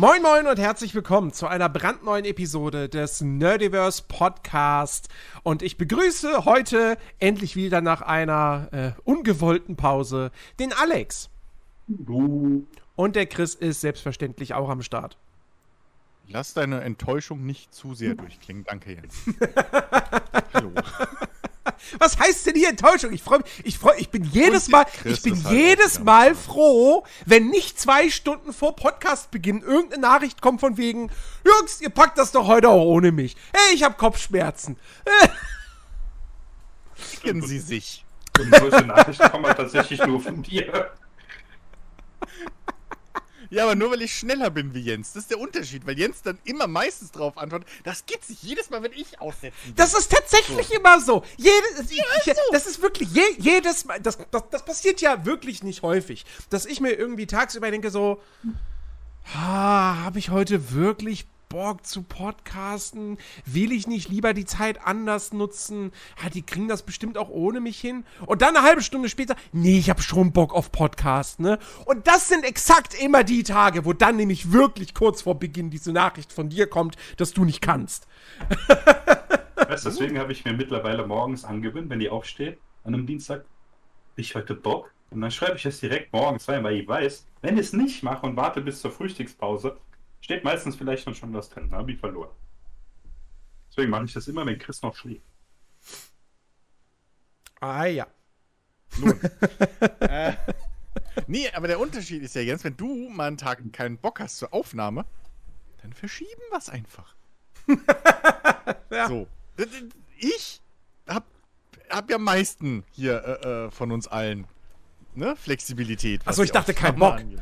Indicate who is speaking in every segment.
Speaker 1: Moin Moin und herzlich willkommen zu einer brandneuen Episode des Nerdiverse Podcast. Und ich begrüße heute endlich wieder nach einer äh, ungewollten Pause den Alex.
Speaker 2: Du.
Speaker 1: Und der Chris ist selbstverständlich auch am Start.
Speaker 2: Lass deine Enttäuschung nicht zu sehr durchklingen. Danke, Jens. Hallo.
Speaker 1: Was heißt denn hier Enttäuschung? Ich freue mich, ich freue, ich bin jedes Mal, ich bin jedes Mal froh, wenn nicht zwei Stunden vor Podcastbeginn irgendeine Nachricht kommt von wegen, Jungs, ihr packt das doch heute auch ohne mich. Hey, ich habe Kopfschmerzen.
Speaker 2: Kennen Sie sich.
Speaker 3: Und solche Nachrichten kommen tatsächlich nur von dir.
Speaker 2: Ja, aber nur weil ich schneller bin wie Jens. Das ist der Unterschied, weil Jens dann immer meistens drauf antwortet. Das gibt's nicht. Jedes Mal, wenn ich aussetzen will.
Speaker 1: Das ist tatsächlich immer so. Jedes, ich, ich, Das ist wirklich je, jedes Mal. Das, das, das passiert ja wirklich nicht häufig, dass ich mir irgendwie tagsüber denke so, ah, habe ich heute wirklich Bock zu podcasten? Will ich nicht lieber die Zeit anders nutzen? Ja, die kriegen das bestimmt auch ohne mich hin. Und dann eine halbe Stunde später, nee, ich habe schon Bock auf Podcast, ne? Und das sind exakt immer die Tage, wo dann nämlich wirklich kurz vor Beginn diese Nachricht von dir kommt, dass du nicht kannst.
Speaker 3: Weißt, deswegen habe ich mir mittlerweile morgens angewöhnt, wenn die aufsteht, an einem Dienstag, ich heute Bock. Und dann schreibe ich es direkt morgens rein, weil ich weiß, wenn ich es nicht mache und warte bis zur Frühstückspause, steht meistens vielleicht noch schon was drin. Dann habe ich verloren. Deswegen mache ich das immer, wenn Chris noch schläft.
Speaker 1: Ah ja.
Speaker 2: Nun. äh, nee, aber der Unterschied ist ja, Jens, wenn du mal einen Tag keinen Bock hast zur Aufnahme, dann verschieben wir es einfach.
Speaker 1: Ja.
Speaker 2: So. Ich hab, hab ja am meisten hier äh, äh, von uns allen ne? Flexibilität. was
Speaker 1: Ach so, ich dachte, kein Bock.
Speaker 2: angeht.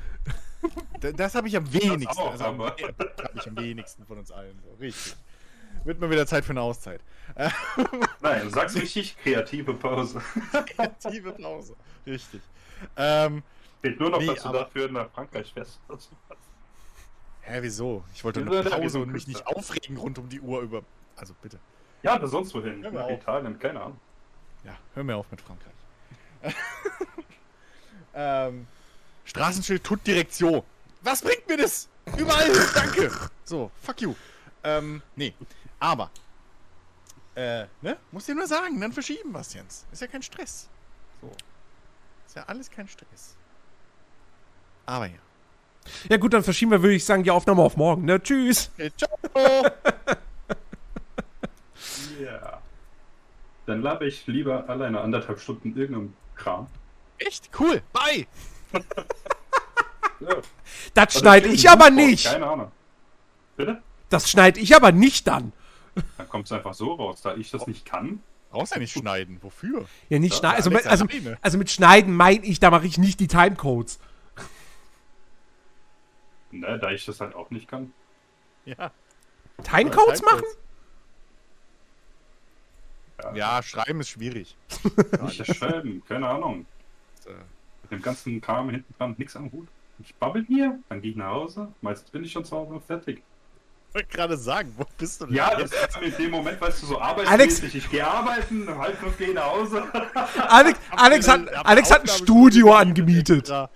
Speaker 2: Da- Das habe ich am wenigsten.
Speaker 3: auch,
Speaker 2: also am,
Speaker 3: aber-
Speaker 2: hab ich am wenigsten von uns allen. So. Richtig. Wird mal wieder Zeit für eine Auszeit.
Speaker 3: Nein, du sagst richtig, kreative Pause.
Speaker 2: Kreative Pause. Richtig. Ähm,
Speaker 3: Fehlt nur noch,
Speaker 2: Nee,
Speaker 3: dass du
Speaker 2: aber-
Speaker 3: dafür nach Frankreich fährst.
Speaker 2: hä, wieso? Ich wollte
Speaker 3: Ja,
Speaker 2: eine Pause und mich nicht aufregen rund um die Uhr über. Also bitte.
Speaker 3: Ja, oder sonst wohin.
Speaker 2: Hör
Speaker 3: Nach
Speaker 2: auf.
Speaker 3: Italien, keine Ahnung.
Speaker 2: Ja, hör mir auf mit Frankreich. ähm, Straßenschild tut Direktion. Was bringt mir das? Überall, danke. So, fuck you. Ähm, nee, aber, äh, ne? Muss dir nur sagen, dann verschieben wir's, Jens. Ist ja kein Stress. So. Ist ja alles kein Stress. Aber ja.
Speaker 1: Ja gut, dann verschieben wir, würde ich sagen, die Aufnahme auf morgen, ne? Tschüss.
Speaker 2: Okay, ciao.
Speaker 3: Ja. Dann labe ich lieber alleine anderthalb Stunden irgendeinem Kram.
Speaker 2: Echt? Cool. Bye.
Speaker 3: Ja.
Speaker 1: Das
Speaker 3: Oder
Speaker 1: schneide ich aber
Speaker 3: raus,
Speaker 1: nicht.
Speaker 3: Keine Ahnung. Bitte?
Speaker 1: Das schneide ich aber nicht dann.
Speaker 3: Dann kommt es einfach so raus. Da ich das nicht kann,
Speaker 2: Brauchst ja nicht schneiden. Wofür?
Speaker 1: Ja, nicht
Speaker 3: Ja,
Speaker 1: schneiden. Also, mit- also, also mit Schneiden meine ich, da mache ich nicht die Timecodes.
Speaker 3: ne, da ich das halt auch nicht kann.
Speaker 2: Ja.
Speaker 1: Timecodes machen?
Speaker 2: Ja, schreiben ist schwierig.
Speaker 3: Nicht das Schreiben, keine Ahnung. Mit dem ganzen Kram hinten dran, nix am Hut. Ich babbel mir, dann gehe ich nach Hause. Meistens bin ich schon zu Hause und fertig.
Speaker 2: Ich wollte gerade sagen, wo bist du denn?
Speaker 3: Ja, das ist in dem Moment, weißt du, so arbeitsmäßig. Ich gehe arbeiten, um halb fünf gehe nach Hause.
Speaker 1: Alex, Alex, hat, Alex hat ein Studio angemietet.
Speaker 2: Ja.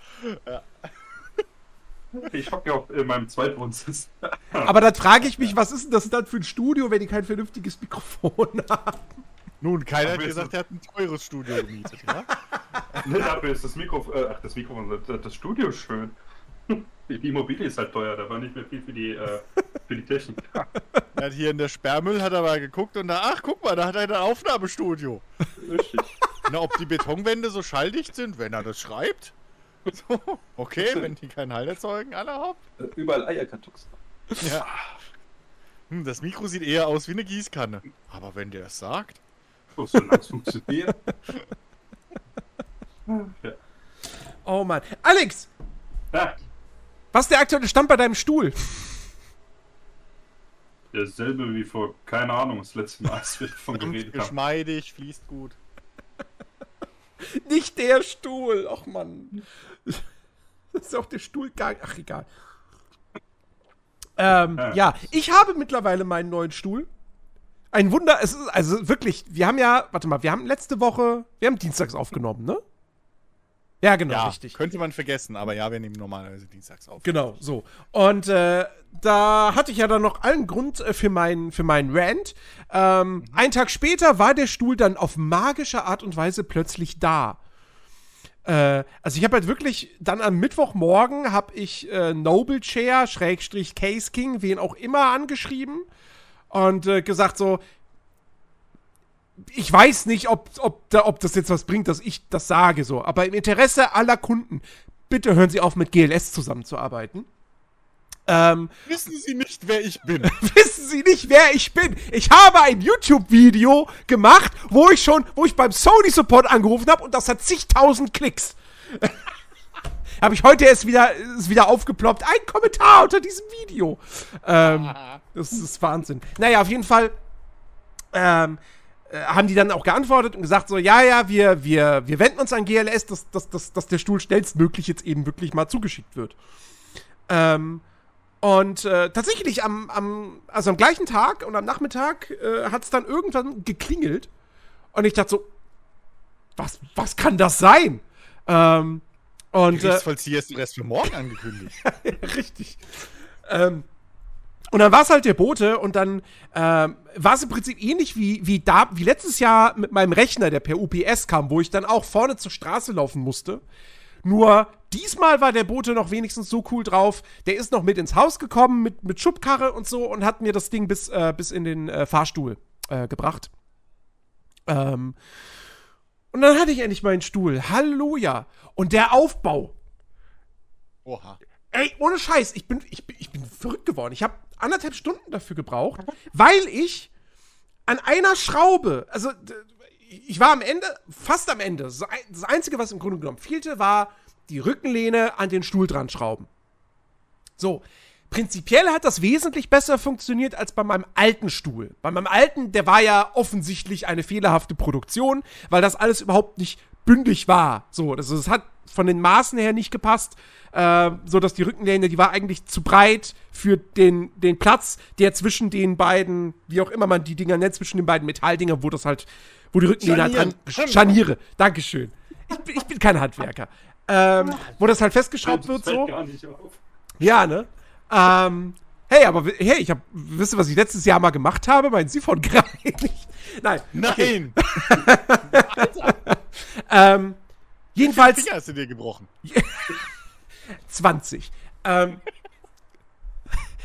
Speaker 3: Ich hocke auf in meinem Zweitwohnsitz.
Speaker 1: Aber dann frage ich mich, was ist denn das dann für ein Studio, wenn die kein vernünftiges Mikrofon haben?
Speaker 2: Nun, keiner hat gesagt, er hat ein teures Studio gemietet, ja?
Speaker 3: Ne, dafür ist das Mikrofon, äh, ach, das Mikrofon, das, das Studio schön. Die die Immobilie ist halt teuer, da war nicht mehr viel für die, äh, für die Technik.
Speaker 2: Er hat hier in der Sperrmüll hat er mal geguckt und da, ach, guck mal, da hat er ein Aufnahmestudio.
Speaker 3: Richtig.
Speaker 2: Na, ob die Betonwände so schalldicht sind, wenn er das schreibt? So, okay, wenn die keinen Halt erzeugen, alle hopp.
Speaker 3: Äh, Überall Eierkartons.
Speaker 2: Ja. Hm, das Mikro sieht eher aus wie eine Gießkanne. Aber wenn der es sagt.
Speaker 3: Das funktionieren. ja.
Speaker 1: Oh Mann. Alex,
Speaker 3: ja,
Speaker 1: was ist der aktuelle Stand bei deinem Stuhl?
Speaker 3: derselbe wie vor, keine Ahnung, das letzte Mal, als wir davon geredet haben.
Speaker 2: Geschmeidig, fließt gut.
Speaker 1: Nicht der Stuhl. Ach Mann. Das ist auch der Stuhlgang. Ach, egal. Ähm,
Speaker 3: Ja.
Speaker 1: ja, ich habe mittlerweile meinen neuen Stuhl. Ein Wunder, es ist also wirklich, wir haben ja, warte mal, wir haben letzte Woche, wir haben dienstags aufgenommen, ne? Ja, genau,
Speaker 2: Ja,
Speaker 1: richtig.
Speaker 2: könnte man vergessen, aber ja, wir nehmen normalerweise dienstags auf.
Speaker 1: Genau, so. Und äh, da hatte ich ja dann noch allen Grund äh, für meinen für meinen Rant. Ähm, Einen Tag später war der Stuhl dann auf magische Art und Weise plötzlich da. Äh, also ich habe halt wirklich dann am Mittwochmorgen habe ich äh, Noble Chair Schrägstrich Case King wen auch immer angeschrieben und äh, gesagt so ich weiß nicht, ob, ob, da, ob das jetzt was bringt, dass ich das sage, so. Aber im Interesse aller Kunden, bitte hören Sie auf, mit GLS zusammenzuarbeiten. Ähm,
Speaker 2: Wissen Sie nicht, wer ich bin?
Speaker 1: wissen Sie nicht, wer ich bin? Ich habe ein YouTube-Video gemacht, wo ich schon, wo ich beim Sony-Support angerufen habe und das hat zigtausend Klicks. Habe ich heute erst wieder, ist wieder aufgeploppt. Ein Kommentar unter diesem Video. Ähm, das ist Wahnsinn. Naja, auf jeden Fall ähm, äh, haben die dann auch geantwortet und gesagt so, ja, ja, wir, wir, wir wenden uns an GLS, dass, dass, dass, dass der Stuhl schnellstmöglich jetzt eben wirklich mal zugeschickt wird. Ähm, und äh, tatsächlich am, am, also am gleichen Tag und am Nachmittag äh, hat es dann irgendwann geklingelt. Und ich dachte so, was, was kann das sein? Ähm, und äh,
Speaker 2: Gerichtsvollzieher ist doch erst für morgen angekündigt.
Speaker 1: Richtig. Ähm, und dann war es halt der Bote und dann ähm, war es im Prinzip ähnlich wie, wie, da, wie letztes Jahr mit meinem Rechner, der per UPS kam, wo ich dann auch vorne zur Straße laufen musste. Nur diesmal war der Bote noch wenigstens so cool drauf. Der ist noch mit ins Haus gekommen mit, mit Schubkarre und so und hat mir das Ding bis, äh, bis in den äh, Fahrstuhl äh, gebracht. Ähm, und dann hatte ich endlich meinen Stuhl. Halleluja. Und der Aufbau,
Speaker 2: Oha.
Speaker 1: Ey, ohne Scheiß, ich bin, ich bin, ich bin verrückt geworden. Ich habe anderthalb Stunden dafür gebraucht, weil ich an einer Schraube, also ich war am Ende, fast am Ende. Das Einzige, was im Grunde genommen fehlte, war die Rückenlehne an den Stuhl dran schrauben. So, prinzipiell hat das wesentlich besser funktioniert als bei meinem alten Stuhl. Bei meinem alten, der war ja offensichtlich eine fehlerhafte Produktion, weil das alles überhaupt nicht bündig war. So, das, das hat von den Maßen her nicht gepasst, äh, so dass die Rückenlehne, die war eigentlich zu breit für den, den Platz, der zwischen den beiden, wie auch immer man die Dinger nennt, zwischen den beiden Metalldinger, wo das halt, wo die Rückenlehne halt dran. Scharniere, Dankeschön. Ich, bin- ich bin kein Handwerker. Ähm, wo das halt festgeschraubt wird, so.
Speaker 3: gar nicht auf.
Speaker 1: Ja, ne? Ähm, hey, aber hey, ich hab, wisst ihr, was ich letztes Jahr mal gemacht habe? Mein Siphon gereinigt. Nein.
Speaker 2: Nein!
Speaker 1: Ähm, jedenfalls
Speaker 2: Finger hast du dir gebrochen.
Speaker 1: 20. Ähm,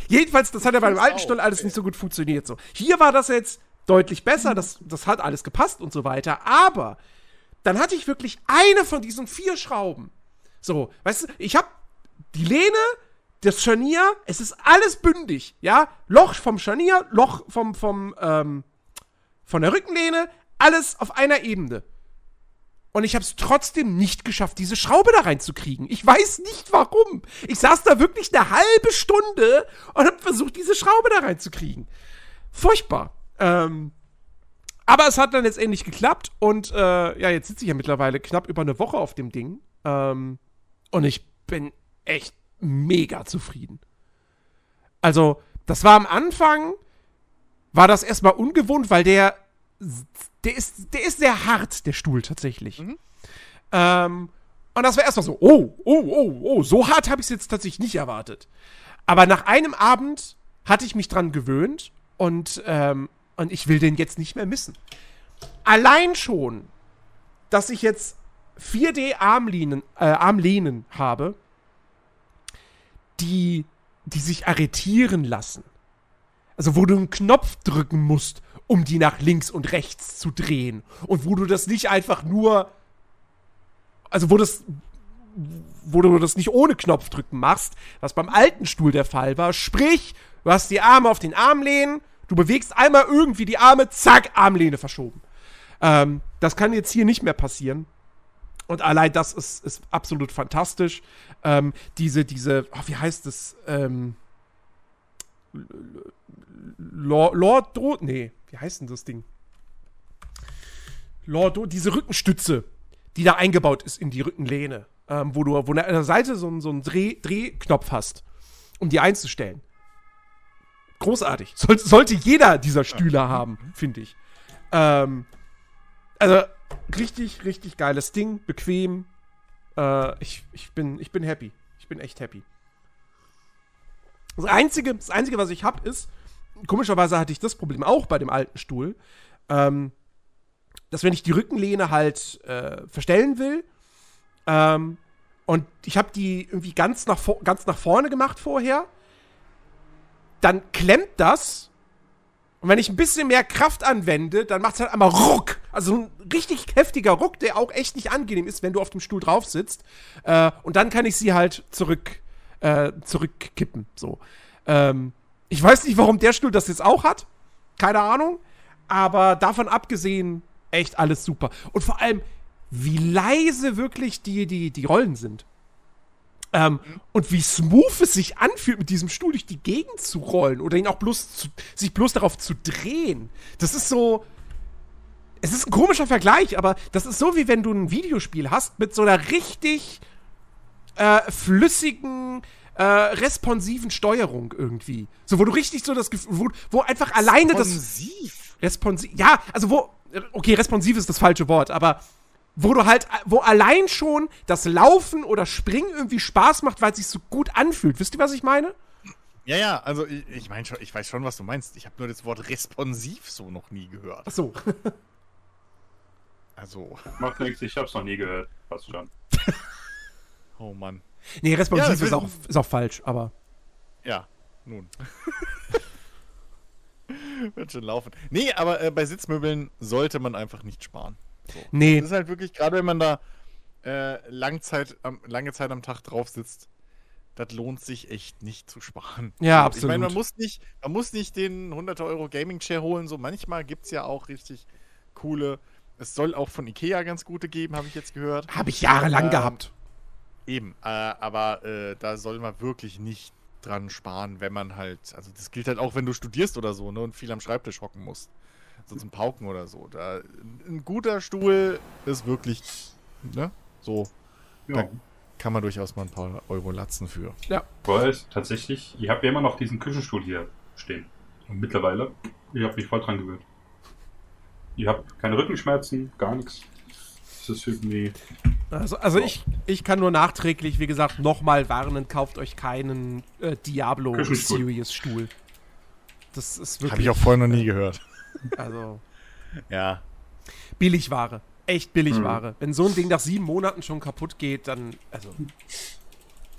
Speaker 1: jedenfalls, das hat ja bei dem alten Stuhl alles nicht so gut funktioniert. So. Hier war das jetzt deutlich besser, das, das hat alles gepasst und so weiter. Aber dann hatte ich wirklich eine von diesen vier Schrauben. So, weißt du, ich habe die Lehne, das Scharnier, es ist alles bündig, ja? Loch vom Scharnier, Loch vom, vom, ähm, von der Rückenlehne, alles auf einer Ebene. Und ich habe es trotzdem nicht geschafft, diese Schraube da reinzukriegen. Ich weiß nicht warum. Ich saß da wirklich eine halbe Stunde und habe versucht, diese Schraube da reinzukriegen. Furchtbar. Ähm, aber es hat dann letztendlich geklappt und äh, ja, jetzt sitze ich ja mittlerweile knapp über eine Woche auf dem Ding. Ähm, und ich bin echt mega zufrieden. Also, das war am Anfang, war das erstmal ungewohnt, weil der, der ist, der ist sehr hart, der Stuhl tatsächlich. Ähm, und das war erstmal so, oh, oh, oh, oh, so hart habe ich es jetzt tatsächlich nicht erwartet. Aber nach einem Abend hatte ich mich dran gewöhnt und, ähm, und ich will den jetzt nicht mehr missen. Allein schon, dass ich jetzt 4D-Armlehnen äh, Armlehnen habe, die, die sich arretieren lassen. Also wo du einen Knopf drücken musst, um die nach links und rechts zu drehen. Und wo du das nicht einfach nur. Also wo das. Wo du das nicht ohne Knopfdrücken machst, was beim alten Stuhl der Fall war. Sprich, du hast die Arme auf den Armlehnen, du bewegst einmal irgendwie die Arme, zack, Armlehne verschoben. Ähm, das kann jetzt hier nicht mehr passieren. Und allein das ist, ist absolut fantastisch. Ähm, diese, diese, oh, wie heißt es? Ähm, Lord, Lord nee, wie heißt denn das Ding? Lord, Dro- diese Rückenstütze, die da eingebaut ist in die Rückenlehne, ähm, wo du wo an der Seite so, so einen Dreh, Drehknopf hast, um die einzustellen. Großartig. Soll, sollte jeder dieser Stühle haben, finde ich. Ähm, also, richtig, richtig geiles Ding, bequem. Äh, ich, ich, bin, ich bin happy. Ich bin echt happy. Das Einzige, das Einzige was ich habe, ist, komischerweise hatte ich das Problem auch bei dem alten Stuhl, ähm, dass wenn ich die Rückenlehne halt äh, verstellen will, ähm, und ich habe die irgendwie ganz nach, ganz nach vorne gemacht vorher, dann klemmt das. Und wenn ich ein bisschen mehr Kraft anwende, dann macht es halt einmal Ruck. Also ein richtig heftiger Ruck, der auch echt nicht angenehm ist, wenn du auf dem Stuhl drauf sitzt. Äh, und dann kann ich sie halt zurück, äh, zurückkippen. So. Ähm, ich weiß nicht, warum der Stuhl das jetzt auch hat. Keine Ahnung. Aber davon abgesehen, echt alles super. Und vor allem, wie leise wirklich die, die, die Rollen sind. Ähm, und wie smooth es sich anfühlt, mit diesem Stuhl durch die Gegend zu rollen oder ihn auch bloß zu, sich bloß darauf zu drehen. Das ist so. Es ist ein komischer Vergleich, aber das ist so, wie wenn du ein Videospiel hast mit so einer richtig äh, flüssigen, äh, responsiven Steuerung irgendwie. So, wo du richtig so das Gefühl, wo, wo einfach alleine das.
Speaker 2: Responsiv?
Speaker 1: Responsiv. Ja, also wo. Okay, responsiv ist das falsche Wort, aber wo du halt, wo allein schon das Laufen oder Springen irgendwie Spaß macht, weil es sich so gut anfühlt. Wisst ihr, was ich meine?
Speaker 2: Ja, ja, also ich, ich meine schon, ich weiß schon, was du meinst. Ich habe nur das Wort responsiv so noch nie gehört.
Speaker 1: Ach so.
Speaker 2: Also.
Speaker 3: Macht nichts, ich hab's noch nie gehört. Passt schon.
Speaker 2: Oh Mann.
Speaker 1: Nee, responsiv
Speaker 2: Ja,
Speaker 1: ist, auch, ist auch falsch, aber.
Speaker 2: Ja, nun. Wird schon laufen. Nee, aber äh, bei Sitzmöbeln sollte man einfach nicht sparen. So.
Speaker 1: Nee.
Speaker 2: Das ist halt wirklich, gerade wenn man da äh, lang Zeit am, lange Zeit am Tag drauf sitzt, das lohnt sich echt nicht zu sparen.
Speaker 1: Ja,
Speaker 2: So, Ich meine, man
Speaker 1: absolut.
Speaker 2: muss nicht, man muss nicht den 100 Euro Gaming Chair holen. So manchmal gibt es ja auch richtig coole. Es soll auch von Ikea ganz gute geben, habe ich jetzt gehört.
Speaker 1: Habe ich jahrelang
Speaker 2: Ähm,
Speaker 1: gehabt.
Speaker 2: Eben, äh, aber äh, da soll man wirklich nicht dran sparen, wenn man halt, also das gilt halt auch, wenn du studierst oder so, ne, und viel am Schreibtisch hocken musst. So zum Pauken oder so. Da, ein guter Stuhl ist wirklich, ne, so,
Speaker 3: Ja.
Speaker 2: Da- kann man durchaus mal ein paar Euro latzen für.
Speaker 3: Weil es tatsächlich, ihr habt ja immer noch diesen Küchenstuhl hier stehen. Und mittlerweile, ich habe mich voll dran gewöhnt. Ihr habt keine Rückenschmerzen, gar nichts. Das ist irgendwie.
Speaker 1: Also, also ich, ich kann nur nachträglich, wie gesagt, nochmal warnen, kauft euch keinen äh, Diablo
Speaker 3: Küchenstuhl.
Speaker 1: Series Stuhl. Das ist
Speaker 2: Habe
Speaker 1: wirklich,
Speaker 2: ich auch vorher noch nie gehört.
Speaker 1: Also
Speaker 2: Ja.
Speaker 1: Billigware. Echt Billigware.
Speaker 3: Mhm.
Speaker 1: Wenn so ein Ding nach sieben Monaten schon kaputt geht, dann, also,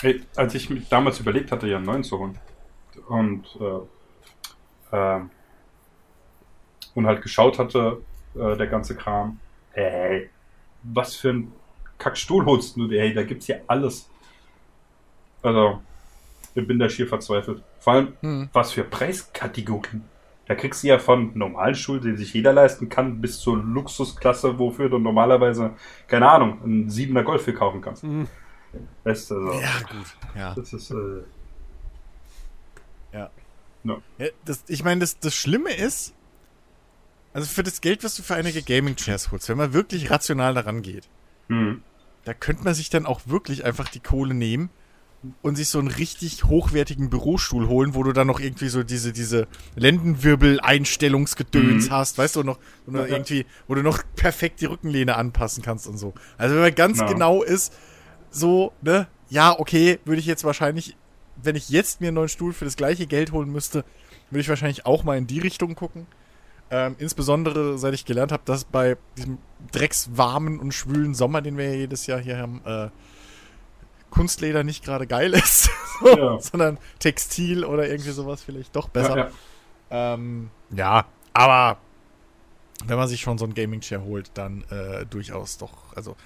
Speaker 3: Ey, als ich mich damals überlegt hatte, ja einen neuen zu holen. Und, äh, ähm, und halt geschaut hatte, äh, der ganze Kram. Ey, was für ein Kackstuhl holst du dir? Ey, da gibt's ja alles. Also, ich bin da schier verzweifelt. Vor allem,
Speaker 2: Hm.
Speaker 3: was für Preiskategorien. Da kriegst du ja von normalen Stuhl, den sich jeder leisten kann, bis zur Luxusklasse, wofür du normalerweise, keine Ahnung, einen 7er Golf für kaufen kannst.
Speaker 1: Mhm.
Speaker 3: Weißt du, also,
Speaker 2: Ja, gut. Ja.
Speaker 3: das ist, äh,
Speaker 2: Ja.
Speaker 3: Ja.
Speaker 2: ja das, ich meine, das, das Schlimme ist, also für das Geld, was du für einige Gaming-Chairs holst, wenn man wirklich rational daran geht,
Speaker 3: hm.
Speaker 2: da könnte man sich dann auch wirklich einfach die Kohle nehmen und sich so einen richtig hochwertigen Bürostuhl holen, wo du dann noch irgendwie so diese, diese Lendenwirbel-Einstellungsgedöns
Speaker 3: Mhm.
Speaker 2: hast, weißt du, noch, und noch
Speaker 3: Ja, ja.
Speaker 2: irgendwie, wo du noch perfekt die Rückenlehne anpassen kannst und so. Also wenn man ganz
Speaker 3: Ja.
Speaker 2: genau ist, so, ne, ja, okay, würde ich jetzt wahrscheinlich, wenn ich jetzt mir einen neuen Stuhl für das gleiche Geld holen müsste, würde ich wahrscheinlich auch mal in die Richtung gucken. Ähm, insbesondere, seit ich gelernt habe, dass bei diesem dreckswarmen und schwülen Sommer, den wir ja jedes Jahr hier haben, äh, Kunstleder nicht gerade geil ist, so,
Speaker 3: Ja.
Speaker 2: sondern Textil oder irgendwie sowas vielleicht doch besser.
Speaker 3: Ja, ja.
Speaker 2: Ähm, ja, aber wenn man sich schon so ein Gaming-Chair holt, dann äh, durchaus doch, also,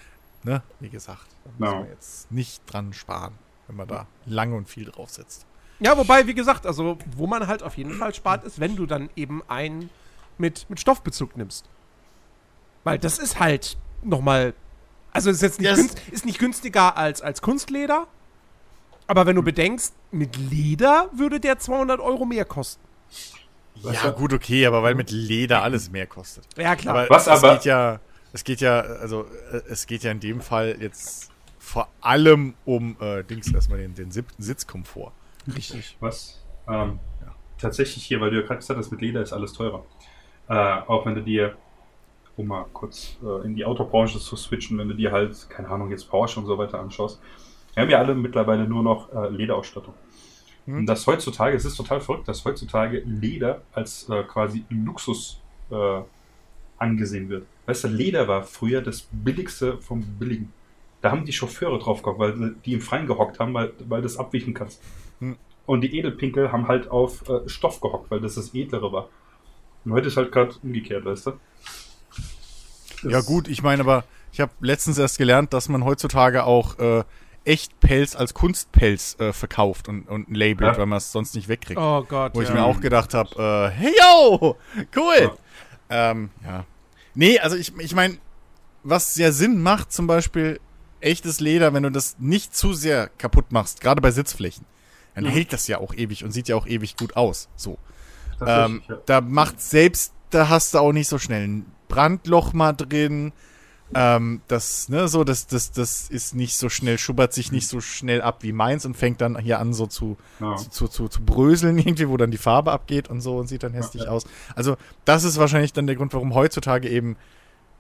Speaker 2: ne, wie gesagt, da muss man jetzt nicht dran sparen, wenn man da lange und viel drauf setzt.
Speaker 1: Ja, wobei, wie gesagt, also wo man halt auf jeden Fall spart, ist, wenn du dann eben einen mit, mit Stoffbezug nimmst. Weil das ist halt nochmal. Also ist jetzt nicht,
Speaker 2: Ja, es-
Speaker 1: günst, ist nicht günstiger als, als Kunstleder. Aber wenn du bedenkst, mit Leder würde der 200 Euro mehr kosten.
Speaker 3: Was
Speaker 2: ja,
Speaker 3: ja-
Speaker 2: gut, okay, aber weil mit Leder alles mehr kostet.
Speaker 1: Ja, klar.
Speaker 2: Aber
Speaker 3: Was
Speaker 2: es
Speaker 3: aber-
Speaker 2: geht ja, es geht ja, also äh, es geht ja in dem Fall jetzt vor allem um äh, Dings erstmal den, den siebten Sitzkomfort.
Speaker 1: Richtig.
Speaker 3: Was? Ähm, tatsächlich hier, weil du ja gerade gesagt hast, mit Leder ist alles teurer. Äh, auch wenn du dir um mal kurz äh, in die Autobranche zu switchen, wenn du dir halt, keine Ahnung, jetzt Porsche und so weiter anschaust. Wir haben ja alle mittlerweile nur noch äh, Lederausstattung.
Speaker 2: Hm.
Speaker 3: Und das heutzutage, es ist total verrückt, dass heutzutage Leder als äh, quasi Luxus äh, angesehen wird. Weißt du, Leder war früher das billigste vom Billigen. Da haben die Chauffeure drauf gehockt, weil die im Freien gehockt haben, weil, weil du das abwischen kannst.
Speaker 2: Hm.
Speaker 3: Und die Edelpinkel haben halt auf äh, Stoff gehockt, weil das das Edlere war. Und heute ist halt gerade umgekehrt, weißt du?
Speaker 2: Ja gut, ich meine aber, ich habe letztens erst gelernt, dass man heutzutage auch äh, Echtpelz als Kunstpelz äh, verkauft und, und labelt,
Speaker 3: Ja.
Speaker 2: weil man es sonst nicht wegkriegt.
Speaker 1: Oh Gott.
Speaker 2: Wo ich
Speaker 1: ja.
Speaker 2: mir auch gedacht habe, äh, hey yo, cool. Ähm, ja. Nee, also ich, ich meine, was sehr Sinn macht, zum Beispiel echtes Leder, wenn du das nicht zu sehr kaputt machst, gerade bei Sitzflächen, dann
Speaker 3: Mhm.
Speaker 2: hält das ja auch ewig und sieht ja auch ewig gut aus. So. Ähm,
Speaker 3: ja.
Speaker 2: Da macht selbst, da hast du auch nicht so schnell ein Brandloch mal drin. Ähm, das, ne, so, das, das, das ist nicht so schnell, schubbert sich nicht so schnell ab wie meins und fängt dann hier an, so zu,
Speaker 3: Ja.
Speaker 2: zu, zu, zu, zu bröseln irgendwie, wo dann die Farbe abgeht und so und sieht dann hässlich
Speaker 3: Ja.
Speaker 2: aus. Also, das ist wahrscheinlich dann der Grund, warum heutzutage eben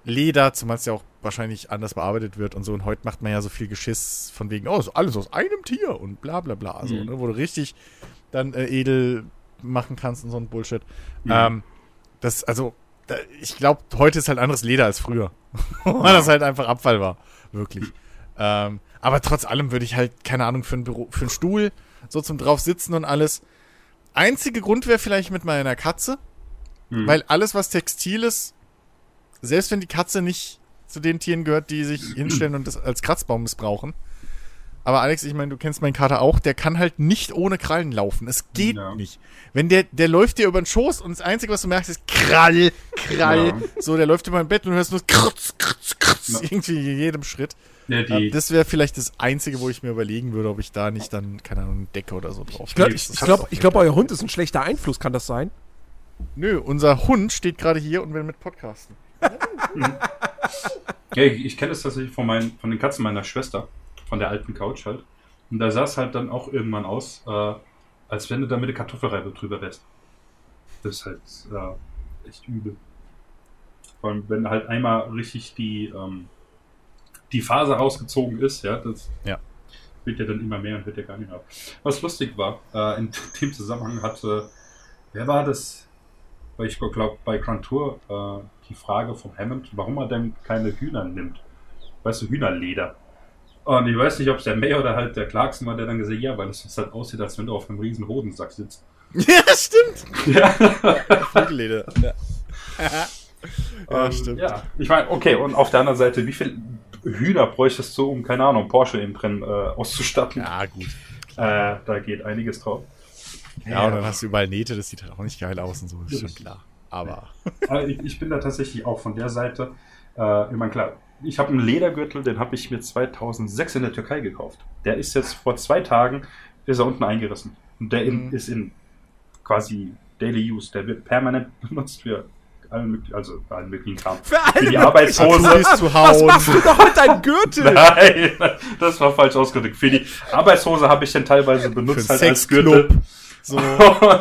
Speaker 2: Leder, zumal es ja auch wahrscheinlich anders bearbeitet wird und so. Und heute macht man ja so viel Geschiss von wegen, oh, ist alles aus einem Tier und bla bla bla. So,
Speaker 3: Mhm.
Speaker 2: ne, wo du richtig dann äh, edel machen kannst und so ein Bullshit.
Speaker 3: Mhm.
Speaker 2: Ähm, das, also, da, ich glaube, heute ist halt anderes Leder als früher. Weil das halt einfach Abfall war. Wirklich. Ähm, aber trotz allem würde ich halt, keine Ahnung, für ein Büro, für einen Stuhl, so zum drauf sitzen und alles. Einzige Grund wäre vielleicht mit meiner Katze,
Speaker 3: Mhm.
Speaker 2: weil alles, was Textil ist, selbst wenn die Katze nicht zu den Tieren gehört, die sich hinstellen und das als Kratzbaum missbrauchen. Aber Alex, ich meine, du kennst meinen Kater auch, der kann halt nicht ohne Krallen laufen. Es geht
Speaker 3: Ja.
Speaker 2: nicht. Wenn der, der läuft dir über den Schoß und das Einzige, was du merkst, ist Krall, Krall.
Speaker 3: Ja.
Speaker 2: So, der läuft über dein Bett und du hörst nur Kratz, Kratz, Kratz.
Speaker 3: Ja.
Speaker 2: Irgendwie in jedem Schritt.
Speaker 3: die,
Speaker 2: das wäre vielleicht das Einzige, wo ich mir überlegen würde, ob ich da nicht dann, keine Ahnung, eine Decke oder so drauf
Speaker 1: Ich glaube, ich, ich glaub, ich glaub, euer Hund ist ein schlechter Einfluss, kann das sein?
Speaker 2: Nö, unser Hund steht gerade hier und will mit podcasten.
Speaker 3: Ja, ich, ich kenne das tatsächlich von, meinen, von den Katzen meiner Schwester, von der alten Couch halt. Und da sah es halt dann auch irgendwann aus, äh, als wenn du da mit der Kartoffelreibe drüber wärst. Das ist halt äh, echt übel. Vor allem, wenn halt einmal richtig die, ähm, die Phase rausgezogen ist, ja, das
Speaker 2: Ja.
Speaker 3: wird ja dann immer mehr und wird ja gar nicht mehr ab. Was lustig war, äh, in dem Zusammenhang hatte, wer war das? Weil ich glaube, bei Grand Tour äh, die Frage von Hammond, warum er denn keine Hühner nimmt. Weißt du, Hühnerleder. Und ich weiß nicht, ob es der May oder halt der Clarkson war, der dann gesagt hat, ja, weil es halt aussieht, als wenn du auf einem riesen Hodensack sitzt.
Speaker 2: Ja, stimmt.
Speaker 3: Ja,
Speaker 2: Flügelleder. Ja. ja,
Speaker 3: Ähm,
Speaker 2: stimmt.
Speaker 3: Ja, ich meine, okay, und auf der anderen Seite, wie viel Hühner bräuchtest du, um, keine Ahnung, Porsche im Rennen äh, auszustatten?
Speaker 2: Ja, gut.
Speaker 3: Äh, da geht einiges drauf.
Speaker 2: Ja, und dann hast du überall Nähte, das sieht halt auch nicht geil aus und so, ist schon klar. Aber.
Speaker 3: Aber ich, ich bin da tatsächlich auch von der Seite. Äh, ich meine, klar, ich habe einen Ledergürtel, den habe ich mir 2006 in der Türkei gekauft. Der ist jetzt vor zwei Tagen, ist er unten eingerissen. Und der in,
Speaker 2: Mhm.
Speaker 3: ist in quasi Daily Use. Der wird permanent benutzt für allen möglichen, also für allen möglichen Kram.
Speaker 1: Für
Speaker 3: Für die Arbeitshose.
Speaker 2: Zu
Speaker 1: Was machst du doch mit deinem Gürtel?
Speaker 3: Nein, das war falsch ausgedrückt. Für die Arbeitshose habe ich den teilweise benutzt halt als Gürtel.
Speaker 2: So.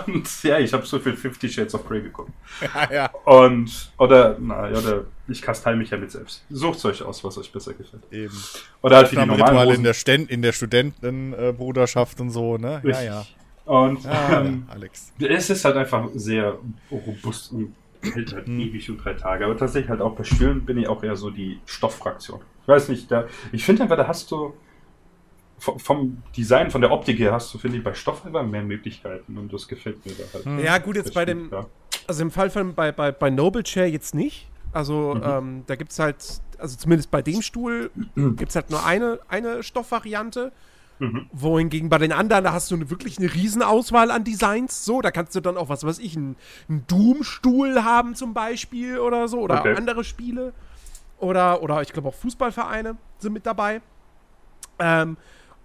Speaker 3: Und ja, ich habe so viel Fifty Shades of Grey geguckt.
Speaker 2: ja, ja,
Speaker 3: Und, oder, na, ja, oder ich kastei mich ja mit selbst. Sucht euch aus, was euch besser gefällt.
Speaker 2: eben.
Speaker 3: Oder halt wie die normalen
Speaker 2: Aufnahmerituale in der, Sten in der Studentenbruderschaft und so, ne? Ja,
Speaker 3: Richtig.
Speaker 2: ja.
Speaker 3: Und
Speaker 2: Ah,
Speaker 3: ähm,
Speaker 2: ja, Alex.
Speaker 3: es ist halt einfach sehr robust und hält halt
Speaker 2: Hm.
Speaker 3: ewig und drei Tage. Aber tatsächlich halt auch bei Stühlen bin ich auch eher so die Stofffraktion. Ich weiß nicht, da, ich finde einfach, da hast du vom, Design, von der Optik her hast du, finde ich, bei Stoff einfach mehr Möglichkeiten und das gefällt mir da halt.
Speaker 1: Ja, gut, jetzt bei dem, also im Fall von bei, bei, bei Noble Chair jetzt nicht. Also
Speaker 3: Mhm.
Speaker 1: ähm, da gibt es halt, also zumindest bei dem Stuhl gibt es halt nur eine, eine Stoffvariante.
Speaker 3: Mhm.
Speaker 1: Wohingegen bei den anderen, da hast du eine, wirklich eine Riesenauswahl an Designs. So, da kannst du dann auch, was weiß ich, einen, einen Doom-Stuhl haben zum Beispiel oder so. Oder
Speaker 3: Okay.
Speaker 1: andere Spiele. Oder, oder ich glaube auch Fußballvereine sind mit dabei. Ähm,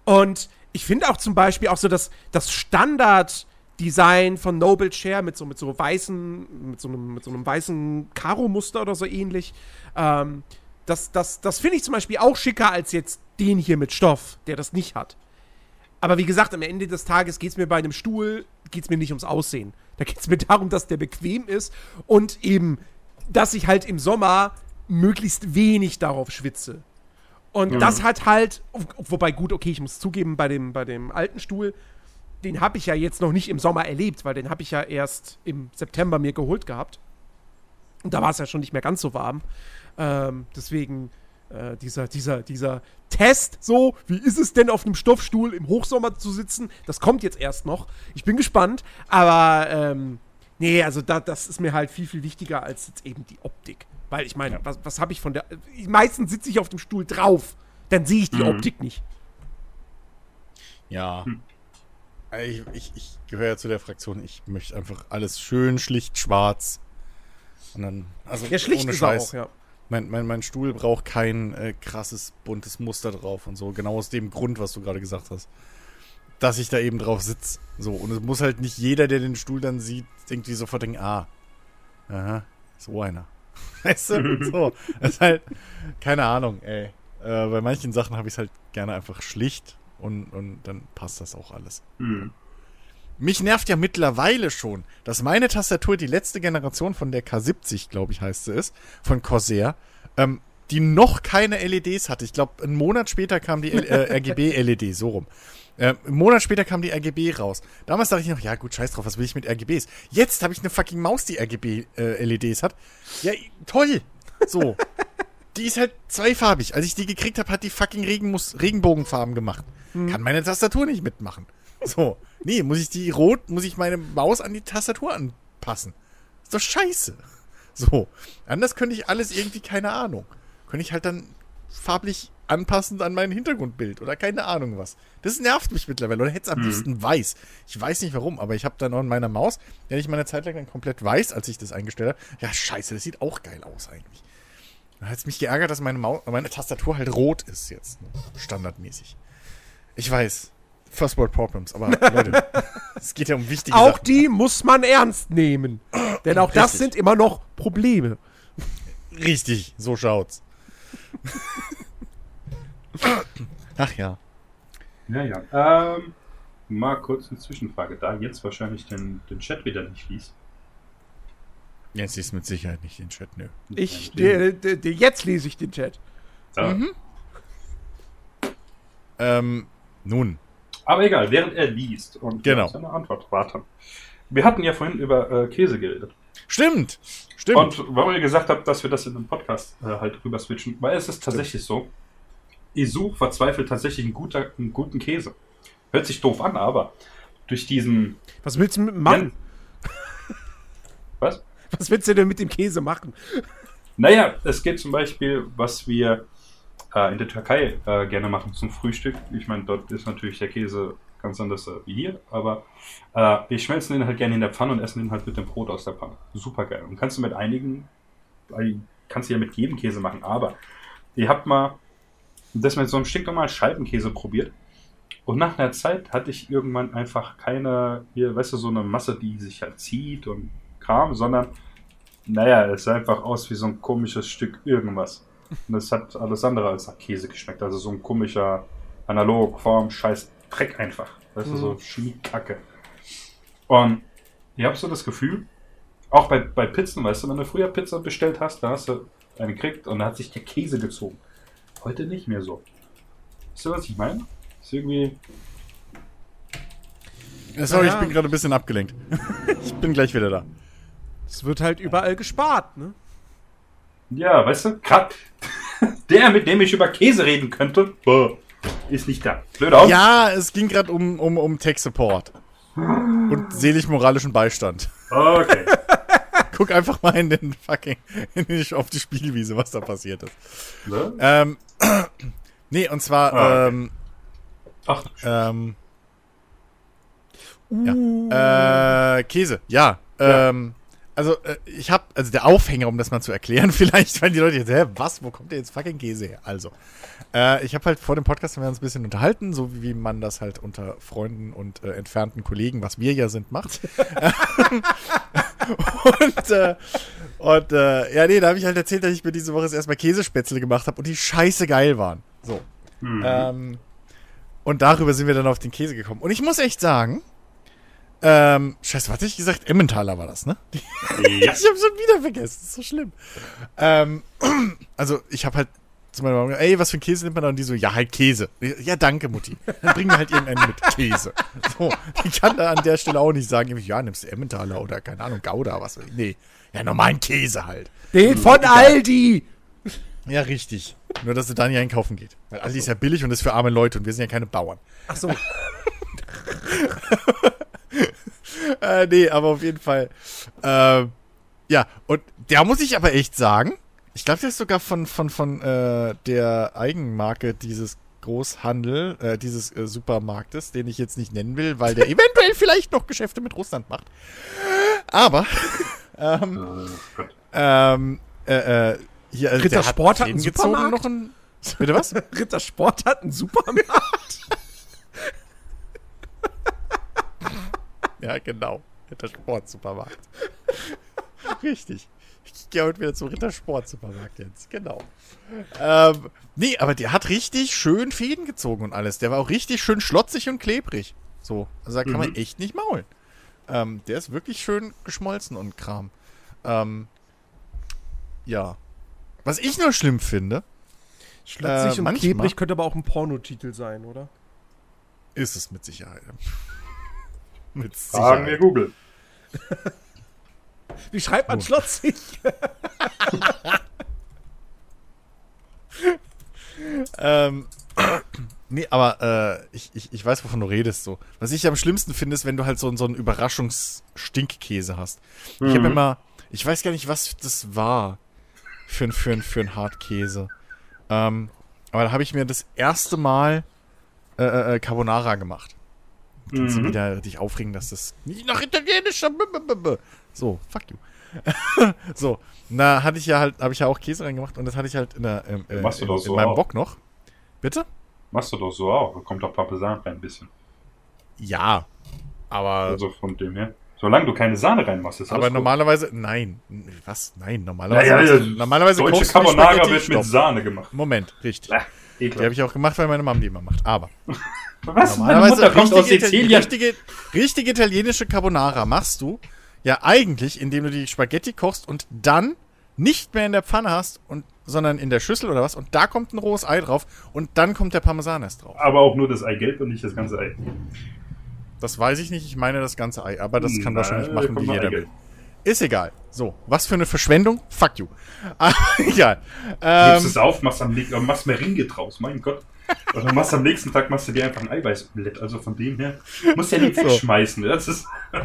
Speaker 1: und ich finde auch zum Beispiel auch so das, das Standard-Design von Noble Chair mit so, mit so weißen, mit so einem, mit so einem weißen Karo-Muster oder so ähnlich. Ähm, das das, das finde ich zum Beispiel auch schicker als jetzt den hier mit Stoff, der das nicht hat. Aber wie gesagt, am Ende des Tages geht es mir bei einem Stuhl, geht mir nicht ums Aussehen. Da geht es mir darum, dass der bequem ist und eben dass ich halt im Sommer möglichst wenig darauf schwitze. Und
Speaker 3: Mhm.
Speaker 1: das hat halt, wobei gut, okay, ich muss zugeben, bei dem, bei dem alten Stuhl, den habe ich ja jetzt noch nicht im Sommer erlebt, weil den habe ich ja erst im September mir geholt gehabt. Und da war es ja schon nicht mehr ganz so warm. Ähm, deswegen äh, dieser, dieser, dieser Test, so, wie ist es denn auf einem Stoffstuhl im Hochsommer zu sitzen, das kommt jetzt erst noch. Ich bin gespannt, aber ähm, nee, also da, das ist mir halt viel, viel wichtiger als jetzt eben die Optik. Weil ich meine, was, was habe ich von der. Meistens sitze ich auf dem Stuhl drauf, dann sehe ich die
Speaker 3: Mhm.
Speaker 1: Optik nicht.
Speaker 2: Ja. Ich, ich, ich gehöre ja zu der Fraktion, ich möchte einfach alles schön, schlicht, schwarz. Und dann, also
Speaker 1: Ja, schlicht
Speaker 2: ohne
Speaker 1: ist
Speaker 2: Scheiß.
Speaker 1: auch, ja.
Speaker 2: Mein, mein, mein Stuhl braucht kein äh, krasses, buntes Muster drauf und so. Genau aus dem Grund, was du gerade gesagt hast. Dass ich da eben drauf sitze. So, und es muss halt nicht jeder, der den Stuhl dann sieht, irgendwie sofort denken, ah, aha, so einer. Weißt du? So. Das ist halt, keine Ahnung, ey. Äh, bei manchen Sachen habe ich es halt gerne einfach schlicht und, und dann passt das auch alles.
Speaker 3: Mhm.
Speaker 2: Mich nervt ja mittlerweile schon, dass meine Tastatur die letzte Generation von der K70, glaube ich, heißt sie ist, von Corsair, ähm, die noch keine LEDs hatte. Ich glaube, einen Monat später kam die L äh, RGB-LED, so rum. Äh, einen Monat später kam die RGB raus. Damals dachte ich noch, ja gut, scheiß drauf, was will ich mit RGBs? Jetzt habe ich eine fucking Maus, die RGB-LEDs hat. Ja, toll. So. die ist halt zweifarbig. Als ich die gekriegt habe, hat die fucking Regenmus Regenbogenfarben gemacht. Kann meine Tastatur nicht mitmachen. So. Nee, muss ich die rot, muss ich meine Maus an die Tastatur anpassen. Ist doch scheiße. So. Anders könnte ich alles irgendwie, keine Ahnung. Könnte ich halt dann farblich anpassend an mein Hintergrundbild oder keine Ahnung was. Das nervt mich mittlerweile. Oder hätte es am liebsten weiß. Ich weiß nicht warum, aber ich habe da noch in meiner Maus, hatte ich meine Zeit lang dann komplett weiß, als ich das eingestellt habe. Ja, scheiße, das sieht auch geil aus eigentlich. Da hat es mich geärgert, dass meine, Maus, meine Tastatur halt rot ist jetzt. Ne? Standardmäßig. Ich weiß. First World Problems, aber Leute, es geht ja um wichtige
Speaker 1: Auch
Speaker 2: Sachen.
Speaker 1: die muss man ernst nehmen. Denn auch das
Speaker 2: Richtig.
Speaker 1: sind immer noch Probleme.
Speaker 2: Richtig, so schaut's. Ach ja.
Speaker 3: Ja, ja. Ähm, mal kurz eine Zwischenfrage. Da jetzt wahrscheinlich den, den Chat wieder nicht liest.
Speaker 2: Jetzt ist mit Sicherheit nicht den Chat, nö.
Speaker 1: Ich, der, der, der, jetzt lese ich den Chat.
Speaker 3: Ja.
Speaker 2: Mhm. Ähm, nun.
Speaker 3: Aber egal, während er liest und wir
Speaker 2: Genau.
Speaker 3: seine Antwort warten. Wir hatten ja vorhin über äh, Käse geredet.
Speaker 2: Stimmt. Stimmt.
Speaker 3: Und warum ihr gesagt habt, dass wir das in den Podcast äh, halt rüber switchen, weil es ist tatsächlich so, ich suche verzweifelt tatsächlich einen, guter, einen guten Käse. Hört sich doof an, aber durch diesen.
Speaker 1: Was willst du mit dem machen?
Speaker 3: Was?
Speaker 1: Was willst du denn mit dem Käse machen?
Speaker 3: Naja, es geht zum Beispiel, was wir äh, in der Türkei äh, gerne machen zum Frühstück. Ich meine, dort ist natürlich der Käse ganz anders äh, wie hier, aber äh, wir schmelzen den halt gerne in der Pfanne und essen den halt mit dem Brot aus der Pfanne. Super geil. Und kannst du mit einigen, kannst du ja mit jedem Käse machen, aber ihr habt mal das mit so einem stinknormalen Scheibenkäse probiert. Und nach einer Zeit hatte ich irgendwann einfach keine, hier, weißt du, so eine Masse, die sich halt zieht und Kram, sondern, naja, es sah einfach aus wie so ein komisches Stück irgendwas. Und es hat alles andere als nach Käse geschmeckt. Also so ein komischer Analog, Form, Scheiß, Dreck einfach. Weißt du, so Chemiekacke. Und ich habe so das Gefühl, auch bei, bei Pizzen, weißt du, wenn du früher Pizza bestellt hast, dann hast du eine gekriegt und dann hat sich der Käse gezogen. Heute nicht mehr so. Weißt du, was ich meine? Ist irgendwie.
Speaker 2: Äh, Sorry, ich bin gerade ein bisschen abgelenkt. ich bin gleich wieder da.
Speaker 1: Es wird halt überall gespart, ne?
Speaker 3: Ja, weißt du, gerade der, mit dem ich über Käse reden könnte, ist nicht da. Blöd aus.
Speaker 2: Ja, es ging gerade um, um, um Tech-Support. Und selig-moralischen Beistand.
Speaker 3: Okay.
Speaker 2: Guck einfach mal in den fucking in die, auf die Spielwiese, was da passiert ist.
Speaker 3: Ne?
Speaker 2: Ähm, nee, und zwar,
Speaker 3: Ah, okay.
Speaker 2: ähm,
Speaker 3: Ach,
Speaker 2: ähm,
Speaker 1: Uh,
Speaker 2: Äh, Käse, ja.
Speaker 3: Ja.
Speaker 2: Ähm, also, äh, ich habe, also der Aufhänger, um das mal zu erklären, vielleicht, weil die Leute jetzt, hä, was, wo kommt der jetzt fucking Käse her? Also, äh, ich habe halt vor dem Podcast haben wir uns ein bisschen unterhalten, so wie man das halt unter Freunden und äh, entfernten Kollegen, was wir ja sind, macht. und, äh, und, äh, ja, nee, da habe ich halt erzählt, dass ich mir diese Woche jetzt erstmal Käsespätzle gemacht habe und die scheiße geil waren. So.
Speaker 3: hm.
Speaker 2: Ähm, und darüber sind wir dann auf den Käse gekommen. Und ich muss echt sagen, Ähm, scheiße, was hatte ich gesagt? Emmentaler war das, ne?
Speaker 3: Ja.
Speaker 2: Ich habe schon wieder vergessen. Das ist so schlimm. Ähm, also, ich habe halt zu meiner Mama gesagt, ey, was für ein Käse nimmt man da? Und die so, ja, halt Käse. Ja, danke, Mutti. Dann bring mir halt irgendeinen mit Käse. So, die kann da an der Stelle auch nicht sagen, ja, nimmst du Emmentaler oder, keine Ahnung, Gouda, was weiß ich. Nee, ja, normalen Käse halt.
Speaker 1: Den von Aldi!
Speaker 2: Ja, richtig. Nur, dass sie da nicht einkaufen geht. Weil Aldi ist ja billig und ist für arme Leute und wir sind ja keine Bauern.
Speaker 1: Ach so.
Speaker 2: Äh, nee, aber auf jeden Fall. Äh, ja, und da muss ich aber echt sagen, ich glaube, der ist sogar von, von, von äh, der Eigenmarke dieses Großhandel, äh, dieses äh, Supermarktes, den ich jetzt nicht nennen will, weil der eventuell vielleicht noch Geschäfte mit Russland macht. Aber, ähm,
Speaker 3: Äh,
Speaker 2: ähm, äh, äh, hier, also
Speaker 1: Ritter
Speaker 2: der
Speaker 1: Sport hat einen
Speaker 2: Zähne gezogen
Speaker 1: Supermarkt?
Speaker 2: noch ein. Bitte was?
Speaker 1: Ritter Sport hat einen Supermarkt.
Speaker 2: Ja, genau. Rittersport-Supermarkt. Richtig. Ich gehe heute wieder zum Rittersport-Supermarkt jetzt. Genau. Ähm, nee, aber der hat richtig schön Fäden gezogen und alles. Der war auch richtig schön schlotzig und klebrig. So. Also da kann man
Speaker 3: Mhm.
Speaker 2: echt nicht maulen. Ähm, der ist wirklich schön geschmolzen und Kram. Ähm, ja. Was ich nur schlimm finde,
Speaker 1: Schlotzig
Speaker 2: Äh,
Speaker 1: und
Speaker 2: manchmal-
Speaker 1: klebrig könnte aber auch ein Pornotitel sein, oder?
Speaker 2: ist es mit Sicherheit. Mit
Speaker 3: Fragen wir. Google.
Speaker 1: Wie schreibt man
Speaker 2: Oh.
Speaker 1: schlotzig?
Speaker 2: Ähm, nee, aber äh, ich, ich, ich weiß, wovon du redest. So. Was ich am schlimmsten finde, ist, wenn du halt so, so einen Überraschungsstinkkäse hast. Ich habe
Speaker 3: Mhm.
Speaker 2: immer, ich weiß gar nicht, was das war für ein, für ein, für ein Hartkäse. Ähm, aber da habe ich mir das erste Mal äh, äh, Carbonara gemacht. Kannst du
Speaker 3: Mhm.
Speaker 2: wieder dich aufregen, dass das nicht nach italienischer. So, fuck you. so, da hatte ich ja halt, habe ich ja auch Käse reingemacht und das hatte ich halt in, der, ähm, äh,
Speaker 3: Machst du
Speaker 2: in,
Speaker 3: doch
Speaker 2: in
Speaker 3: so
Speaker 2: meinem
Speaker 3: auch.
Speaker 2: Bock noch. Bitte?
Speaker 3: Machst du doch so auch. Da kommt doch Parmesan rein ein bisschen.
Speaker 2: Ja, aber,
Speaker 3: Also von dem her. Solange du keine Sahne reinmachst, ist
Speaker 2: aber
Speaker 3: alles gut.
Speaker 2: normalerweise, nein. Was? Nein, normalerweise.
Speaker 3: Naja,
Speaker 2: machst du-
Speaker 3: ja,
Speaker 2: normalerweise
Speaker 3: Deutsche
Speaker 2: du
Speaker 3: Carbonara wird mit. Sahne gemacht.
Speaker 2: Moment, richtig. Die
Speaker 3: ekelhaft.
Speaker 2: habe ich auch gemacht, weil meine Mom die immer macht. Aber
Speaker 3: Was? Meine
Speaker 2: normalerweise
Speaker 3: Mutter kommt aus
Speaker 2: richtige,
Speaker 3: Sizilien.
Speaker 2: richtige, richtige italienische Carbonara machst du ja eigentlich, indem du die Spaghetti kochst und dann nicht mehr in der Pfanne hast, und, sondern in der Schüssel oder was. Und da kommt ein rohes Ei drauf und dann kommt der Parmesan erst drauf.
Speaker 3: Aber auch nur das Eigelb und nicht das ganze Ei.
Speaker 2: Das weiß ich nicht, ich meine das ganze Ei, aber das kann
Speaker 3: Nein,
Speaker 2: wahrscheinlich machen, wie jeder will. Ist egal. So, was für eine Verschwendung? Fuck you. Egal. Ähm,
Speaker 3: Gibst es auf, machst am machst Meringue draus, mein Gott. Und dann machst du am nächsten Tag machst du dir einfach ein Eiweißomelett. Also von dem her. Musst ja nicht
Speaker 2: So.
Speaker 3: wegschmeißen. Das ist.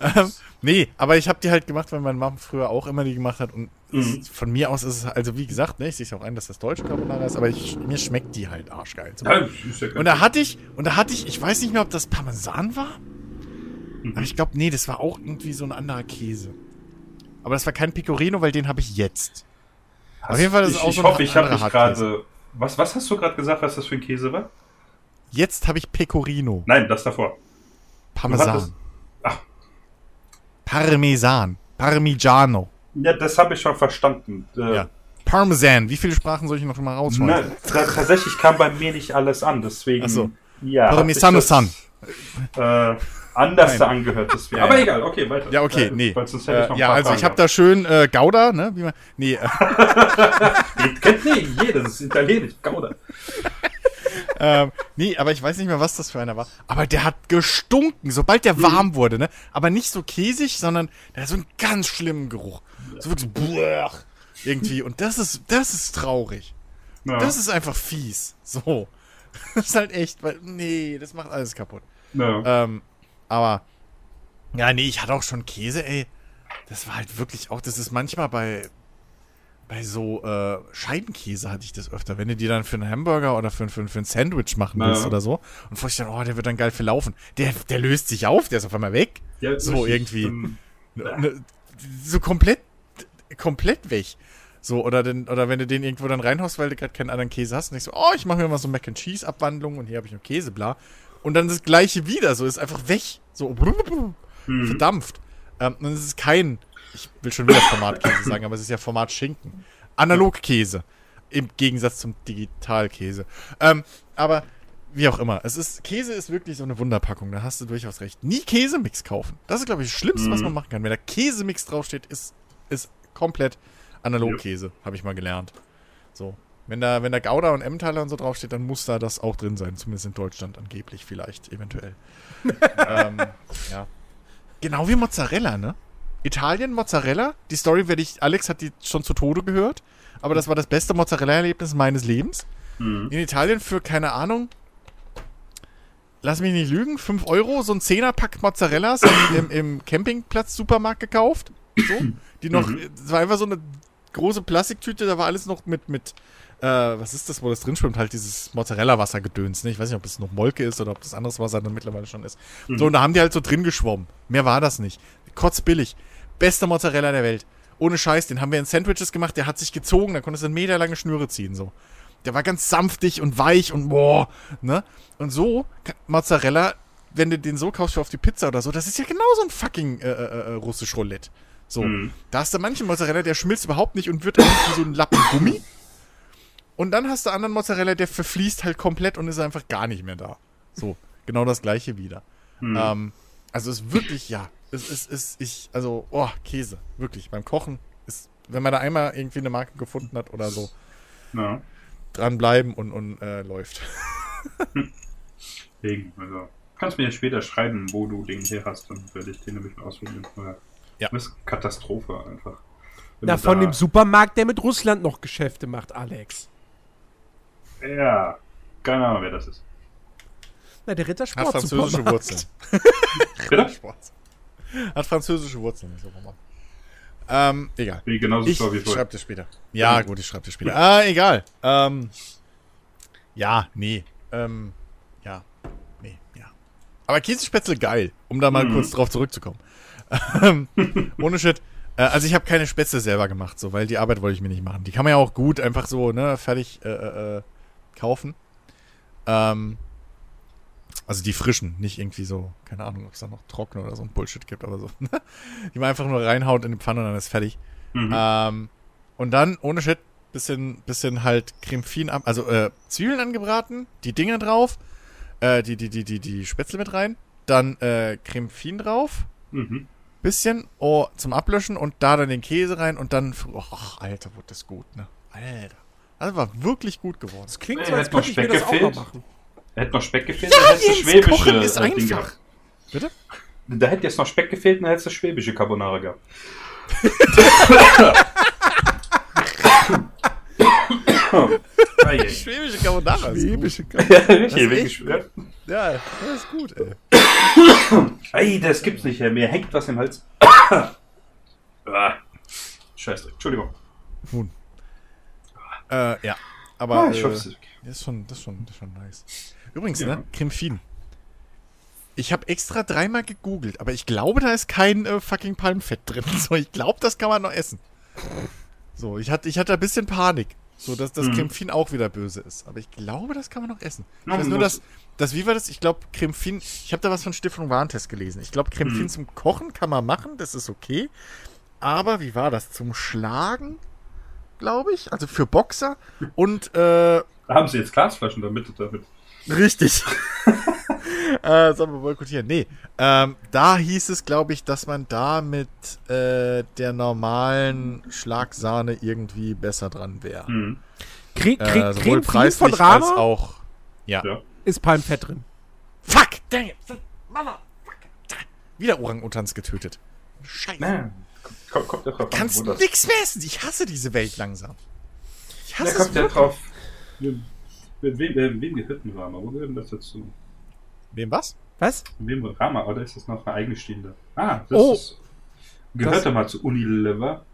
Speaker 2: ähm, nee, aber ich habe die halt gemacht, weil meine Mom früher auch immer die gemacht hat. Und
Speaker 3: Mhm.
Speaker 2: von mir aus ist es, also wie gesagt, ne, ich sehe es auch ein, dass das deutsche Carbonara ist, aber ich, mir schmeckt die halt arschgeil. So.
Speaker 3: Ja,
Speaker 2: Und da hatte ich, und da hatte ich, ich weiß nicht mehr, ob das Parmesan war.
Speaker 3: Mhm.
Speaker 2: Aber ich glaube, nee, das war auch irgendwie so ein anderer Käse. Aber das war kein Pecorino, weil den habe ich jetzt. auf jeden Fall ist es
Speaker 3: ich,
Speaker 2: auch
Speaker 3: ich
Speaker 2: so ein
Speaker 3: hoffe, ich habe dich gerade. Was, was hast du gerade gesagt, was das für ein Käse war?
Speaker 2: Jetzt habe ich Pecorino.
Speaker 3: Nein, das davor.
Speaker 2: Parmesan.
Speaker 3: Ach.
Speaker 2: Parmesan. Parmigiano.
Speaker 3: Ja, das habe ich schon verstanden. Äh,
Speaker 2: Ja. Parmesan. Wie viele Sprachen soll ich noch mal rausschmeißen?
Speaker 3: Tatsächlich kam bei mir nicht alles an, deswegen.
Speaker 2: Ach so.
Speaker 3: Ja. ich das, Äh, anders
Speaker 2: Nein.
Speaker 3: da angehört. Deswegen.
Speaker 2: Ja,
Speaker 3: Aber
Speaker 2: ja.
Speaker 3: egal, okay, weiter.
Speaker 2: Ja, okay,
Speaker 3: Äh,
Speaker 2: nee.
Speaker 3: weil sonst hätte ich noch
Speaker 2: Äh, ja, also ich
Speaker 3: Fragen
Speaker 2: habe da schön äh, Gouda, ne? Wie man, nee,
Speaker 3: Kennt nee, jeder, das ist italienisch. Gouda.
Speaker 2: ähm, nee, aber ich weiß nicht mehr, was das für einer war. Aber der hat gestunken, sobald der warm wurde, ne? Aber nicht so käsig, sondern der hat so einen ganz schlimmen Geruch. So wirklich so, blech, irgendwie. Und das ist, das ist traurig.
Speaker 3: Ja.
Speaker 2: Das ist einfach fies. So. Das ist halt echt, weil, nee, das macht alles kaputt.
Speaker 3: ja.
Speaker 2: Ähm, aber, ja, nee, ich hatte auch schon Käse, ey. Das war halt wirklich auch, das ist manchmal bei, bei so äh, Scheibenkäse hatte ich das öfter. Wenn du die dann für einen Hamburger oder für, für, für ein Sandwich machen
Speaker 3: Ja.
Speaker 2: willst oder so und vorstellst dann, oh, der wird dann geil verlaufen. Der, der löst sich auf, der ist auf einmal weg.
Speaker 3: Ja,
Speaker 2: so irgendwie.
Speaker 3: Ähm,
Speaker 2: Ne, so komplett, komplett weg. So, oder, den, oder wenn du den irgendwo dann reinhaust, weil du gerade keinen anderen Käse hast, und ich so, oh, ich mache mir mal so Mac and Cheese Abwandlung und hier habe ich noch Käse, bla. Und dann das gleiche wieder, so ist einfach weg. So
Speaker 3: hm.
Speaker 2: verdampft. Ähm, und es ist kein, ich will schon wieder Formatkäse sagen, aber es ist ja Format Schinken. Analogkäse. Im Gegensatz zum Digitalkäse. Ähm, aber wie auch immer. Es ist, Käse ist wirklich so eine Wunderpackung, da hast du durchaus recht. Nie Käsemix kaufen. Das ist, glaube ich, das Schlimmste, was
Speaker 3: Mhm.
Speaker 2: man machen kann. Wenn da Käsemix draufsteht, ist, ist komplett Analogkäse, habe ich mal gelernt. So. Wenn da, wenn da Gouda und Emmentaler und so draufsteht, dann muss da das auch drin sein. Zumindest in Deutschland angeblich, vielleicht, eventuell. ähm, ja. Genau wie Mozzarella, ne? Italien, Mozzarella. Die Story werde ich, Alex hat die schon zu Tode gehört. Aber das war das beste Mozzarella-Erlebnis meines Lebens.
Speaker 3: Mhm.
Speaker 2: In Italien für, keine Ahnung, lass mich nicht lügen, 5 Euro, so ein 10er-Pack Mozzarellas im, im, Campingplatz-Supermarkt gekauft. So. Die noch,
Speaker 3: Mhm.
Speaker 2: es war einfach so eine große Plastiktüte, da war alles noch mit, mit, äh, was ist das, wo das drin schwimmt? Halt dieses Mozzarella-Wasser-Gedöns, ne? Ich weiß nicht, ob es noch Molke ist oder ob das anderes Wasser dann mittlerweile schon ist.
Speaker 3: Mhm.
Speaker 2: So, und da haben die halt so drin geschwommen. Mehr war das nicht. Kotzbillig. Bester Mozzarella der Welt. Ohne Scheiß, den haben wir in Sandwiches gemacht, der hat sich gezogen, da konntest du eine meterlange Schnüre ziehen, so. Der war ganz sanftig und weich und boah, ne? Und so, Mozzarella, wenn du den so kaufst für auf die Pizza oder so, das ist ja genauso ein fucking äh, äh, äh, russisch Roulette. So,
Speaker 3: Mhm.
Speaker 2: da hast du manchen Mozzarella, der schmilzt überhaupt nicht und wird eigentlich wie so ein Lappen Gummi. Und dann hast du anderen Mozzarella, der verfließt halt komplett und ist einfach gar nicht mehr da. So, genau das gleiche wieder.
Speaker 3: Mhm.
Speaker 2: Ähm, also es ist wirklich, ja, es ist, ist, ich, also, oh, Käse, wirklich, beim Kochen ist, wenn man da einmal irgendwie eine Marke gefunden hat oder so,
Speaker 3: Ja.
Speaker 2: dranbleiben und, und äh, läuft.
Speaker 3: Deswegen, also. Kannst mir später schreiben, wo du den her hast, dann werde ich den nämlich mal ausprobieren.
Speaker 2: Ja.
Speaker 3: Das ist Katastrophe einfach. Wenn
Speaker 1: Na, von
Speaker 3: da-
Speaker 1: dem Supermarkt, der mit Russland noch Geschäfte macht, Alex.
Speaker 3: Ja, keine Ahnung, wer das ist.
Speaker 1: Na, der Ritter
Speaker 2: Hat französische Wurzeln.
Speaker 3: Bitte?
Speaker 2: Sport. Hat französische Wurzeln, nicht so rum. Ähm, egal.
Speaker 3: Wie genauso
Speaker 2: Ich
Speaker 3: wie
Speaker 2: schreib dir später. Ja, gut, ich schreib dir später. Ah, egal. Ähm, ja, nee. Ähm, ja. Nee, ja. Aber Käsespätzle geil, um da mal
Speaker 3: Mhm.
Speaker 2: kurz drauf zurückzukommen. Ähm, Ohne Shit. Äh, also ich habe keine Spätzle selber gemacht, so, weil die Arbeit wollte ich mir nicht machen. Die kann man ja auch gut einfach so, ne, fertig äh, äh, äh, kaufen. Ähm, also die frischen, nicht irgendwie so, keine Ahnung, ob es da noch trockene oder so ein Bullshit gibt, aber so. die man einfach nur reinhaut in die Pfanne und dann ist fertig.
Speaker 3: Mhm.
Speaker 2: Ähm, und dann, ohne Shit, bisschen, bisschen halt Creme fin ab, also äh, Zwiebeln angebraten, die Dinger drauf, äh, die, die, die, die, die Spätzle mit rein, dann äh, Creme fin drauf,
Speaker 3: Mhm.
Speaker 2: bisschen oh, zum Ablöschen und da dann den Käse rein und dann, ach, Alter, wurde das gut, ne? Alter. Das war wirklich gut geworden.
Speaker 1: Das klingt so, als
Speaker 3: hätte noch
Speaker 1: könnte ich mir
Speaker 3: Speck
Speaker 1: das auch mal
Speaker 3: gefehlt.
Speaker 1: machen.
Speaker 3: Da hätte noch Speck gefehlt, da hättest du schwäbische
Speaker 2: Kochen ist
Speaker 3: äh,
Speaker 2: einfach.
Speaker 3: gehabt.
Speaker 2: Bitte?
Speaker 3: Da hätte jetzt noch Speck gefehlt, dann hättest du schwäbische Carbonara gehabt.
Speaker 2: Schwäbische Carbonara.
Speaker 1: Schwäbische
Speaker 3: Ja, richtig, Schwä-
Speaker 2: Ja, das ist gut, ey.
Speaker 3: Ey, das gibt's nicht. Mir hängt was im Hals. ah. Scheiße, Entschuldigung.
Speaker 2: Nun. Äh, ja. Aber
Speaker 3: Ah, ich
Speaker 2: äh, das ist schon, das ist schon, das ist schon nice. Übrigens,
Speaker 3: Ja.
Speaker 2: ne? Creme fin. Ich habe extra dreimal gegoogelt, aber ich glaube, da ist kein äh, fucking Palmfett drin. So, ich glaube, das kann man noch essen. So, ich hatte, ich hatte ein bisschen Panik. So, dass das
Speaker 3: Mhm.
Speaker 2: Auch wieder böse ist. Aber ich glaube, das kann man noch essen. Ich weiß nur, dass, dass, wie war das? Ich glaube, Creme fin, ich habe da was von Stiftung Warentest gelesen. Ich glaube, Creme
Speaker 3: Mhm.
Speaker 2: zum Kochen kann man machen, das ist okay. Aber wie war das? Zum Schlagen, glaube ich, also für Boxer und äh,
Speaker 3: Da haben sie jetzt Glasflaschen damit. damit.
Speaker 2: Richtig. äh, sollen wir boykottieren? Nee. Ähm, da hieß es, glaube ich, dass man da mit äh, der normalen Schlagsahne irgendwie besser dran wäre.
Speaker 3: Mhm.
Speaker 1: Krieg,
Speaker 2: Äh,
Speaker 1: krieg,
Speaker 2: sowohl
Speaker 1: Creme Free von
Speaker 2: preislich als
Speaker 1: Rama
Speaker 2: auch. Ja.
Speaker 3: Ja.
Speaker 1: ist Palmfett drin.
Speaker 2: Fuck! Dang it! Mama! Fuck. Wieder Orang-Utans getötet. Scheiße.
Speaker 3: Na, kommt, kommt ja drauf an,
Speaker 2: Kannst
Speaker 3: das-
Speaker 2: nix mehr essen. Ich hasse diese Welt langsam. Ich
Speaker 3: Ja,
Speaker 2: hasse
Speaker 3: kommt
Speaker 2: es
Speaker 3: ja drauf. Mit mit wem, äh, wem gehört ein Rama? Wo gehört denn das dazu?
Speaker 2: Wem was?
Speaker 1: Was?
Speaker 3: Wem Rama? Oder ist das noch eine eigenstehende? Ah, das
Speaker 1: Oh.
Speaker 3: ist, gehört
Speaker 1: Das-
Speaker 3: ja mal zu Unilever.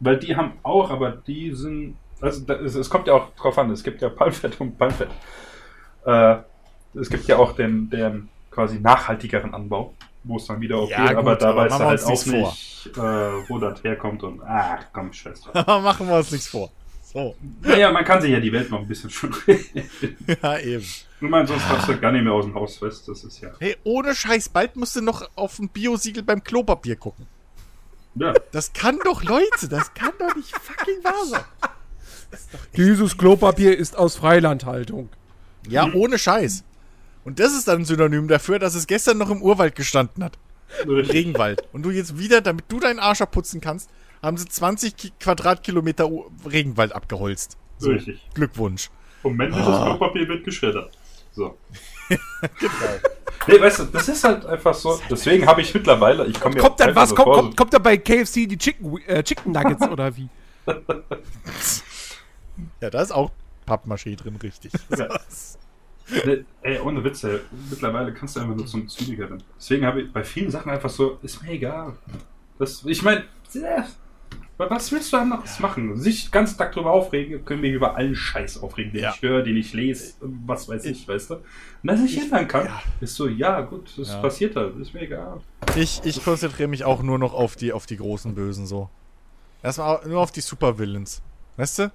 Speaker 3: Weil die haben auch, aber die sind. Also da, es, es kommt ja auch drauf an, es gibt ja Palmfett und Palmfett. Äh, es gibt ja auch den, den quasi nachhaltigeren Anbau, wo es dann wieder okay,
Speaker 2: Ja, gut,
Speaker 3: aber da
Speaker 2: aber
Speaker 3: du
Speaker 2: wir
Speaker 3: halt auch nicht, äh, wo das herkommt und ach komm, Schwester.
Speaker 2: Aber machen wir uns nichts vor. So.
Speaker 3: naja, man kann sich ja die Welt noch ein bisschen schon
Speaker 2: Ja, eben.
Speaker 3: Ich meine, sonst darfst du gar nicht mehr aus dem Haus fest, das ist ja.
Speaker 2: Hey, ohne Scheiß, bald musst du noch auf ein Biosiegel beim Klopapier gucken.
Speaker 3: Ja,
Speaker 2: Das kann doch, Leute, das kann doch nicht fucking wahr sein.
Speaker 1: Dieses Klopapier ist aus Freilandhaltung.
Speaker 2: Ja, ohne Scheiß. Und das ist dann ein Synonym dafür, dass es gestern noch im Urwald gestanden hat. Im Regenwald. Und du jetzt wieder, damit du deinen Arsch abputzen kannst, haben sie 20 Ki Quadratkilometer Regenwald abgeholzt. So,
Speaker 3: Richtig.
Speaker 2: Glückwunsch.
Speaker 3: Und männliches
Speaker 2: Ah.
Speaker 3: Klopapier wird geschreddert. So. Nee, weißt du, das ist halt einfach so. Deswegen habe ich mittlerweile, ich komme mir
Speaker 1: Kommt dann was?
Speaker 3: so
Speaker 1: Kommt, kommt, kommt da bei KFC die Chicken, äh, Chicken Nuggets oder wie?
Speaker 2: Ja, da ist auch Pappmaché drin, richtig.
Speaker 3: Ja. Ey, ohne Witze, mittlerweile kannst du einfach nur zum werden. Deswegen habe ich bei vielen Sachen einfach so, ist mir egal. Das, ich meine, was willst du dann noch machen? Sich ganzen Tag drüber aufregen, können wir über allen Scheiß aufregen, den
Speaker 2: Ja.
Speaker 3: ich höre, den ich lese, was weiß ich, weißt du? Und dass ich ändern kann,
Speaker 2: ja.
Speaker 3: ist so, ja, gut, das
Speaker 2: Ja.
Speaker 3: passiert halt, ist mir egal.
Speaker 2: Ich, ich konzentriere mich auch nur noch auf die, auf die großen Bösen so. Erstmal nur auf die Supervillains. Weißt du?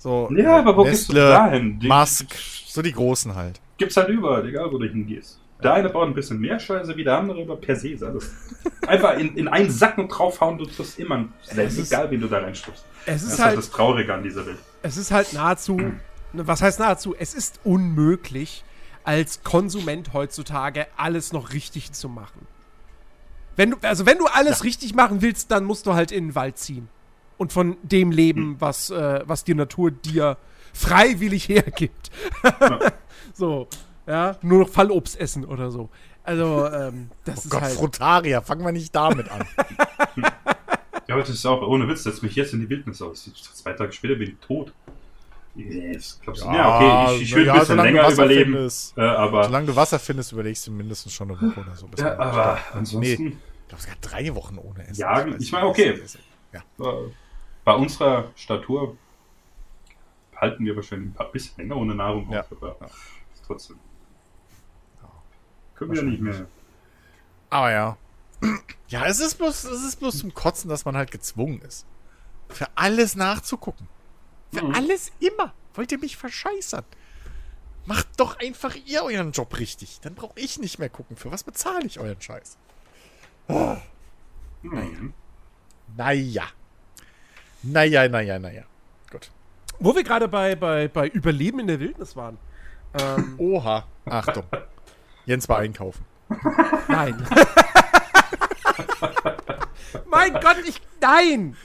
Speaker 2: So.
Speaker 3: Ja, aber wo gehst du dahin? Die-
Speaker 2: Musk, so die großen halt.
Speaker 3: Gibt's halt überall, egal wo du hingehst. Der eine baut ein bisschen mehr Scheiße wie der andere, aber per se ist alles. Einfach in, in einen Sack und draufhauen, du triffst immer selbst,
Speaker 1: Es ist-
Speaker 3: egal wie du da reinstupst.
Speaker 1: Es
Speaker 3: Das
Speaker 1: ist
Speaker 3: halt das Traurige an dieser Welt.
Speaker 1: es ist halt nahezu, ne, was heißt nahezu? Es ist unmöglich, als Konsument heutzutage alles noch richtig zu machen. Wenn du, also wenn du alles richtig machen willst, dann musst du halt in den Wald ziehen. Und von dem leben, was, äh, was die Natur dir freiwillig hergibt. so, ja, nur noch Fallobst essen oder so. Also, ähm, das ist
Speaker 2: Gott,
Speaker 1: halt.
Speaker 2: Frutaria, fangen wir nicht damit an.
Speaker 3: Ja, aber das ist auch, ohne Witz, setz mich jetzt in die Wildnis aus. Zwei Tage später bin ich tot. Yes, glaubst du? Ja, okay, ich, ich würde
Speaker 2: ja,
Speaker 3: ein bisschen länger
Speaker 2: Wasser
Speaker 3: überleben.
Speaker 2: findest.
Speaker 3: Äh, aber,
Speaker 2: Solange du Wasser findest, überlegst du mindestens schon eine Woche oder so. bis
Speaker 3: ja, aber
Speaker 2: Nee,
Speaker 3: ansonsten,
Speaker 2: ich glaube sogar drei Wochen ohne Essen.
Speaker 3: Jagen,
Speaker 2: weiß
Speaker 3: ich meine, okay.
Speaker 2: Ja.
Speaker 3: Bei unserer Statur halten wir wahrscheinlich ein paar bisschen länger ohne Nahrung
Speaker 2: Ja.
Speaker 3: auf, aber
Speaker 2: Ja.
Speaker 3: trotzdem. Können wir nicht mehr.
Speaker 2: Aber ja. Ja, es ist bloß, es ist bloß zum Kotzen, dass man halt gezwungen ist. Für alles nachzugucken. Für
Speaker 3: Mhm.
Speaker 2: alles immer. Wollt ihr mich verscheißern? Macht doch einfach ihr euren Job richtig. Dann brauche ich nicht mehr gucken. Für was bezahle ich euren Scheiß?
Speaker 3: Mhm.
Speaker 2: Naja. Naja, naja, naja. Gut.
Speaker 1: Wo wir gerade bei, bei, bei Überleben in der Wildnis waren. Ähm,
Speaker 2: Oha. Achtung. Jens war einkaufen.
Speaker 1: nein. mein Gott, ich. Nein!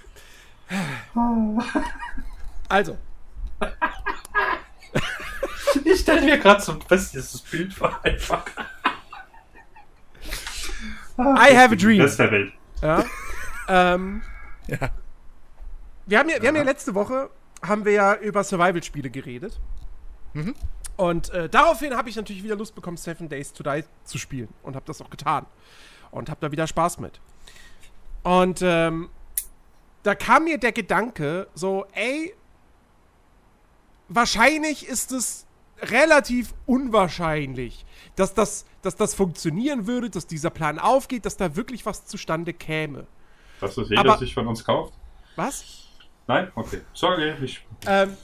Speaker 1: Also,
Speaker 3: Ich stelle mir gerade so ein bestes Bild vor, einfach.
Speaker 1: I have a dream.
Speaker 3: Rest der Welt.
Speaker 1: Ja. ähm,
Speaker 2: Ja.
Speaker 1: Wir haben ja, wir haben ja letzte Woche haben wir ja über Survival-Spiele geredet. Und äh, daraufhin habe ich natürlich wieder Lust bekommen, Seven Days to Die zu spielen. Und habe das auch getan. Und habe da wieder Spaß mit. Und ähm, da kam mir der Gedanke, so, ey, wahrscheinlich ist es relativ unwahrscheinlich, dass das, dass das funktionieren würde, dass dieser Plan aufgeht, dass da wirklich was zustande käme.
Speaker 3: Dass das jeder
Speaker 1: Aber-
Speaker 3: sich von uns kauft?
Speaker 1: Was?
Speaker 3: Nein? Okay. Sorry, ich.
Speaker 1: Ähm,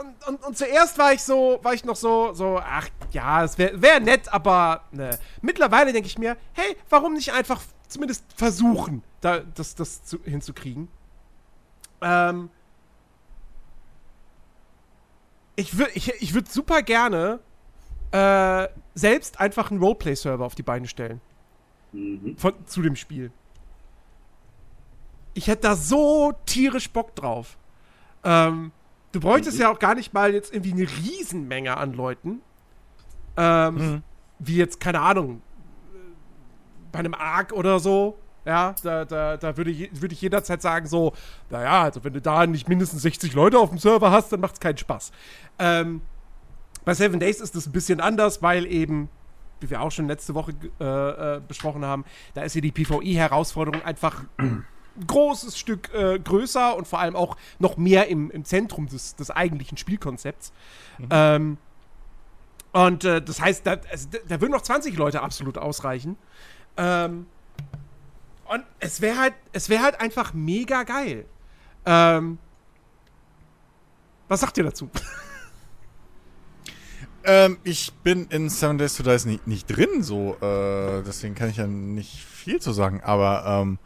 Speaker 1: und, und, und zuerst war ich so, war ich noch so, so, ach ja, es wäre wär nett, aber ne. Mittlerweile denke ich mir, hey, warum nicht einfach zumindest versuchen, da, das, das zu, hinzukriegen? Ähm, ich würde ich, ich würd super gerne äh, selbst einfach einen Roleplay-Server auf die Beine stellen.
Speaker 3: Mhm.
Speaker 1: Von, zu dem Spiel. Ich hätte da so tierisch Bock drauf. Ähm, du bräuchtest ja auch gar nicht mal jetzt irgendwie eine Riesenmenge an Leuten. Ähm,
Speaker 2: Mhm.
Speaker 1: Wie jetzt, keine Ahnung, äh, bei einem Arc oder so. Ja, da, da, da würde, je, würde ich jederzeit sagen, so, naja, also wenn du da nicht mindestens 60 Leute auf dem Server hast, dann macht es keinen Spaß. Ähm, bei Seven Days ist es ein bisschen anders, weil eben, wie wir auch schon letzte Woche äh, äh, besprochen haben, da ist ja die PvE-Herausforderung einfach ein großes Stück äh, größer und vor allem auch noch mehr im, im Zentrum des, des eigentlichen Spielkonzepts. Ähm, und äh, das heißt, da, also, da, würden noch 20 Leute absolut ausreichen. Ähm, und es wäre halt, es wäre halt einfach mega geil. Ähm, was sagt ihr dazu?
Speaker 2: Ähm, ich bin in Seven Days to Die nicht, nicht drin, so, äh, deswegen kann ich ja nicht viel zu sagen, aber, ähm,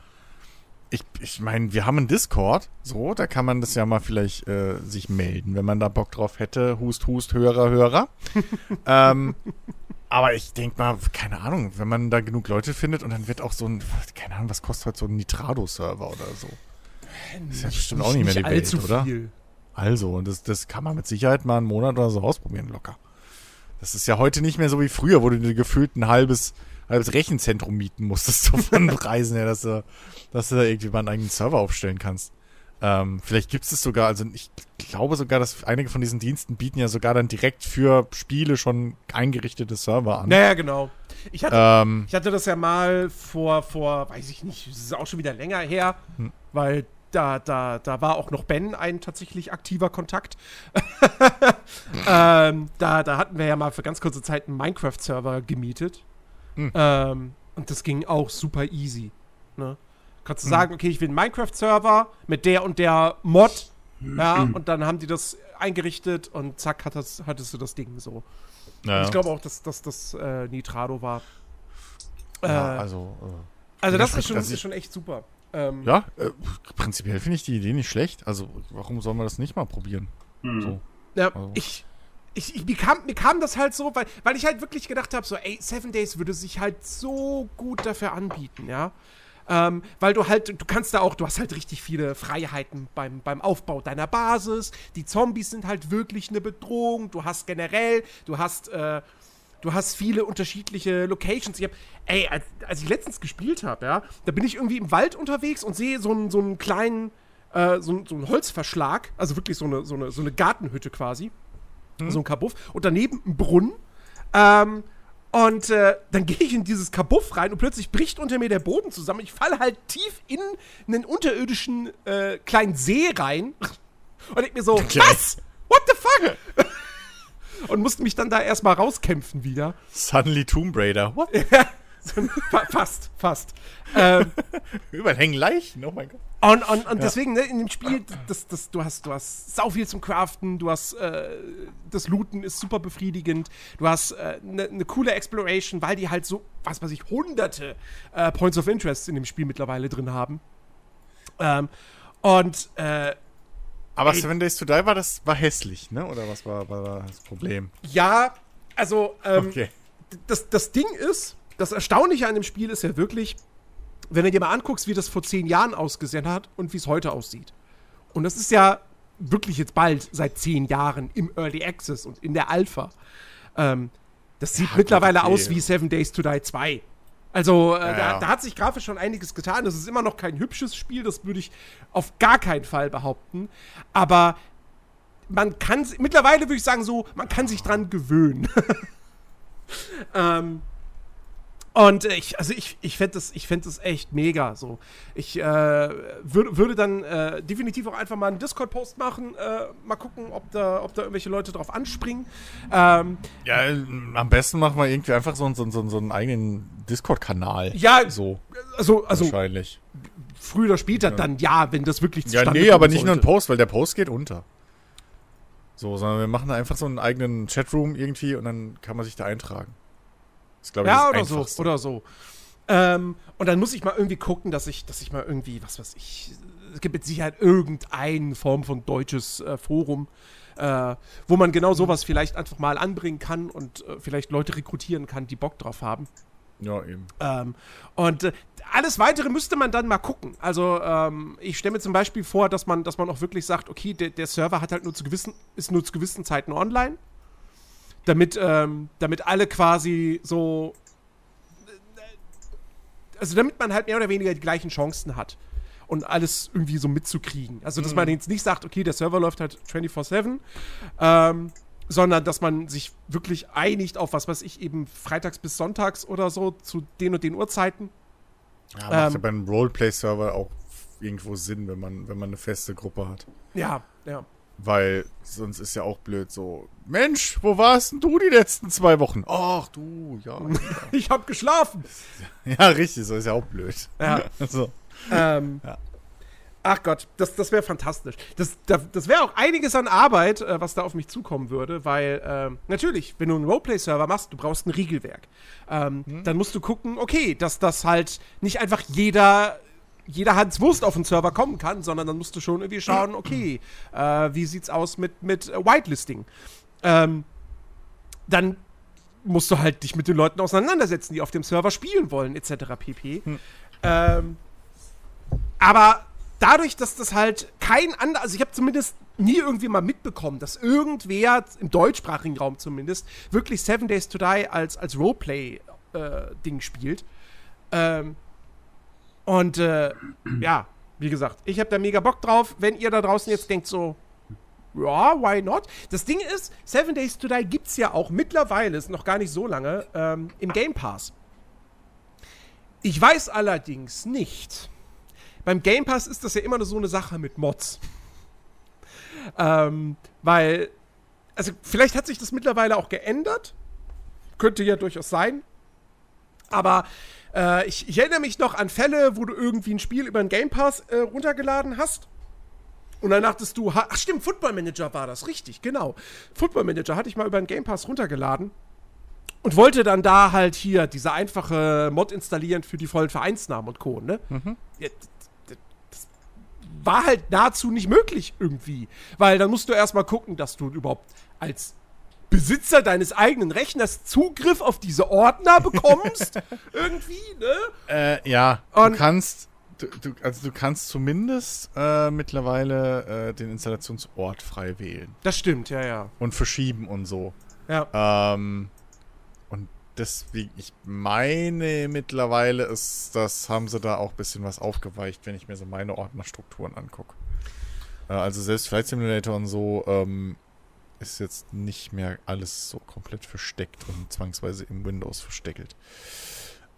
Speaker 2: ich, ich meine, wir haben einen Discord, so, da kann man das ja mal vielleicht äh, sich melden, wenn man da Bock drauf hätte. Hust, hust, Hörer, Hörer. ähm, Aber ich denke mal, keine Ahnung, wenn man da genug Leute findet und dann wird auch so ein, keine Ahnung, was kostet halt so ein Nitrado-Server oder so? Das ist ja bestimmt auch nicht mehr die Welt, oder?
Speaker 1: viel.
Speaker 2: Also, und das, das kann man mit Sicherheit mal einen Monat oder so ausprobieren, locker. Das ist ja heute nicht mehr so wie früher, wo du dir gefühlt ein halbes, halbes Rechenzentrum mieten musstest, so von Preisen her, dass du, dass du da irgendwie mal einen eigenen Server aufstellen kannst. Ähm, vielleicht gibt es es sogar, also ich glaube sogar, dass einige von diesen Diensten bieten ja sogar dann direkt für Spiele schon eingerichtete Server an.
Speaker 1: Naja, genau. Ich hatte,
Speaker 2: Ähm,
Speaker 1: ich hatte das ja mal vor, vor, weiß ich nicht, das ist auch schon wieder länger her,
Speaker 2: Hm.
Speaker 1: weil da, da, da war auch noch Ben ein tatsächlich aktiver Kontakt. ähm, da, da hatten wir ja mal für ganz kurze Zeit einen Minecraft-Server gemietet.
Speaker 2: Hm.
Speaker 1: Ähm, und das ging auch super easy. Ne? Kannst
Speaker 2: Hm.
Speaker 1: du sagen, okay, ich will einen Minecraft-Server mit der und der Mod.
Speaker 2: Hm.
Speaker 1: Ja, und dann haben die das eingerichtet und zack, hat das, hattest du das Ding so.
Speaker 2: ja,
Speaker 1: Ich glaube auch, dass, dass das äh, Nitrado war.
Speaker 2: ja,
Speaker 1: äh,
Speaker 2: also,
Speaker 1: Also
Speaker 2: Ja,
Speaker 1: das ist schon,
Speaker 2: also-
Speaker 1: ist schon echt super. Ähm,
Speaker 2: äh, ja, äh, prinzipiell finde ich die Idee nicht schlecht. Also, warum sollen wir das nicht mal probieren?
Speaker 3: Hm.
Speaker 2: So.
Speaker 1: ja,
Speaker 2: Also-
Speaker 1: ich, ich, ich mir, kam, mir kam das halt so, weil, weil ich halt wirklich gedacht habe, so, ey, Seven Days würde sich halt so gut dafür anbieten, ja. Ähm, weil du halt, du kannst da auch, du hast halt richtig viele Freiheiten beim, beim Aufbau deiner Basis. Die Zombies sind halt wirklich eine Bedrohung. Du hast generell, du hast, äh, du hast viele unterschiedliche Locations. Ich hab, ey, als, als ich letztens gespielt habe, ja, da bin ich irgendwie im Wald unterwegs und sehe so einen, so einen kleinen, äh, so, einen- so einen Holzverschlag, also wirklich so eine, so eine, so eine Gartenhütte quasi. So ein Kabuff. Und daneben ein Brunnen. Ähm, und äh, dann gehe ich in dieses Kabuff rein und plötzlich bricht unter mir der Boden zusammen. Ich falle halt tief in einen unterirdischen äh, kleinen See rein. Und denk mir so,
Speaker 2: Okay.
Speaker 1: was? What the fuck? und musste mich dann da erstmal rauskämpfen wieder.
Speaker 2: Suddenly Tomb Raider. What?
Speaker 1: Fast, fast. ähm,
Speaker 2: Überall hängen Leichen. Oh mein Gott.
Speaker 1: Und, und, und deswegen, ne, in dem Spiel, das, das, du hast, du hast sau viel zum Craften, du hast, äh, das Looten ist super befriedigend, du hast eine äh, ne coole Exploration, weil die halt so, was weiß ich, hunderte äh, Points of Interest in dem Spiel mittlerweile drin haben. Ähm, und, äh,
Speaker 2: Aber
Speaker 1: Ey.
Speaker 2: Seven Days to Die war das war hässlich, ne? Oder was war, war das Problem?
Speaker 1: ja, also, ähm,
Speaker 2: Okay.
Speaker 1: das, das Ding ist, das Erstaunliche an dem Spiel ist ja wirklich, wenn du dir mal anguckst, wie das vor zehn Jahren ausgesehen hat und wie es heute aussieht. Und das ist ja wirklich jetzt bald seit zehn Jahren im Early Access und in der Alpha. Ähm, das sieht
Speaker 2: Ja,
Speaker 1: mittlerweile
Speaker 2: okay.
Speaker 1: aus wie Seven Days to Die 2. Also, äh,
Speaker 2: Ja,
Speaker 1: da,
Speaker 2: ja.
Speaker 1: da hat sich grafisch schon einiges getan. Das ist immer noch kein hübsches Spiel, das würde ich auf gar keinen Fall behaupten. Aber man kann, mittlerweile würde ich sagen so, man kann sich dran gewöhnen. ähm, und ich, also ich, ich fände das, ich fänd das echt mega so. Ich äh, würd, würde dann äh, definitiv auch einfach mal einen Discord-Post machen, äh, mal gucken, ob da, ob da irgendwelche Leute drauf anspringen. Ähm,
Speaker 2: Ja, am besten machen wir irgendwie einfach so, einen- so, einen- so, einen- so einen eigenen Discord-Kanal.
Speaker 1: Ja,
Speaker 2: So,
Speaker 1: also, also
Speaker 2: wahrscheinlich.
Speaker 1: früher oder später dann ja, wenn das wirklich
Speaker 2: Ja,
Speaker 1: zustande
Speaker 2: nee, aber nicht nur ein
Speaker 1: sollte.
Speaker 2: Post, weil der Post geht unter. So, sondern wir machen da einfach so einen eigenen Chatroom irgendwie und dann kann man sich da eintragen. Das glaube ich,
Speaker 1: Ja, oder so, oder so. Ähm, und dann muss ich mal irgendwie gucken, dass ich, dass ich mal irgendwie, was weiß ich, es gibt mit Sicherheit irgendeine Form von deutsches äh, Forum, äh, wo man genau sowas vielleicht einfach mal anbringen kann und äh, vielleicht Leute rekrutieren kann, die Bock drauf haben.
Speaker 2: Ja, eben.
Speaker 1: Ähm, und äh, alles weitere müsste man dann mal gucken. Also ähm, ich stelle mir zum Beispiel vor, dass man, dass man auch wirklich sagt, okay, der, der Server hat halt nur zu gewissen, ist nur zu gewissen Zeiten online. Damit, ähm, damit alle quasi so. Also damit man halt mehr oder weniger die gleichen Chancen hat. Und alles irgendwie so mitzukriegen. Also, dass man jetzt nicht sagt, okay, der Server läuft halt 24-7, ähm, sondern dass man sich wirklich einigt auf, was weiß ich, eben freitags bis sonntags oder so zu den und den Uhrzeiten.
Speaker 2: Ja, macht ja
Speaker 1: Ähm,
Speaker 2: bei einem Roleplay-Server auch irgendwo Sinn, wenn man, wenn man eine feste Gruppe hat.
Speaker 1: Ja, ja.
Speaker 2: Weil sonst ist ja auch blöd so, Mensch, wo warst denn du die letzten zwei Wochen? Ach du, ja.
Speaker 1: Ich hab geschlafen.
Speaker 2: ja, richtig, so ist ja auch blöd.
Speaker 1: Ja.
Speaker 2: Also,
Speaker 1: Ähm,
Speaker 2: Ja.
Speaker 1: Ach Gott, das, das wäre fantastisch. Das, da- das wäre auch einiges an Arbeit, äh, was da auf mich zukommen würde, weil ähm, natürlich, wenn du einen Roleplay-Server machst, du brauchst ein Regelwerk. Ähm, Dann musst du gucken, okay, dass das halt nicht einfach jeder jeder Hans Wurst auf den Server kommen kann, sondern dann musst du schon irgendwie schauen, okay, äh, wie sieht's aus mit, mit äh, Whitelisting? Ähm, dann musst du halt dich mit den Leuten auseinandersetzen, die auf dem Server spielen wollen, etc. pp. Ähm, aber dadurch, dass das halt kein anderer, also ich habe zumindest nie irgendwie mal mitbekommen, dass irgendwer im deutschsprachigen Raum zumindest wirklich Seven Days to Die als, als Roleplay-Ding spielt. Ähm, und äh, ja, wie gesagt, ich habe da mega Bock drauf. Wenn ihr da draußen jetzt denkt so, ja, why not? Das Ding ist, Seven Days to Die gibt's ja auch mittlerweile, ist noch gar nicht so lange, ähm, im Game Pass. Ich weiß allerdings nicht. Beim Game Pass ist das ja immer nur so eine Sache mit Mods. ähm, weil, also vielleicht hat sich das mittlerweile auch geändert. Könnte ja durchaus sein. Aber äh, ich, ich, erinnere mich noch an Fälle, wo du irgendwie ein Spiel über den Game Pass äh, runtergeladen hast. Und dann dachtest du, ach stimmt, Football Manager war das, richtig, genau. Football Manager hatte ich mal über den Game Pass runtergeladen und wollte dann da halt hier diese einfache Mod installieren für die vollen Vereinsnamen und Co. Ne? Mhm. Ja, das war halt nahezu nicht möglich irgendwie. Weil dann musst du erstmal gucken, dass du überhaupt als Besitzer deines eigenen Rechners Zugriff auf diese Ordner bekommst. irgendwie, ne?
Speaker 2: Äh, ja, und du kannst. Du, du, also du kannst zumindest äh, mittlerweile äh, den Installationsort frei wählen.
Speaker 1: Das stimmt, ja, ja.
Speaker 2: Und verschieben und so.
Speaker 1: Ja.
Speaker 2: Ähm, und deswegen, ich meine mittlerweile ist, das haben sie da auch ein bisschen was aufgeweicht, wenn ich mir so meine Ordnerstrukturen angucke. Äh, also selbst Flight Simulator und so ähm, ist jetzt nicht mehr alles so komplett versteckt und zwangsweise im Windows versteckelt.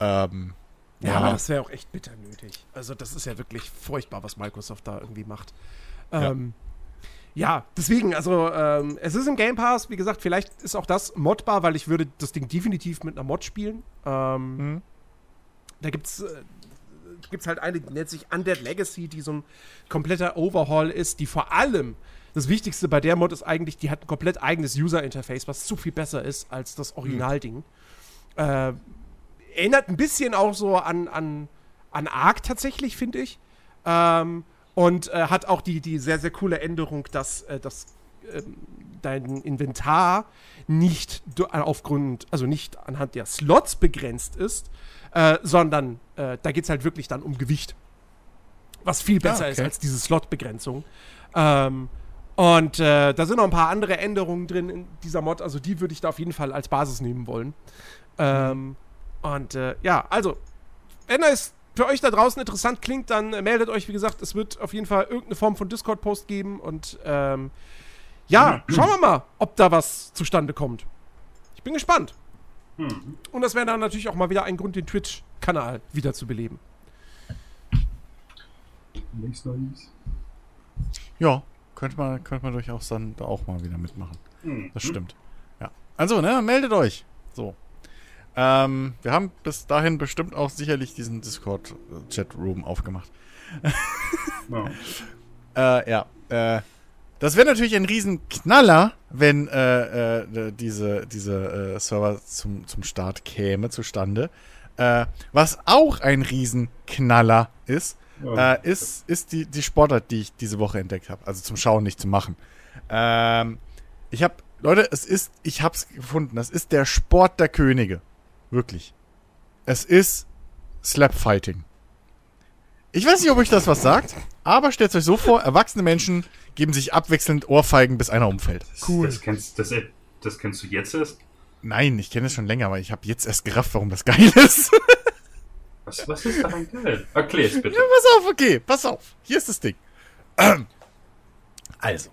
Speaker 2: Ähm,
Speaker 1: ja, ja, aber das wäre auch echt bitter nötig. Also das ist ja wirklich furchtbar, was Microsoft da irgendwie macht. Ähm, ja. ja. deswegen, also ähm, es ist im Game Pass, wie gesagt, vielleicht ist auch das modbar, weil ich würde das Ding definitiv mit einer Mod spielen. Ähm, mhm. Da gibt's äh, gibt's halt eine, die nennt sich Undead Legacy, die so ein kompletter Overhaul ist, die vor allem das Wichtigste bei der Mod ist eigentlich, die hat ein komplett eigenes User-Interface, was zu viel besser ist als das Originalding. Mhm. Äh, erinnert ein bisschen auch so an, an, an Ark tatsächlich, finde ich. Ähm, und äh, hat auch die, die sehr, sehr coole Änderung, dass, äh, dass äh, dein Inventar nicht aufgrund, also nicht anhand der Slots begrenzt ist, äh, sondern äh, da geht es halt wirklich dann um Gewicht. Was viel besser ah, okay. ist als diese Slot-Begrenzung. Ähm, und äh, da sind noch ein paar andere Änderungen drin in dieser Mod. Also die würde ich da auf jeden Fall als Basis nehmen wollen. Ähm, und äh, ja, also, wenn es für euch da draußen interessant klingt, dann äh, meldet euch. Wie gesagt, es wird auf jeden Fall irgendeine Form von Discord-Post geben. Und ähm, ja, schauen wir mal, ob da was zustande kommt. Ich bin gespannt. Mhm. Und das wäre dann natürlich auch mal wieder ein Grund, den Twitch-Kanal wiederzubeleben.
Speaker 2: Nichts Neues. Ja, könnte man, könnte man durchaus dann da auch mal wieder mitmachen. Mhm. Das stimmt. Ja. Also, ne, meldet euch. So. Ähm, wir haben bis dahin bestimmt auch sicherlich diesen Discord-Chat-Room aufgemacht. ja. äh, ja. Äh, das wäre natürlich ein Riesenknaller, wenn äh, äh, diese, diese äh, Server zum, zum Start käme, zustande. Äh, was auch ein Riesenknaller ist, ja. äh, ist, ist die, die Sportart, die ich diese Woche entdeckt habe. Also zum Schauen, nicht zum Machen. Ähm, ich habe, Leute, es ist, ich habe es gefunden. Das ist der Sport der Könige. Wirklich. Es ist Slapfighting. Ich weiß nicht, ob euch das was sagt, aber stellt euch so vor, erwachsene Menschen geben sich abwechselnd Ohrfeigen, bis einer umfällt.
Speaker 3: Cool. Das kennst, das, das kennst du jetzt erst?
Speaker 2: Nein, ich kenne es schon länger, aber ich habe jetzt erst gerafft, warum das geil ist.
Speaker 3: Was, was ist daran geil? Erklär's bitte.
Speaker 2: Ja, pass auf, okay, pass auf. Hier ist das Ding. Also.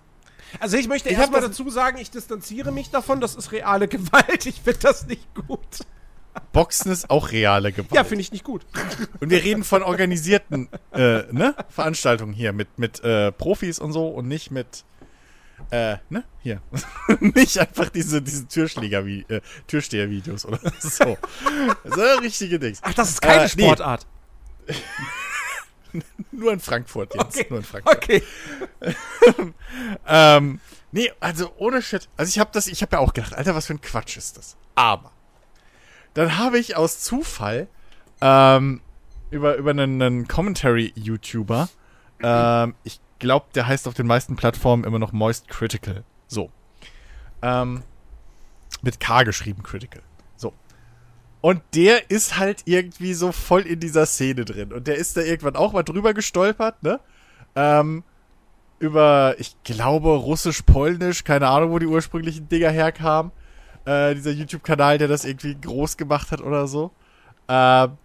Speaker 1: Also ich möchte erstmal dazu sagen, ich distanziere mich davon, das ist reale Gewalt. Ich finde das nicht gut.
Speaker 2: Boxen ist auch reale Gewalt.
Speaker 1: Ja, finde ich nicht gut.
Speaker 2: Und wir reden von organisierten äh, ne? Veranstaltungen hier mit, mit äh, Profis und so und nicht mit äh, ne? Hier. Nicht einfach diese, diese Türschläger wie äh, Türsteher-Videos oder so. so richtige Dings.
Speaker 1: Ach, das ist keine äh, Sportart.
Speaker 2: Nee. Nur in Frankfurt jetzt.
Speaker 1: Okay.
Speaker 2: Nur in Frankfurt.
Speaker 1: Okay.
Speaker 2: ähm, nee, also ohne Shit. Also ich habe das, ich habe ja auch gedacht, Alter, was für ein Quatsch ist das. Aber dann habe ich aus Zufall ähm, über, über einen, einen Commentary-YouTuber, ähm, ich glaube, der heißt auf den meisten Plattformen immer noch Moist Critical. So. Ähm, mit K geschrieben, Critical. Und der ist halt irgendwie so voll in dieser Szene drin. Und der ist da irgendwann auch mal drüber gestolpert, ne? Ähm, über, ich glaube, Russisch, Polnisch, keine Ahnung, wo die ursprünglichen Dinger herkamen. Äh, dieser YouTube-Kanal, der das irgendwie groß gemacht hat oder so. Ähm,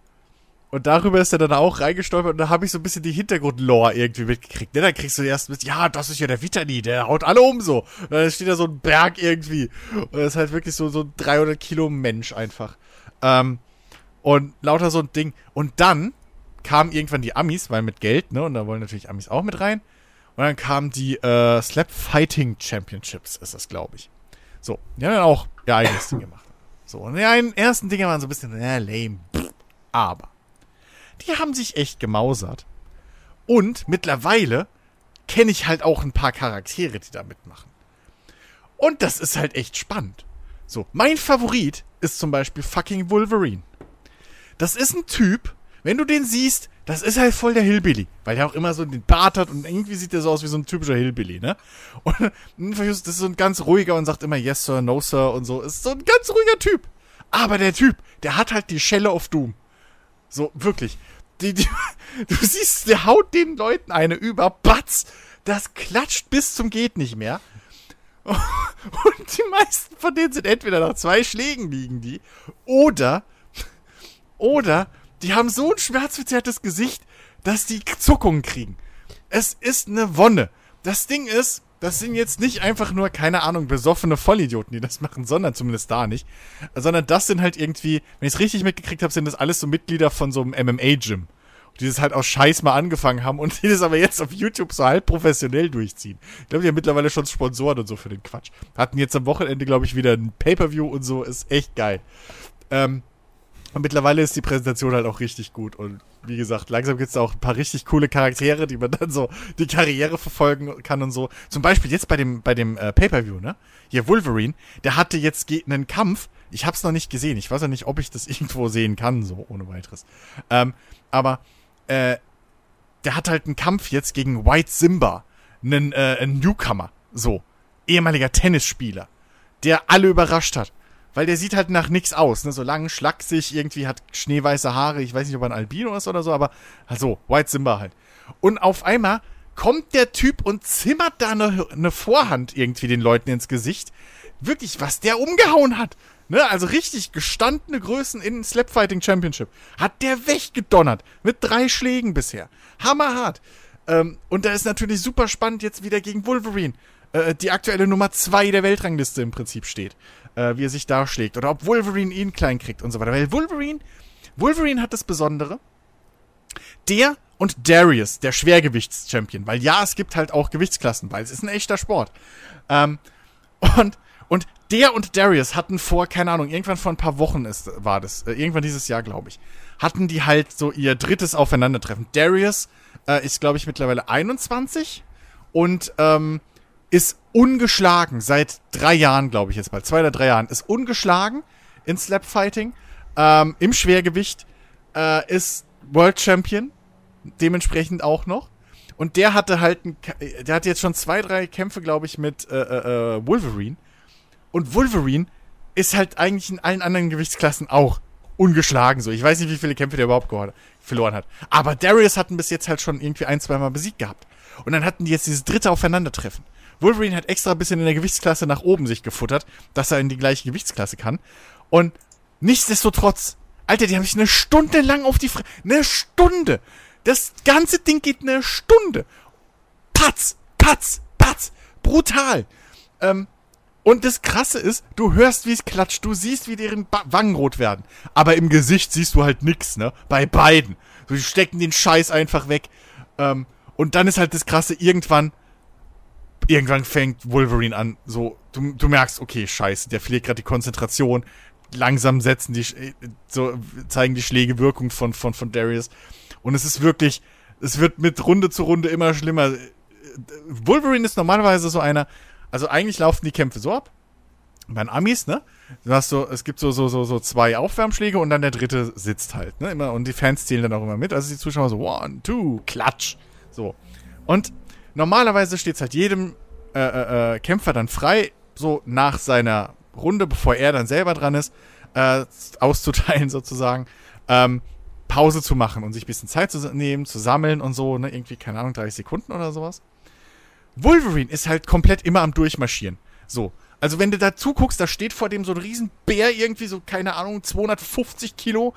Speaker 2: und darüber ist er dann auch reingestolpert und da habe ich so ein bisschen die Hintergrundlore irgendwie mitgekriegt. Ne? Da kriegst du erst mit, ja, das ist ja der Vitani, der haut alle um so. Und dann steht da so ein Berg irgendwie. Und das ist halt wirklich so, so ein 300 Kilo Mensch einfach. Ähm, und lauter so ein Ding. Und dann kamen irgendwann die Amis, weil mit Geld, ne? Und da wollen natürlich Amis auch mit rein. Und dann kamen die äh, Slap Fighting Championships, ist das, glaube ich. So, die haben dann auch ihr eigenes Ding gemacht. So, und die ersten Dinge waren so ein bisschen, äh, lame. Aber die haben sich echt gemausert. Und mittlerweile kenne ich halt auch ein paar Charaktere, die da mitmachen. Und das ist halt echt spannend. So, mein Favorit ist zum Beispiel fucking Wolverine. Das ist ein Typ, wenn du den siehst, das ist halt voll der Hillbilly, weil der auch immer so den Bart hat und irgendwie sieht der so aus wie so ein typischer Hillbilly, ne? Und das ist so ein ganz ruhiger und sagt immer Yes Sir, No Sir und so. Ist so ein ganz ruhiger Typ. Aber der Typ, der hat halt die Schelle auf Doom. So, wirklich. Die, die, du siehst, der haut den Leuten eine über, batz, das klatscht bis zum geht nicht mehr. Und die meisten von denen sind entweder nach zwei Schlägen liegen die, oder, oder, die haben so ein schmerzverzerrtes Gesicht, dass die Zuckungen kriegen. Es ist eine Wonne. Das Ding ist, das sind jetzt nicht einfach nur, keine Ahnung, besoffene Vollidioten, die das machen, sondern zumindest da nicht. Sondern das sind halt irgendwie, wenn ich es richtig mitgekriegt habe, sind das alles so Mitglieder von so einem MMA-Gym. Die das halt aus Scheiß mal angefangen haben und die das aber jetzt auf YouTube so halb professionell durchziehen. Ich glaube, die haben mittlerweile schon Sponsoren und so für den Quatsch. Hatten jetzt am Wochenende, glaube ich, wieder ein Pay-Per-View und so. Ist echt geil. Ähm, und mittlerweile ist die Präsentation halt auch richtig gut. Und wie gesagt, langsam gibt es auch ein paar richtig coole Charaktere, die man dann so die Karriere verfolgen kann und so. Zum Beispiel jetzt bei dem, bei dem äh, Pay-Per-View, ne? Hier Wolverine, der hatte jetzt einen Kampf. Ich hab's noch nicht gesehen. Ich weiß ja nicht, ob ich das irgendwo sehen kann, so ohne weiteres. Ähm, aber äh, der hat halt einen Kampf jetzt gegen White Simba. Einen, äh, Newcomer. So. Ehemaliger Tennisspieler. Der alle überrascht hat. Weil der sieht halt nach nichts aus, ne? So lang, schlaksig, irgendwie hat schneeweiße Haare. Ich weiß nicht, ob er ein Albino ist oder so, aber also, White Simba halt. Und auf einmal kommt der Typ und zimmert da eine, eine Vorhand irgendwie den Leuten ins Gesicht. Wirklich, was der umgehauen hat. Ne, also richtig gestandene Größen in Slapfighting Championship. Hat der weggedonnert. Mit drei Schlägen bisher. Hammerhart. Ähm, und da ist natürlich super spannend jetzt wieder gegen Wolverine. Äh, die aktuelle Nummer zwei der Weltrangliste im Prinzip steht äh, wie er sich darschlägt. Oder ob Wolverine ihn klein kriegt und so weiter. Weil Wolverine, Wolverine hat das Besondere. Der und Darius, der Schwergewichtschampion. Weil ja, es gibt halt auch Gewichtsklassen, weil es ist ein echter Sport. Ähm, und, und der und Darius hatten vor, keine Ahnung, irgendwann vor ein paar Wochen ist, war das, äh, irgendwann dieses Jahr, glaube ich, hatten die halt so ihr drittes Aufeinandertreffen. Darius äh, ist, glaube ich, mittlerweile 21 und ähm, ist ungeschlagen seit drei Jahren, glaube ich jetzt mal, zwei oder drei Jahren, ist ungeschlagen in Slapfighting, ähm, im Schwergewicht, äh, ist World Champion, dementsprechend auch noch. Und der hatte halt, ein, der hat jetzt schon zwei, drei Kämpfe, glaube ich, mit äh, äh, äh, Wolverine. Und Wolverine ist halt eigentlich in allen anderen Gewichtsklassen auch ungeschlagen so. Ich weiß nicht, wie viele Kämpfe der überhaupt verloren hat. Aber Darius hatten bis jetzt halt schon irgendwie ein, zweimal besiegt gehabt. Und dann hatten die jetzt dieses dritte Aufeinandertreffen. Wolverine hat extra ein bisschen in der Gewichtsklasse nach oben sich gefuttert, dass er in die gleiche Gewichtsklasse kann. Und nichtsdestotrotz, Alter, die haben sich eine Stunde lang auf die Fresse. Eine Stunde! Das ganze Ding geht eine Stunde. Patz, patz, patz. Brutal. Ähm, und das Krasse ist, du hörst, wie es klatscht, du siehst, wie deren ba Wangen rot werden. Aber im Gesicht siehst du halt nix, ne? Bei beiden. So, die stecken den Scheiß einfach weg. Ähm, und dann ist halt das Krasse, irgendwann irgendwann fängt Wolverine an, so, du, du merkst, okay, scheiße, der verliert gerade die Konzentration. Langsam setzen die, so, zeigen die Schläge Wirkung von, von, von Darius. Und es ist wirklich, es wird mit Runde zu Runde immer schlimmer. Wolverine ist normalerweise so einer, also eigentlich laufen die Kämpfe so ab. Bei den Amis, ne? Du hast so, es gibt so, so, so, so zwei Aufwärmschläge und dann der dritte sitzt halt, ne? Immer, und die Fans zählen dann auch immer mit. Also die Zuschauer so, one, two, klatsch. So. Und normalerweise steht es halt jedem äh, äh, äh, Kämpfer dann frei, so nach seiner Runde, bevor er dann selber dran ist, äh, auszuteilen sozusagen, ähm, Pause zu machen und sich ein bisschen Zeit zu nehmen, zu sammeln und so, ne, irgendwie, keine Ahnung, 30 Sekunden oder sowas. Wolverine ist halt komplett immer am Durchmarschieren. So. Also wenn du da zuguckst, da steht vor dem so ein Riesenbär, irgendwie so, keine Ahnung, 250 Kilo,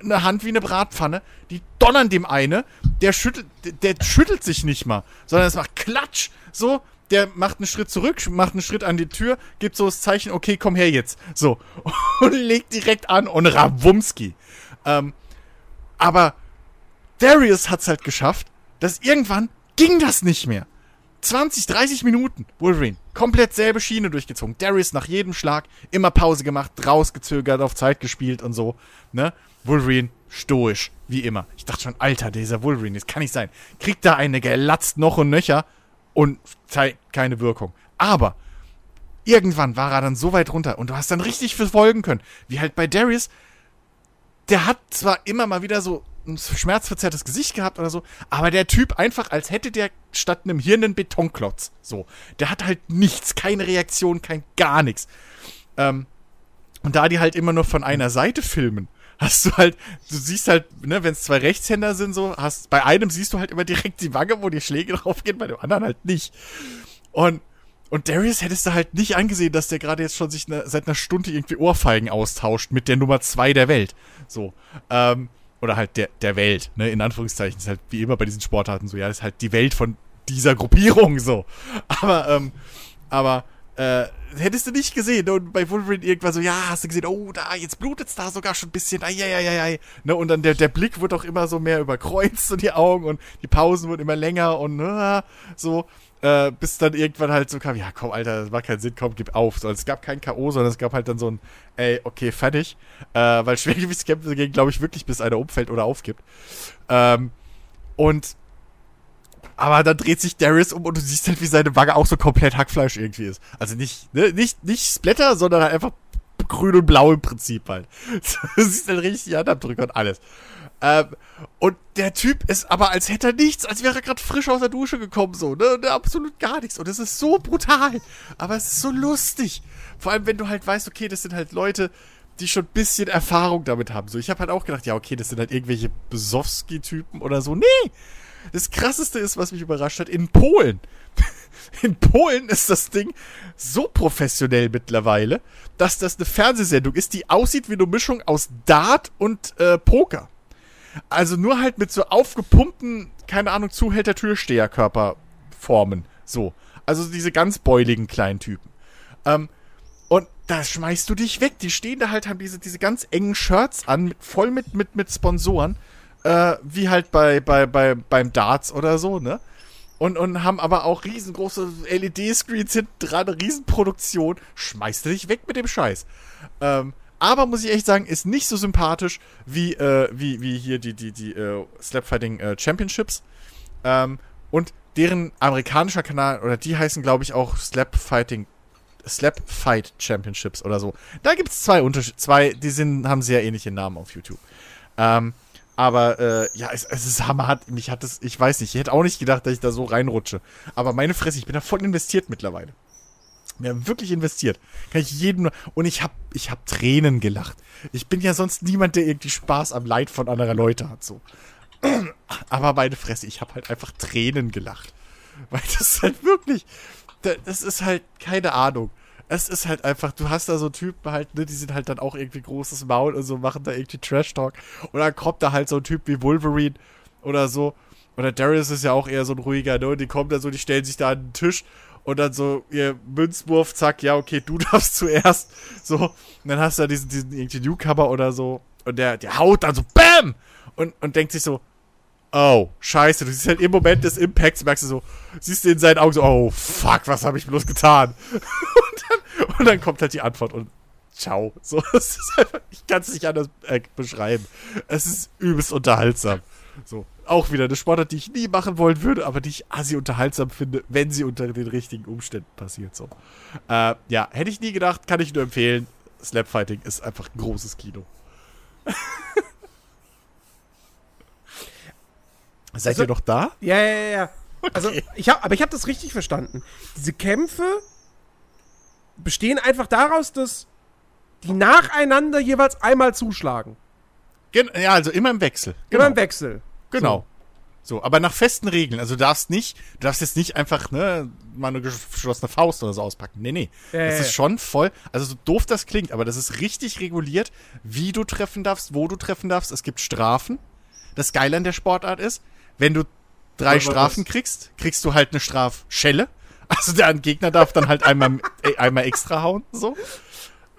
Speaker 2: eine Hand wie eine Bratpfanne, die donnern dem eine, der schüttelt, der schüttelt sich nicht mal, sondern es macht Klatsch, so, der macht einen Schritt zurück, macht einen Schritt an die Tür, gibt so das Zeichen, okay, komm her jetzt, so, und legt direkt an und Rawumski. Ähm, aber Darius hat's halt geschafft, dass irgendwann ging das nicht mehr. 20, 30 Minuten Wolverine. Komplett selbe Schiene durchgezogen. Darius nach jedem Schlag immer Pause gemacht, rausgezögert, auf Zeit gespielt und so. Ne? Wolverine stoisch, wie immer. Ich dachte schon, Alter, dieser Wolverine, das kann nicht sein. Kriegt da eine gelatzt noch und nöcher und zeigt keine Wirkung. Aber irgendwann war er dann so weit runter und du hast dann richtig verfolgen können, wie halt bei Darius. Der hat zwar immer mal wieder so ein schmerzverzerrtes Gesicht gehabt oder so, aber der Typ einfach, als hätte der statt einem Hirn einen Betonklotz. So. Der hat halt nichts, keine Reaktion, kein gar nichts. Ähm, und da die halt immer nur von einer Seite filmen, hast du halt, du siehst halt, ne, wenn es zwei Rechtshänder sind, so, hast, bei einem siehst du halt immer direkt die Wange, wo die Schläge drauf gehen, bei dem anderen halt nicht. Und, und Darius hättest du halt nicht angesehen, dass der gerade jetzt schon sich ne, seit einer Stunde irgendwie Ohrfeigen austauscht mit der Nummer zwei der Welt. So. Ähm, oder halt der, der Welt, ne, in Anführungszeichen, ist halt wie immer bei diesen Sportarten so, ja, das ist halt die Welt von dieser Gruppierung so. Aber, ähm, aber, äh, hättest du nicht gesehen. Und bei Wolverine irgendwann so, ja, hast du gesehen, oh, da, jetzt blutet's da sogar schon ein bisschen, ai, ai, ai, ai. Ne, und dann der, der Blick wird auch immer so mehr überkreuzt und die Augen und die Pausen wurden immer länger und uh, so. Äh, bis dann irgendwann halt so kam, ja komm, Alter, das macht keinen Sinn, komm, gib auf. So, es gab kein K.O., sondern es gab halt dann so ein, ey, okay, fertig. Äh, weil Schwergewichtskämpfe gehen, glaube ich, wirklich, bis einer umfällt oder aufgibt. Ähm, und aber dann dreht sich Darius um und du siehst halt, wie seine Wange auch so komplett Hackfleisch irgendwie ist. Also nicht, ne, nicht, nicht Splatter, sondern halt einfach grün und blau im Prinzip halt. Du siehst halt richtig die Handabdrücke und alles. Ähm, und der Typ ist aber, als hätte er nichts, als wäre er gerade frisch aus der Dusche gekommen, so, ne? Absolut gar nichts. Und es ist so brutal. Aber es ist so lustig. Vor allem, wenn du halt weißt, okay, das sind halt Leute, die schon ein bisschen Erfahrung damit haben. So, ich habe halt auch gedacht, ja, okay, das sind halt irgendwelche Besowski-Typen oder so. Nee! Das krasseste ist, was mich überrascht hat, in Polen. In Polen ist das Ding so professionell mittlerweile, dass das eine Fernsehsendung ist, die aussieht wie eine Mischung aus Dart und äh, Poker. Also nur halt mit so aufgepumpten, keine Ahnung, Zuhälter Türsteherkörperformen. So. Also diese ganz beuligen kleinen Typen. Ähm, und da schmeißt du dich weg. Die stehen da halt, haben diese, diese ganz engen Shirts an, voll mit, mit, mit Sponsoren. Äh, wie halt bei, bei, bei, beim Darts oder so, ne? Und, und haben aber auch riesengroße LED-Screens hinten dran, Riesenproduktion. Schmeißt du dich weg mit dem Scheiß. Ähm, aber muss ich echt sagen, ist nicht so sympathisch wie, äh, wie, wie hier die, die, die äh, Slapfighting äh, Championships. Ähm, und deren amerikanischer Kanal, oder die heißen, glaube ich, auch Slapfighting Slap Fight Championships oder so. Da gibt es zwei Unterschiede, zwei, die sind, haben sehr ähnliche Namen auf YouTube. Ähm, aber äh, ja, es, es ist hammerhart. Mich hat es, ich weiß nicht, ich hätte auch nicht gedacht, dass ich da so reinrutsche. Aber meine Fresse, ich bin da voll investiert mittlerweile. Wir haben wirklich investiert. Kann ich jedem und ich habe ich hab Tränen gelacht. Ich bin ja sonst niemand, der irgendwie Spaß am Leid von anderer Leute hat so. Aber meine Fresse, ich habe halt einfach Tränen gelacht. Weil das ist halt wirklich das ist halt keine Ahnung. Es ist halt einfach, du hast da so Typen halt, ne, die sind halt dann auch irgendwie großes Maul und so machen da irgendwie Trash Talk und dann kommt da halt so ein Typ wie Wolverine oder so oder Darius ist ja auch eher so ein ruhiger, ne, und die kommen da so, die stellen sich da an den Tisch und dann so, ihr Münzwurf, zack, ja, okay, du darfst zuerst. So, und dann hast du da diesen, diesen irgendwie Newcomer oder so. Und der, der haut dann so, BAM! Und, und denkt sich so, oh, scheiße. Du siehst halt im Moment des Impacts, merkst du so, siehst du in seinen Augen so, oh, fuck, was habe ich bloß getan? und, dann, und dann kommt halt die Antwort und ciao. So, es ist einfach, ich kann es nicht anders äh, beschreiben. Es ist übelst unterhaltsam. So, auch wieder eine Sportart, die ich nie machen wollen würde, aber die ich assi unterhaltsam finde, wenn sie unter den richtigen Umständen passiert. So. Äh, ja, hätte ich nie gedacht, kann ich nur empfehlen. Slapfighting ist einfach ein großes Kino. Seid
Speaker 1: Also-
Speaker 2: ihr noch da?
Speaker 1: Ja, ja, ja, ja. Also, ich hab, aber ich habe das richtig verstanden. Diese Kämpfe bestehen einfach daraus, dass die nacheinander jeweils einmal zuschlagen.
Speaker 2: Gen ja, also immer im Wechsel. Genau.
Speaker 1: Immer im Wechsel.
Speaker 2: Genau. So. aber nach festen Regeln. Also du darfst nicht, du darfst jetzt nicht einfach, ne, mal eine geschlossene Faust oder so auspacken. Nee, nee.
Speaker 1: Ja,
Speaker 2: das ist schon voll, also so doof das klingt, aber das ist richtig reguliert, wie du treffen darfst, wo du treffen darfst. Es gibt Strafen. Das Geile an der Sportart ist, wenn du drei Strafen
Speaker 3: was-
Speaker 2: kriegst, kriegst du halt eine Strafschelle. Also der Gegner darf dann halt einmal, äh, einmal extra hauen, so.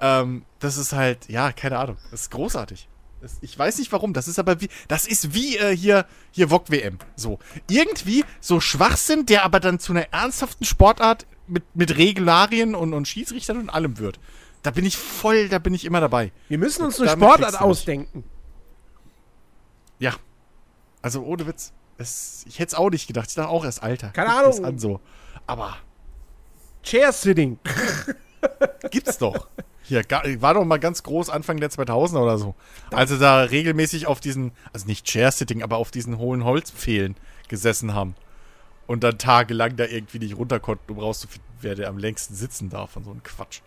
Speaker 2: Ähm, das ist halt, ja, keine Ahnung. Das ist großartig. Das, ich weiß nicht warum. Das ist aber wie, das ist wie äh, hier, hier VOG WM. So. Irgendwie so Schwachsinn, der aber dann zu einer ernsthaften Sportart mit, mit Regularien und, und Schiedsrichtern und allem wird. Da bin ich voll, da bin ich immer dabei.
Speaker 1: Wir müssen uns eine
Speaker 2: Damit
Speaker 1: Sportart ausdenken.
Speaker 2: Ja. Also ohne Witz. Es, ich hätte es auch nicht gedacht. Ich dachte auch erst, Alter.
Speaker 1: Keine Ahnung.
Speaker 2: dir's An, so. Aber
Speaker 1: Chair Sitting.
Speaker 2: gibt's doch. Hier, war doch mal ganz groß Anfang der 2000er oder so. Als sie da regelmäßig auf diesen, also nicht Chair-Sitting, aber auf diesen hohlen Holzpfählen gesessen haben. Und dann tagelang da irgendwie nicht runter konnten, um rauszufinden, wer der am längsten sitzen darf und so ein Quatsch.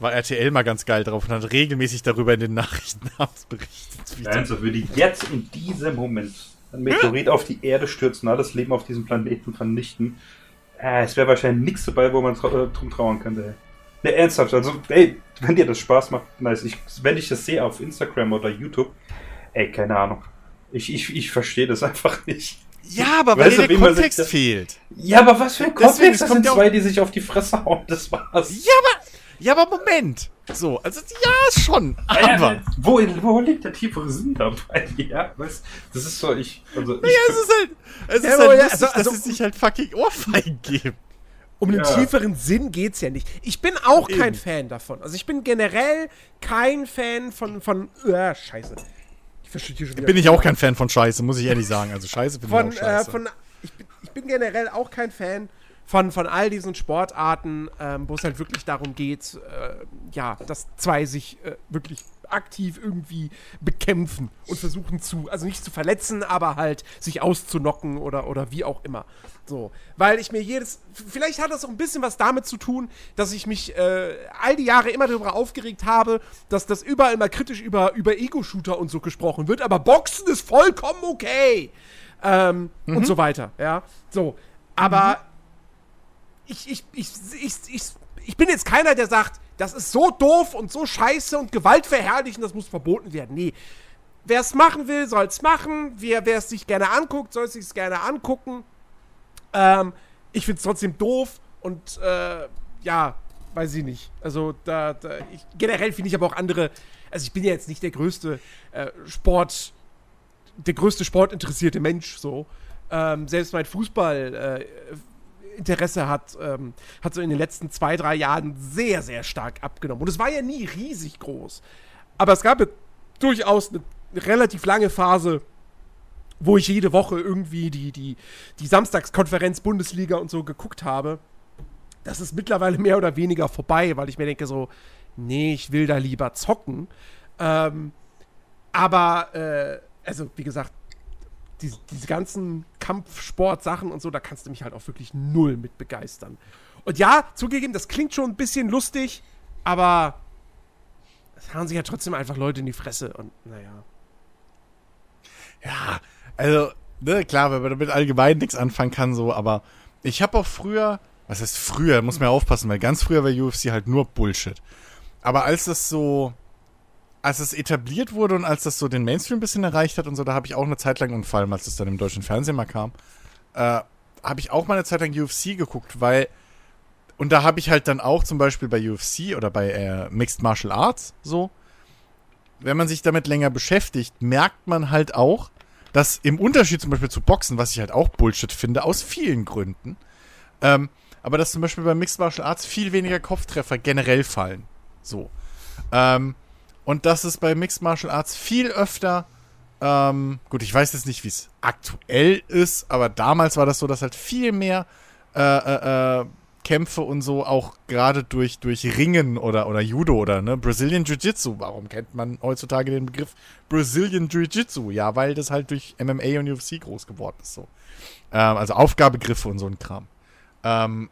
Speaker 2: War RTL mal ganz geil drauf und hat regelmäßig darüber in den Nachrichten abends berichtet. wie
Speaker 3: Also würde jetzt in diesem Moment ein Meteorit auf die Erde stürzen, alles Leben auf diesem Planeten vernichten. Äh, es wäre wahrscheinlich nichts dabei, wo man trau äh, drum trauern könnte. Ey. Ne, ernsthaft, also, ey, wenn dir das Spaß macht, nice. Ich, wenn ich das sehe auf Instagram oder YouTube, ey, keine Ahnung. Ich, ich, ich verstehe das einfach nicht.
Speaker 2: Ja, aber weil
Speaker 3: Weißt
Speaker 2: dir der Kontext fehlt.
Speaker 3: Ja, aber was für ein Kontext, das sind zwei, die sich auf die Fresse hauen, das war's.
Speaker 2: Ja, aber, ja, aber Moment. So, also ja, schon. Aber.
Speaker 3: Äh, wo, wo liegt der tiefere Sinn dabei? Ja, weißt, das ist so, ich, also, ich,
Speaker 2: Ja, es ist halt, es
Speaker 1: Ja,
Speaker 2: ist halt
Speaker 1: ja,
Speaker 2: lustig,
Speaker 1: also- also-
Speaker 2: dass sie sich halt fucking Ohrfeigen geben.
Speaker 1: Um den
Speaker 3: Ja.
Speaker 1: tieferen Sinn geht's ja nicht. Ich bin auch kein
Speaker 2: Eben.
Speaker 1: Fan davon. Also ich bin generell kein Fan von, von, äh, scheiße. Ich verstehe hier schon wieder.
Speaker 2: Bin ich auch kein Fan von Scheiße, muss ich ehrlich sagen. Also Scheiße finde
Speaker 1: von,
Speaker 2: ich auch
Speaker 1: äh,
Speaker 2: scheiße.
Speaker 1: von ich, bin, ich bin generell auch kein Fan von, von all diesen Sportarten, ähm, wo es halt wirklich darum geht, äh, ja, dass zwei sich äh, wirklich aktiv irgendwie bekämpfen und versuchen zu, also nicht zu verletzen, aber halt sich auszunocken oder, oder wie auch immer. So, weil ich mir jedes, vielleicht hat das auch ein bisschen was damit zu tun, dass ich mich äh, all die Jahre immer darüber aufgeregt habe, dass das überall mal kritisch über, über Ego-Shooter und so gesprochen wird, aber Boxen ist vollkommen okay ähm, und so weiter, ja. So, aber ich, ich, ich, ich, ich, ich bin jetzt keiner, der sagt, das ist so doof und so scheiße und gewaltverherrlichend, das muss verboten werden. Nee. Wer es machen will, soll es machen. Wer es sich gerne anguckt, soll es sich gerne angucken. Ähm, ich finde es trotzdem doof und äh, ja, weiß ich nicht. Also da, da ich, generell finde ich aber auch andere. Also ich bin ja jetzt nicht der größte äh, Sport, der größte sportinteressierte Mensch so. Ähm, selbst mein Fußball äh, Interesse hat, ähm, hat so in den letzten zwei, drei Jahren sehr, sehr stark abgenommen. Und es war ja nie riesig groß. Aber es gab ja durchaus eine relativ lange Phase, wo ich jede Woche irgendwie die, die, die Samstagskonferenz Bundesliga und so geguckt habe. Das ist mittlerweile mehr oder weniger vorbei, weil ich mir denke so, nee, ich will da lieber zocken. Ähm, aber, äh, also wie gesagt, diese, diese ganzen Kampfsport-Sachen und so, da kannst du mich halt auch wirklich null mit begeistern. Und ja, zugegeben, das klingt schon ein bisschen lustig, aber es hauen sich ja trotzdem einfach Leute in die Fresse und naja.
Speaker 2: Ja, also, ne, klar, wenn man damit allgemein nichts anfangen kann, so, aber ich habe auch früher, was heißt früher, muss man ja aufpassen, weil ganz früher war UFC halt nur Bullshit. Aber als das so, als es etabliert wurde und als das so den Mainstream ein bisschen erreicht hat und so, da habe ich auch eine Zeit lang, und vor allem als es dann im deutschen Fernsehen mal kam, äh, habe ich auch mal eine Zeit lang UFC geguckt, weil, und da habe ich halt dann auch zum Beispiel bei UFC oder bei äh, Mixed Martial Arts so, wenn man sich damit länger beschäftigt, merkt man halt auch, dass im Unterschied zum Beispiel zu Boxen, was ich halt auch Bullshit finde, aus vielen Gründen, ähm, aber dass zum Beispiel bei Mixed Martial Arts viel weniger Kopftreffer generell fallen. So. Ähm, und dass es bei Mixed Martial Arts viel öfter, ähm, gut, ich weiß jetzt nicht, wie es aktuell ist, aber damals war das so, dass halt viel mehr äh, äh, äh, Kämpfe und so auch gerade durch, durch Ringen oder, oder Judo oder ne, Brazilian Jiu-Jitsu. Warum kennt man heutzutage den Begriff Brazilian Jiu-Jitsu? Ja, weil das halt durch MMA und UFC groß geworden ist. So. Ähm, also Aufgabegriffe und so ein Kram. Ähm,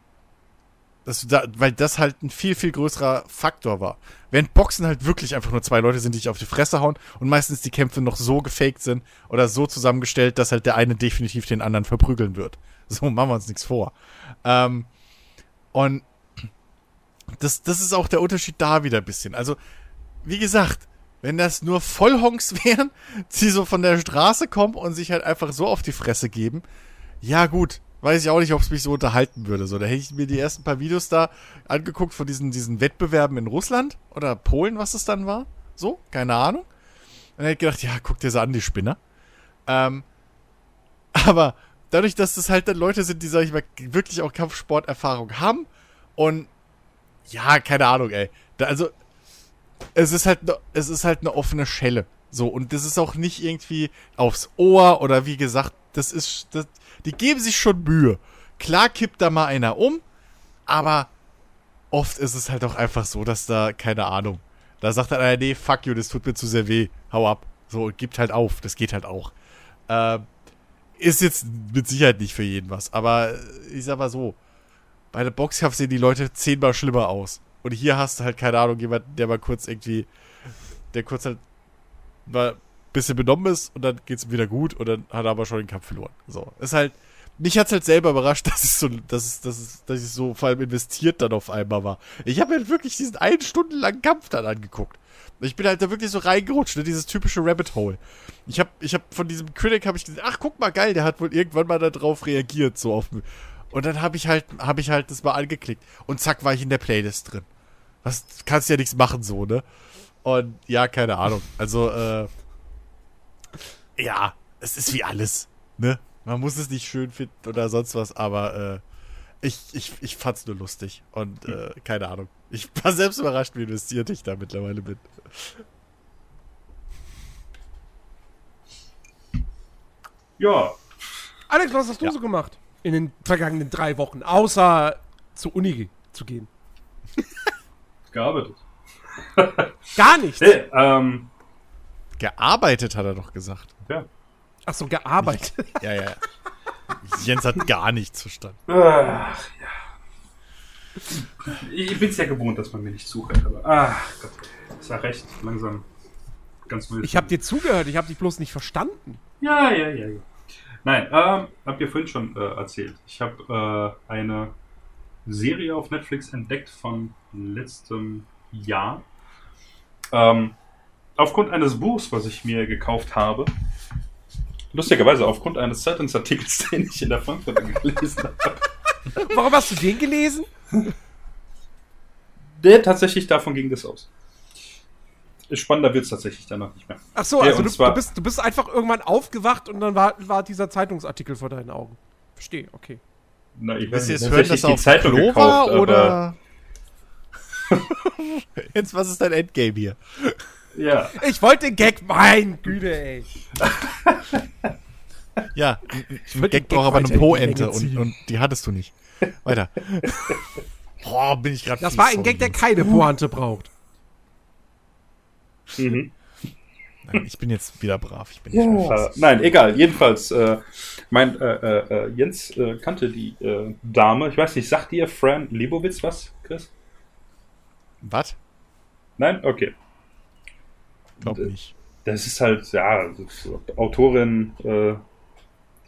Speaker 2: Das, da, weil das halt ein viel, viel größerer Faktor war. Während Boxen halt wirklich einfach nur zwei Leute sind, die sich auf die Fresse hauen und meistens die Kämpfe noch so gefaked sind oder so zusammengestellt, dass halt der eine definitiv den anderen verprügeln wird. So machen wir uns nichts vor. Ähm, und das, das ist auch der Unterschied da wieder ein bisschen. Also, wie gesagt, wenn das nur Vollhonks wären, die so von der Straße kommen und sich halt einfach so auf die Fresse geben, ja gut, weiß ich auch nicht, ob es mich so unterhalten würde. So, da hätte ich mir die ersten paar Videos da angeguckt von diesen, diesen Wettbewerben in Russland oder Polen, was es dann war. So, keine Ahnung. Und dann hätte ich gedacht, ja, guck dir so an, die Spinner. Ähm, aber dadurch, dass das halt dann Leute sind, die, sag ich mal, wirklich auch Kampfsporterfahrung haben und ja, keine Ahnung, ey. Da, also, es ist halt, ne, es ist halt eine offene Schelle. So, und das ist auch nicht irgendwie aufs Ohr oder wie gesagt, das ist, das, die geben sich schon Mühe. Klar kippt da mal einer um, aber oft ist es halt auch einfach so, dass da, keine Ahnung, da sagt dann einer, nee, fuck you, das tut mir zu sehr weh, hau ab. So, gibt halt auf, das geht halt auch. Äh, ist jetzt mit Sicherheit nicht für jeden was, aber ich sag mal so, bei der Boxkampf sehen die Leute zehnmal schlimmer aus. Und hier hast du halt, keine Ahnung, jemanden, der mal kurz irgendwie, der kurz halt mal bisschen benommen ist und dann geht's ihm wieder gut und dann hat er aber schon den Kampf verloren. So. Ist halt, mich hat's halt selber überrascht, dass es so, dass dass dass ich so vor allem investiert dann auf einmal war. Ich habe mir halt wirklich diesen einen Stunden langen Kampf dann angeguckt. Ich bin halt da wirklich so reingerutscht, ne? dieses typische Rabbit Hole. Ich habe ich hab von diesem Critic habe ich gesehen, ach guck mal geil, der hat wohl irgendwann mal darauf reagiert so auf und dann habe ich halt habe ich halt das mal angeklickt und zack war ich in der Playlist drin. Was kannst ja nichts machen so, ne? Und ja, keine Ahnung. Also äh ja, es ist wie alles, ne? Man muss es nicht schön finden oder sonst was, aber äh, ich, ich, ich fand's nur lustig und äh, keine Ahnung. Ich war selbst überrascht, wie investiert ich da mittlerweile bin.
Speaker 3: Ja.
Speaker 1: Alex, was hast du
Speaker 2: Ja.
Speaker 1: so gemacht in den vergangenen drei Wochen, außer zur Uni zu gehen?
Speaker 3: Gearbeitet.
Speaker 1: Gar nichts.
Speaker 3: Hey, ähm,
Speaker 2: Gearbeitet, hat er doch gesagt.
Speaker 3: ja.
Speaker 1: Ach so, gearbeitet.
Speaker 2: Ja, ja. ja. Jens hat gar nichts verstanden.
Speaker 3: Ach, ja. Ich bin es ja gewohnt, dass man mir nicht zuhört, aber ach Gott. Ist ja recht, langsam ganz wild.
Speaker 1: Ich habe dir zugehört, ich habe dich bloß nicht verstanden.
Speaker 3: Ja, ja, ja, ja. Nein, ähm, hab dir vorhin schon äh, erzählt. Ich habe äh, eine Serie auf Netflix entdeckt von letztem Jahr. Ähm, aufgrund eines Buchs, was ich mir gekauft habe. Lustigerweise aufgrund eines Zeitungsartikels, den ich in der Frankfurter gelesen habe.
Speaker 1: Warum hast du den gelesen?
Speaker 3: Der tatsächlich davon ging das aus. Spannender wird es tatsächlich danach nicht mehr.
Speaker 1: Ach so,
Speaker 3: Ja,
Speaker 1: also
Speaker 3: und
Speaker 1: du,
Speaker 3: zwar-
Speaker 1: du, bist, du bist einfach irgendwann aufgewacht und dann war, war dieser Zeitungsartikel vor deinen Augen. Verstehe, okay.
Speaker 3: Na, ich weiß
Speaker 2: jetzt
Speaker 3: nicht,
Speaker 2: hören, dass er auf Klo war, oder? Jens, was ist dein Endgame hier?
Speaker 3: Ja,
Speaker 1: Ich wollte den Gag, mein Güte, ey.
Speaker 2: Ja, ein
Speaker 1: würd den
Speaker 2: Gag braucht aber eine Po-Ente und, und die hattest du nicht. Weiter. Boah, bin ich gerade
Speaker 1: Das war ein Gag, der keine Pointe braucht.
Speaker 3: mhm.
Speaker 2: Nein, ich bin jetzt wieder brav. Ich bin nicht mehr
Speaker 3: Äh, nein, egal. Jedenfalls, äh, mein äh, äh, äh, Jens äh, kannte die äh, Dame. Ich weiß nicht, sagt dir Fran Lebowitz was, Chris?
Speaker 2: Was?
Speaker 3: Nein? Okay.
Speaker 2: Glaub
Speaker 3: Und, äh,
Speaker 2: nicht.
Speaker 3: Das ist halt, ja, ist Autorin, äh,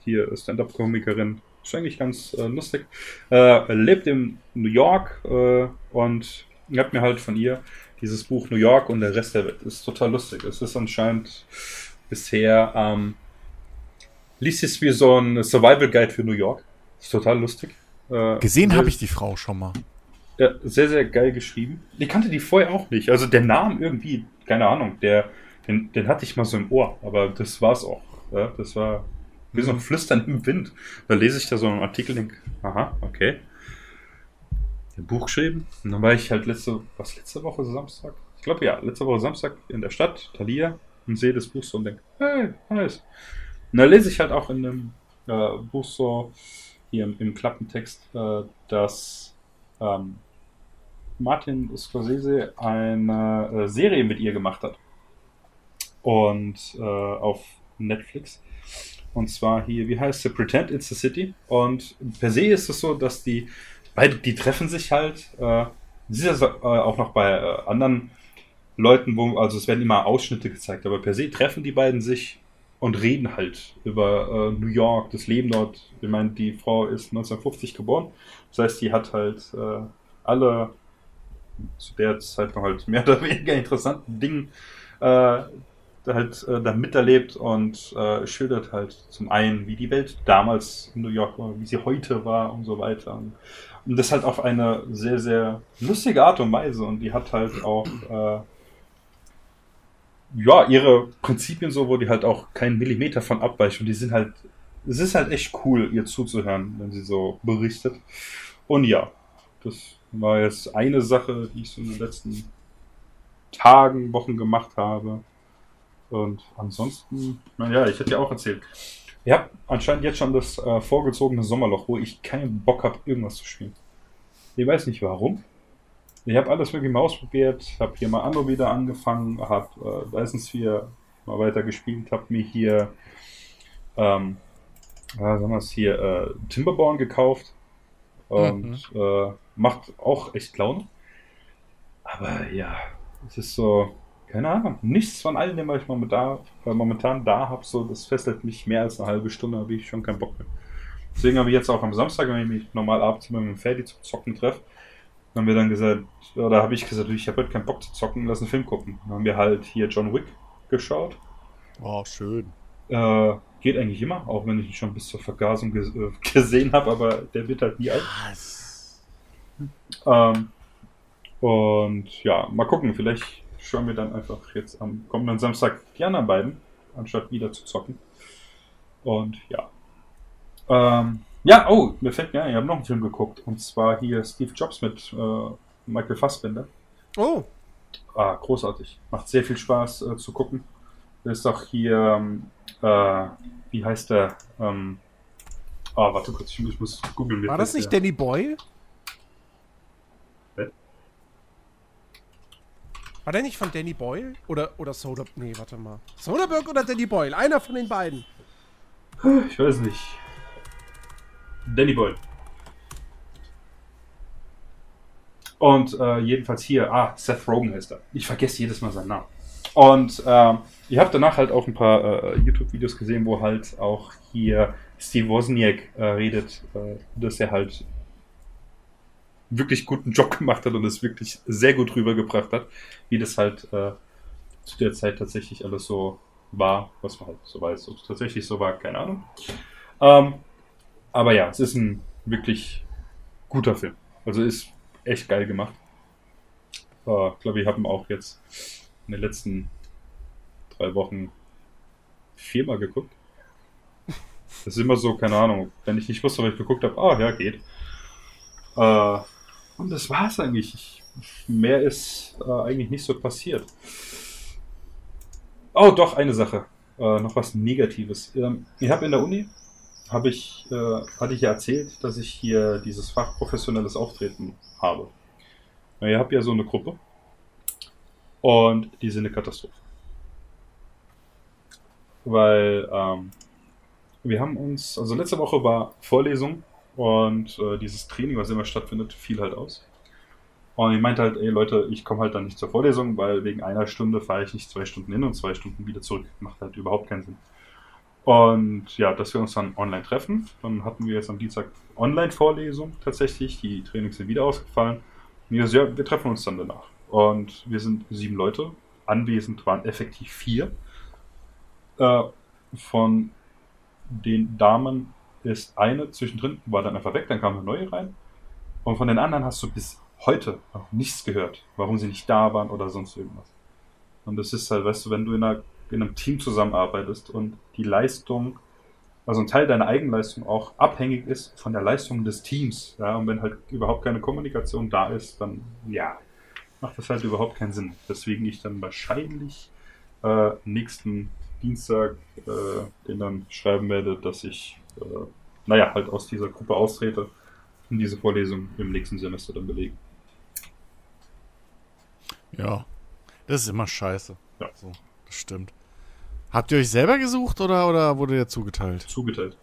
Speaker 3: hier Stand-Up-Komikerin. Ist eigentlich ganz äh, lustig. Äh, lebt in New York äh, und ich habe mir halt von ihr dieses Buch New York und der Rest der Welt. ist total lustig. Es ist anscheinend bisher, ähm, liest es wie so ein Survival Guide für New York. Ist total lustig. Äh,
Speaker 2: Gesehen habe ich die Frau schon mal.
Speaker 3: ja, sehr, sehr geil geschrieben. Ich kannte die vorher auch nicht. Also der Name irgendwie, keine Ahnung, der, den, den hatte ich mal so im Ohr, aber das war's auch. Ja, das war wie so ein Flüstern im Wind. Da lese ich da so einen Artikel und denke, aha, okay. Ein Buch geschrieben. Und dann war ich halt letzte, was letzte Woche Samstag? Ich glaube ja, letzte Woche Samstag in der Stadt, Thalia, und sehe das Buch so und denke, hey, nice. Und dann lese ich halt auch in dem äh, Buch so, hier im, im Klappentext, äh, dass ähm, Martin Scorsese eine äh, Serie mit ihr gemacht hat. Und äh, auf Netflix. Und zwar hier, wie heißt sie? Pretend It's the City. Und per se ist es so, dass die Beide, die treffen sich halt. Äh, sie ist äh, auch noch bei äh, anderen Leuten, wo, also es werden immer Ausschnitte gezeigt, aber per se treffen die beiden sich und reden halt über äh, New York, das Leben dort. Ich meine, die Frau ist 1950 geboren. Das heißt, die hat halt äh, alle zu der Zeit noch halt mehr oder weniger interessanten Dingen äh, halt äh, da miterlebt und äh, schildert halt zum einen, wie die Welt damals in New York war, wie sie heute war und so weiter. Und, und das halt auf eine sehr, sehr lustige Art und Weise. Und die hat halt auch äh, ja, ihre Prinzipien so, wo die halt auch keinen Millimeter von abweichen. Und die sind halt, es ist halt echt cool, ihr zuzuhören, wenn sie so berichtet. Und ja, das war jetzt eine Sache, die ich so in den letzten Tagen, Wochen gemacht habe. Und ansonsten, naja, ich hätte ja auch erzählt. Ich habe anscheinend jetzt schon das äh, vorgezogene Sommerloch, wo ich keinen Bock habe, irgendwas zu spielen. Ich weiß nicht warum. Ich habe alles wirklich mal ausprobiert, habe hier mal Anno wieder angefangen, habe äh, License 4 mal weiter gespielt, habe mir hier, ähm, äh, sagen wir es hier, äh, Timberborn gekauft und mhm. äh, macht auch echt Laune. Aber ja, es ist so, keine Ahnung, nichts von all dem, was ich momentan, momentan da habe, so, das fesselt mich mehr als eine halbe Stunde, habe ich schon keinen Bock mehr. Deswegen habe ich jetzt auch am Samstag, wenn ich mich normal abends mit dem Ferdi zum Zocken treffe, haben wir dann gesagt, oder habe ich gesagt, ich habe heute keinen Bock zu zocken, lass einen Film gucken. Dann haben wir halt hier John Wick geschaut.
Speaker 2: Oh, schön.
Speaker 3: Äh, geht eigentlich immer, auch wenn ich ihn schon bis zur Vergasung ges äh, gesehen habe, aber der wird halt nie alt. Ähm, und ja, mal gucken, vielleicht schauen wir dann einfach jetzt am kommenden Samstag die anderen beiden, anstatt wieder zu zocken. Und ja. Ähm, ja, oh, mir fällt mir ein, ich habe noch einen Film geguckt. Und zwar hier Steve Jobs mit äh, Michael Fassbender.
Speaker 1: Oh.
Speaker 3: Ah, großartig. Macht sehr viel Spaß äh, zu gucken. Da ist auch hier, ähm, äh, wie heißt der? Ähm, ah, warte kurz, ich, ich muss googeln.
Speaker 1: War das nicht der. Danny Boyle? War der nicht von Danny Boyle? Oder, oder Soda... Nee, warte mal. Soderbergh oder Danny Boyle? Einer von den beiden.
Speaker 3: Ich weiß nicht. Danny Boyle. Und äh, jedenfalls hier, ah, Seth Rogen heißt er. Ich vergesse jedes Mal seinen Namen. Und äh, ihr habt danach halt auch ein paar äh, YouTube-Videos gesehen, wo halt auch hier Steve Wozniak äh, redet, äh, dass er halt wirklich guten Job gemacht hat und es wirklich sehr gut rübergebracht hat, wie das halt äh, zu der Zeit tatsächlich alles so war, was man halt so weiß. Ob es tatsächlich so war, keine Ahnung. Ähm, aber ja, es ist ein wirklich guter Film. Also ist echt geil gemacht. Äh, ich glaube, ich habe ihn auch jetzt in den letzten drei Wochen viermal geguckt. Das ist immer so, keine Ahnung, wenn ich nicht wusste, was ich geguckt habe, ah ja, geht. Äh, und das war's eigentlich. Ich, mehr ist äh, eigentlich nicht so passiert. Oh, doch, eine Sache. Äh, noch was Negatives. Ähm, ich habe in der Uni, habe ich, äh, hatte ich ja erzählt, dass ich hier dieses Fach professionelles Auftreten habe. Na, ihr habt ja so eine Gruppe. Und die sind eine Katastrophe. Weil ähm, wir haben uns, also letzte Woche war Vorlesung und äh, dieses Training, was immer stattfindet, fiel halt aus. Und ich meinte halt, ey Leute, ich komme halt dann nicht zur Vorlesung, weil wegen einer Stunde fahre ich nicht zwei Stunden hin und zwei Stunden wieder zurück. Macht halt überhaupt keinen Sinn. Und ja, dass wir uns dann online treffen. Dann hatten wir jetzt am Dienstag Online-Vorlesung tatsächlich. Die Trainings sind wieder ausgefallen. Und ja, wir treffen uns dann danach. Und wir sind sieben Leute. Anwesend waren effektiv vier. Äh, von den Damen ist eine zwischendrin, war dann einfach weg, dann kam eine neue rein. Und von den anderen hast du bis heute noch nichts gehört, warum sie nicht da waren oder sonst irgendwas. Und das ist halt, weißt du, wenn du in, einer, in einem Team zusammenarbeitest und die Leistung, also ein Teil deiner Eigenleistung auch abhängig ist von der Leistung des Teams, ja, und wenn halt überhaupt keine Kommunikation da ist, dann, ja, macht das halt überhaupt keinen Sinn. Deswegen ich dann wahrscheinlich äh, nächsten Dienstag äh, den dann schreiben werde, dass ich äh, naja, halt aus dieser Gruppe austrete und diese Vorlesung im nächsten Semester dann belegen.
Speaker 2: Ja, das ist immer scheiße. Ja. So, das stimmt. Habt ihr euch selber gesucht oder, oder wurde ihr zugeteilt?
Speaker 3: Zugeteilt.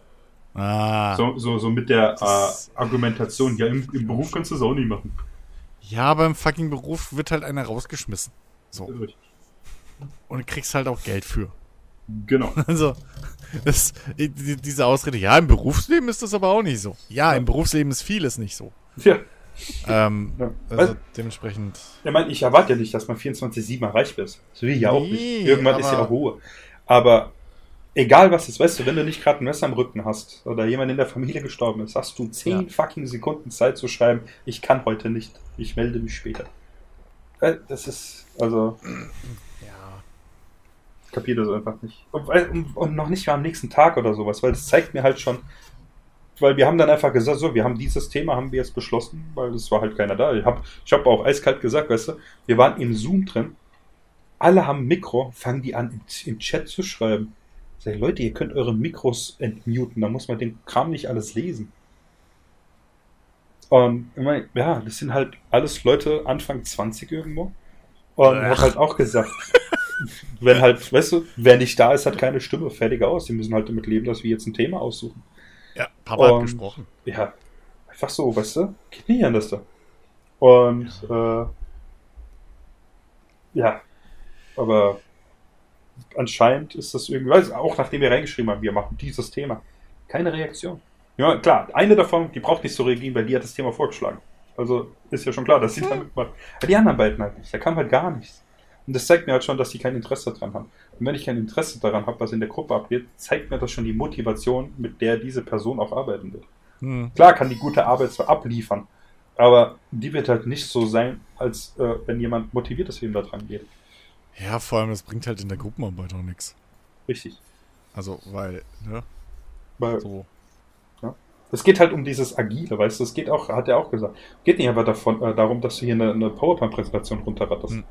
Speaker 2: Ah.
Speaker 3: So, so, so mit der äh, Argumentation, ja, im, im Beruf kannst du es auch nicht machen.
Speaker 2: Ja, beim fucking Beruf wird halt einer rausgeschmissen. So. Und kriegst halt auch Geld für.
Speaker 3: Genau.
Speaker 2: Also, das, die, diese Ausrede, ja, im Berufsleben ist das aber auch nicht so. Ja, im Berufsleben ist vieles nicht so.
Speaker 3: Ja.
Speaker 2: Ähm,
Speaker 3: Ja.
Speaker 2: also dementsprechend.
Speaker 3: Ich meine, ich erwarte ja nicht, dass man 24-7 erreicht ist. So wie ja auch
Speaker 2: Nee,
Speaker 3: nicht. Irgendwann ist ja auch Ruhe. Aber egal was ist, weißt du, wenn du nicht gerade ein Messer am Rücken hast oder jemand in der Familie gestorben ist, hast du 10
Speaker 2: Ja.
Speaker 3: fucking Sekunden Zeit zu schreiben, ich kann heute nicht, ich melde mich später. Äh, Das ist, also. Kapiert das einfach nicht. Und, und, und noch nicht mal am nächsten Tag oder sowas, weil das zeigt mir halt schon, weil wir haben dann einfach gesagt, so, wir haben dieses Thema, haben wir jetzt beschlossen, weil es war halt keiner da. Ich habe ich hab auch eiskalt gesagt, weißt du, wir waren im Zoom drin, alle haben Mikro, fangen die an im, im Chat zu schreiben. Sag ich, Leute, ihr könnt eure Mikros entmuten, da muss man den Kram nicht alles lesen. Und ich meine, ja, das sind halt alles Leute Anfang 20 irgendwo. Und habe halt auch gesagt, wenn halt, weißt du, wer nicht da ist, hat keine Stimme, fertig aus. Die müssen halt damit leben, dass wir jetzt ein Thema aussuchen.
Speaker 2: Ja, Papa hat
Speaker 3: Und-
Speaker 2: gesprochen.
Speaker 3: Ja, einfach so, weißt du? Geht nicht anders da. Und, äh, ja, aber anscheinend ist das irgendwie, weiß, auch nachdem wir reingeschrieben haben, wir machen dieses Thema, keine Reaktion. Ja, klar, eine davon, die braucht nicht so reagieren, weil die hat das Thema vorgeschlagen. Also ist ja schon klar, dass sie damit macht. Aber die anderen beiden halt nicht. Da kam halt gar nichts. Und das zeigt mir halt schon, dass die kein Interesse daran haben. Und wenn ich kein Interesse daran habe, was in der Gruppe abgeht, zeigt mir das schon die Motivation, mit der diese Person auch arbeiten wird.
Speaker 2: Hm.
Speaker 3: Klar kann die gute Arbeit zwar abliefern, aber die wird halt nicht so sein, als äh, wenn jemand motiviert ist, wem da dran geht.
Speaker 2: Ja, vor allem, das bringt halt in der Gruppenarbeit auch nichts.
Speaker 3: Richtig.
Speaker 2: Also, weil, ne,
Speaker 3: Weil
Speaker 2: so.
Speaker 3: es geht halt um dieses Agile, weißt du, es geht auch, hat er auch gesagt, geht nicht einfach davon, äh, darum, dass du hier eine, eine PowerPoint-Präsentation runterratterst.
Speaker 2: Hm.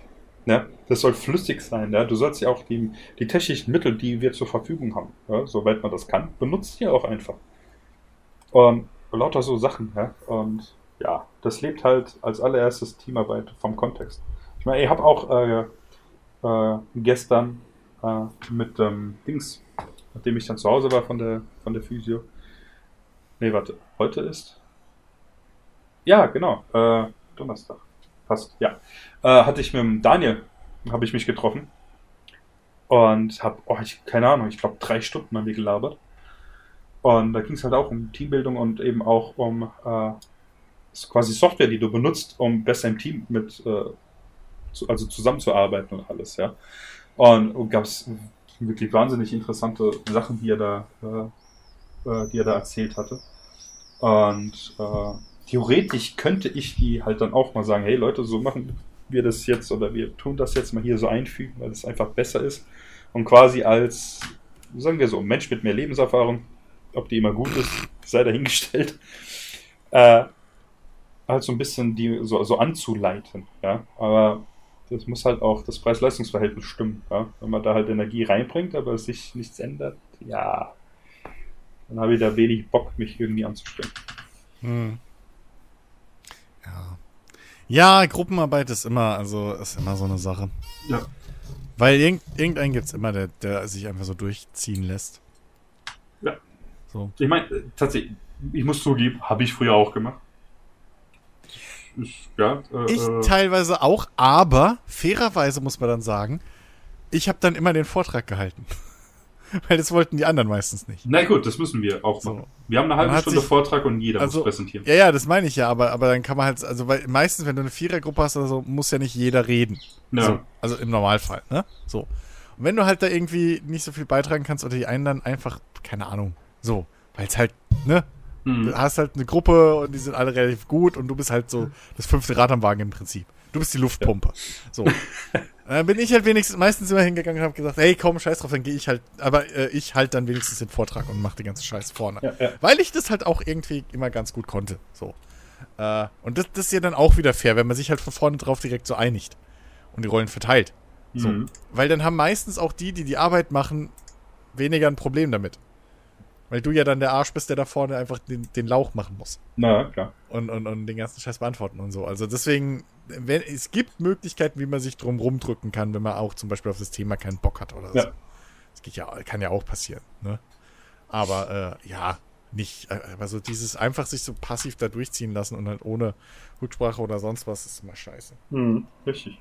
Speaker 3: Ja, das soll flüssig sein, ja. Du sollst ja auch die, die technischen Mittel, die wir zur Verfügung haben, ja, soweit man das kann, benutzt die auch einfach. Und lauter so Sachen, ja. Und ja, das lebt halt als allererstes Teamarbeit vom Kontext. Ich meine, ich habe auch äh, äh, gestern äh, mit ähm, Dings, nachdem ich dann zu Hause war von der, von der Physio. Nee, warte, heute ist. Ja, genau, äh, Donnerstag. Passt, ja. Äh, hatte ich mit dem Daniel, habe ich mich getroffen. Und habe, oh, ich, keine Ahnung, ich glaube drei Stunden haben wir gelabert. Und da ging es halt auch um Teambildung und eben auch um äh, quasi Software, die du benutzt, um besser im Team mit, äh, zu, also zusammenzuarbeiten und alles, ja. Und gab es wirklich wahnsinnig interessante Sachen, die er da, äh, äh, die er da erzählt hatte. Und äh, theoretisch könnte ich die halt dann auch mal sagen, hey Leute, so machen wir das jetzt oder wir tun das jetzt mal hier so einfügen, weil es einfach besser ist. Und quasi als, sagen wir so, Mensch mit mehr Lebenserfahrung, ob die immer gut ist, sei dahingestellt, äh, halt so ein bisschen die so, so anzuleiten, ja. Aber das muss halt auch das Preis-Leistungs-Verhältnis stimmen, ja. Wenn man da halt Energie reinbringt, aber sich nichts ändert, ja, dann habe ich da wenig Bock, mich irgendwie anzustellen.
Speaker 2: Hm. Ja. Ja, Gruppenarbeit ist immer, also ist immer so eine Sache.
Speaker 3: Ja.
Speaker 2: Weil irgend, irgendeinen gibt es immer, der, der sich einfach so durchziehen lässt.
Speaker 3: Ja.
Speaker 2: So.
Speaker 3: Ich meine, äh, tatsächlich, ich muss zugeben, habe ich früher auch gemacht. Ich, ja, äh,
Speaker 2: Ich
Speaker 3: äh,
Speaker 2: teilweise auch, aber fairerweise muss man dann sagen, ich habe dann immer den Vortrag gehalten. Weil das wollten die anderen meistens nicht.
Speaker 3: na gut, das müssen wir auch
Speaker 2: So.
Speaker 3: machen. Wir haben eine halbe Stunde
Speaker 2: sich-
Speaker 3: Vortrag und jeder
Speaker 2: also-
Speaker 3: muss präsentieren.
Speaker 2: Ja, ja, das meine ich ja, aber, aber dann kann man halt, also weil meistens, wenn du eine Vierergruppe hast oder so, muss ja nicht jeder reden.
Speaker 3: Ja.
Speaker 2: So, also im Normalfall, ne? So. Und wenn du halt da irgendwie nicht so viel beitragen kannst oder die einen dann einfach, keine Ahnung, so, weil es halt, ne?
Speaker 3: Hm.
Speaker 2: Du hast halt eine Gruppe und die sind alle relativ gut und du bist halt so das fünfte Rad am Wagen im Prinzip. Du bist die Luftpumpe. So. Dann bin ich halt wenigstens meistens immer hingegangen und habe gesagt, hey, komm, scheiß drauf, dann gehe ich halt, aber äh, ich halt dann wenigstens den Vortrag und mache den ganzen Scheiß vorne.
Speaker 3: Ja, ja.
Speaker 2: Weil ich das halt auch irgendwie immer ganz gut konnte. So. Äh, und das, das ist ja dann auch wieder fair, wenn man sich halt von vorne drauf direkt so einigt und die Rollen verteilt. So.
Speaker 3: Mhm.
Speaker 2: Weil dann haben meistens auch die, die die Arbeit machen, weniger ein Problem damit. Weil du ja dann der Arsch bist, der da vorne einfach den, den Lauch machen muss.
Speaker 3: Na, klar.
Speaker 2: Und, und, und den ganzen Scheiß beantworten und so. Also deswegen, wenn, es gibt Möglichkeiten, wie man sich drum rumdrücken kann, wenn man auch zum Beispiel auf das Thema keinen Bock hat oder so.
Speaker 3: Ja.
Speaker 2: Das geht ja, kann ja auch passieren. Ne? Aber äh, ja, nicht. äh, Aber so dieses einfach sich so passiv da durchziehen lassen und halt ohne Rücksprache oder sonst was ist immer scheiße.
Speaker 3: Hm, richtig.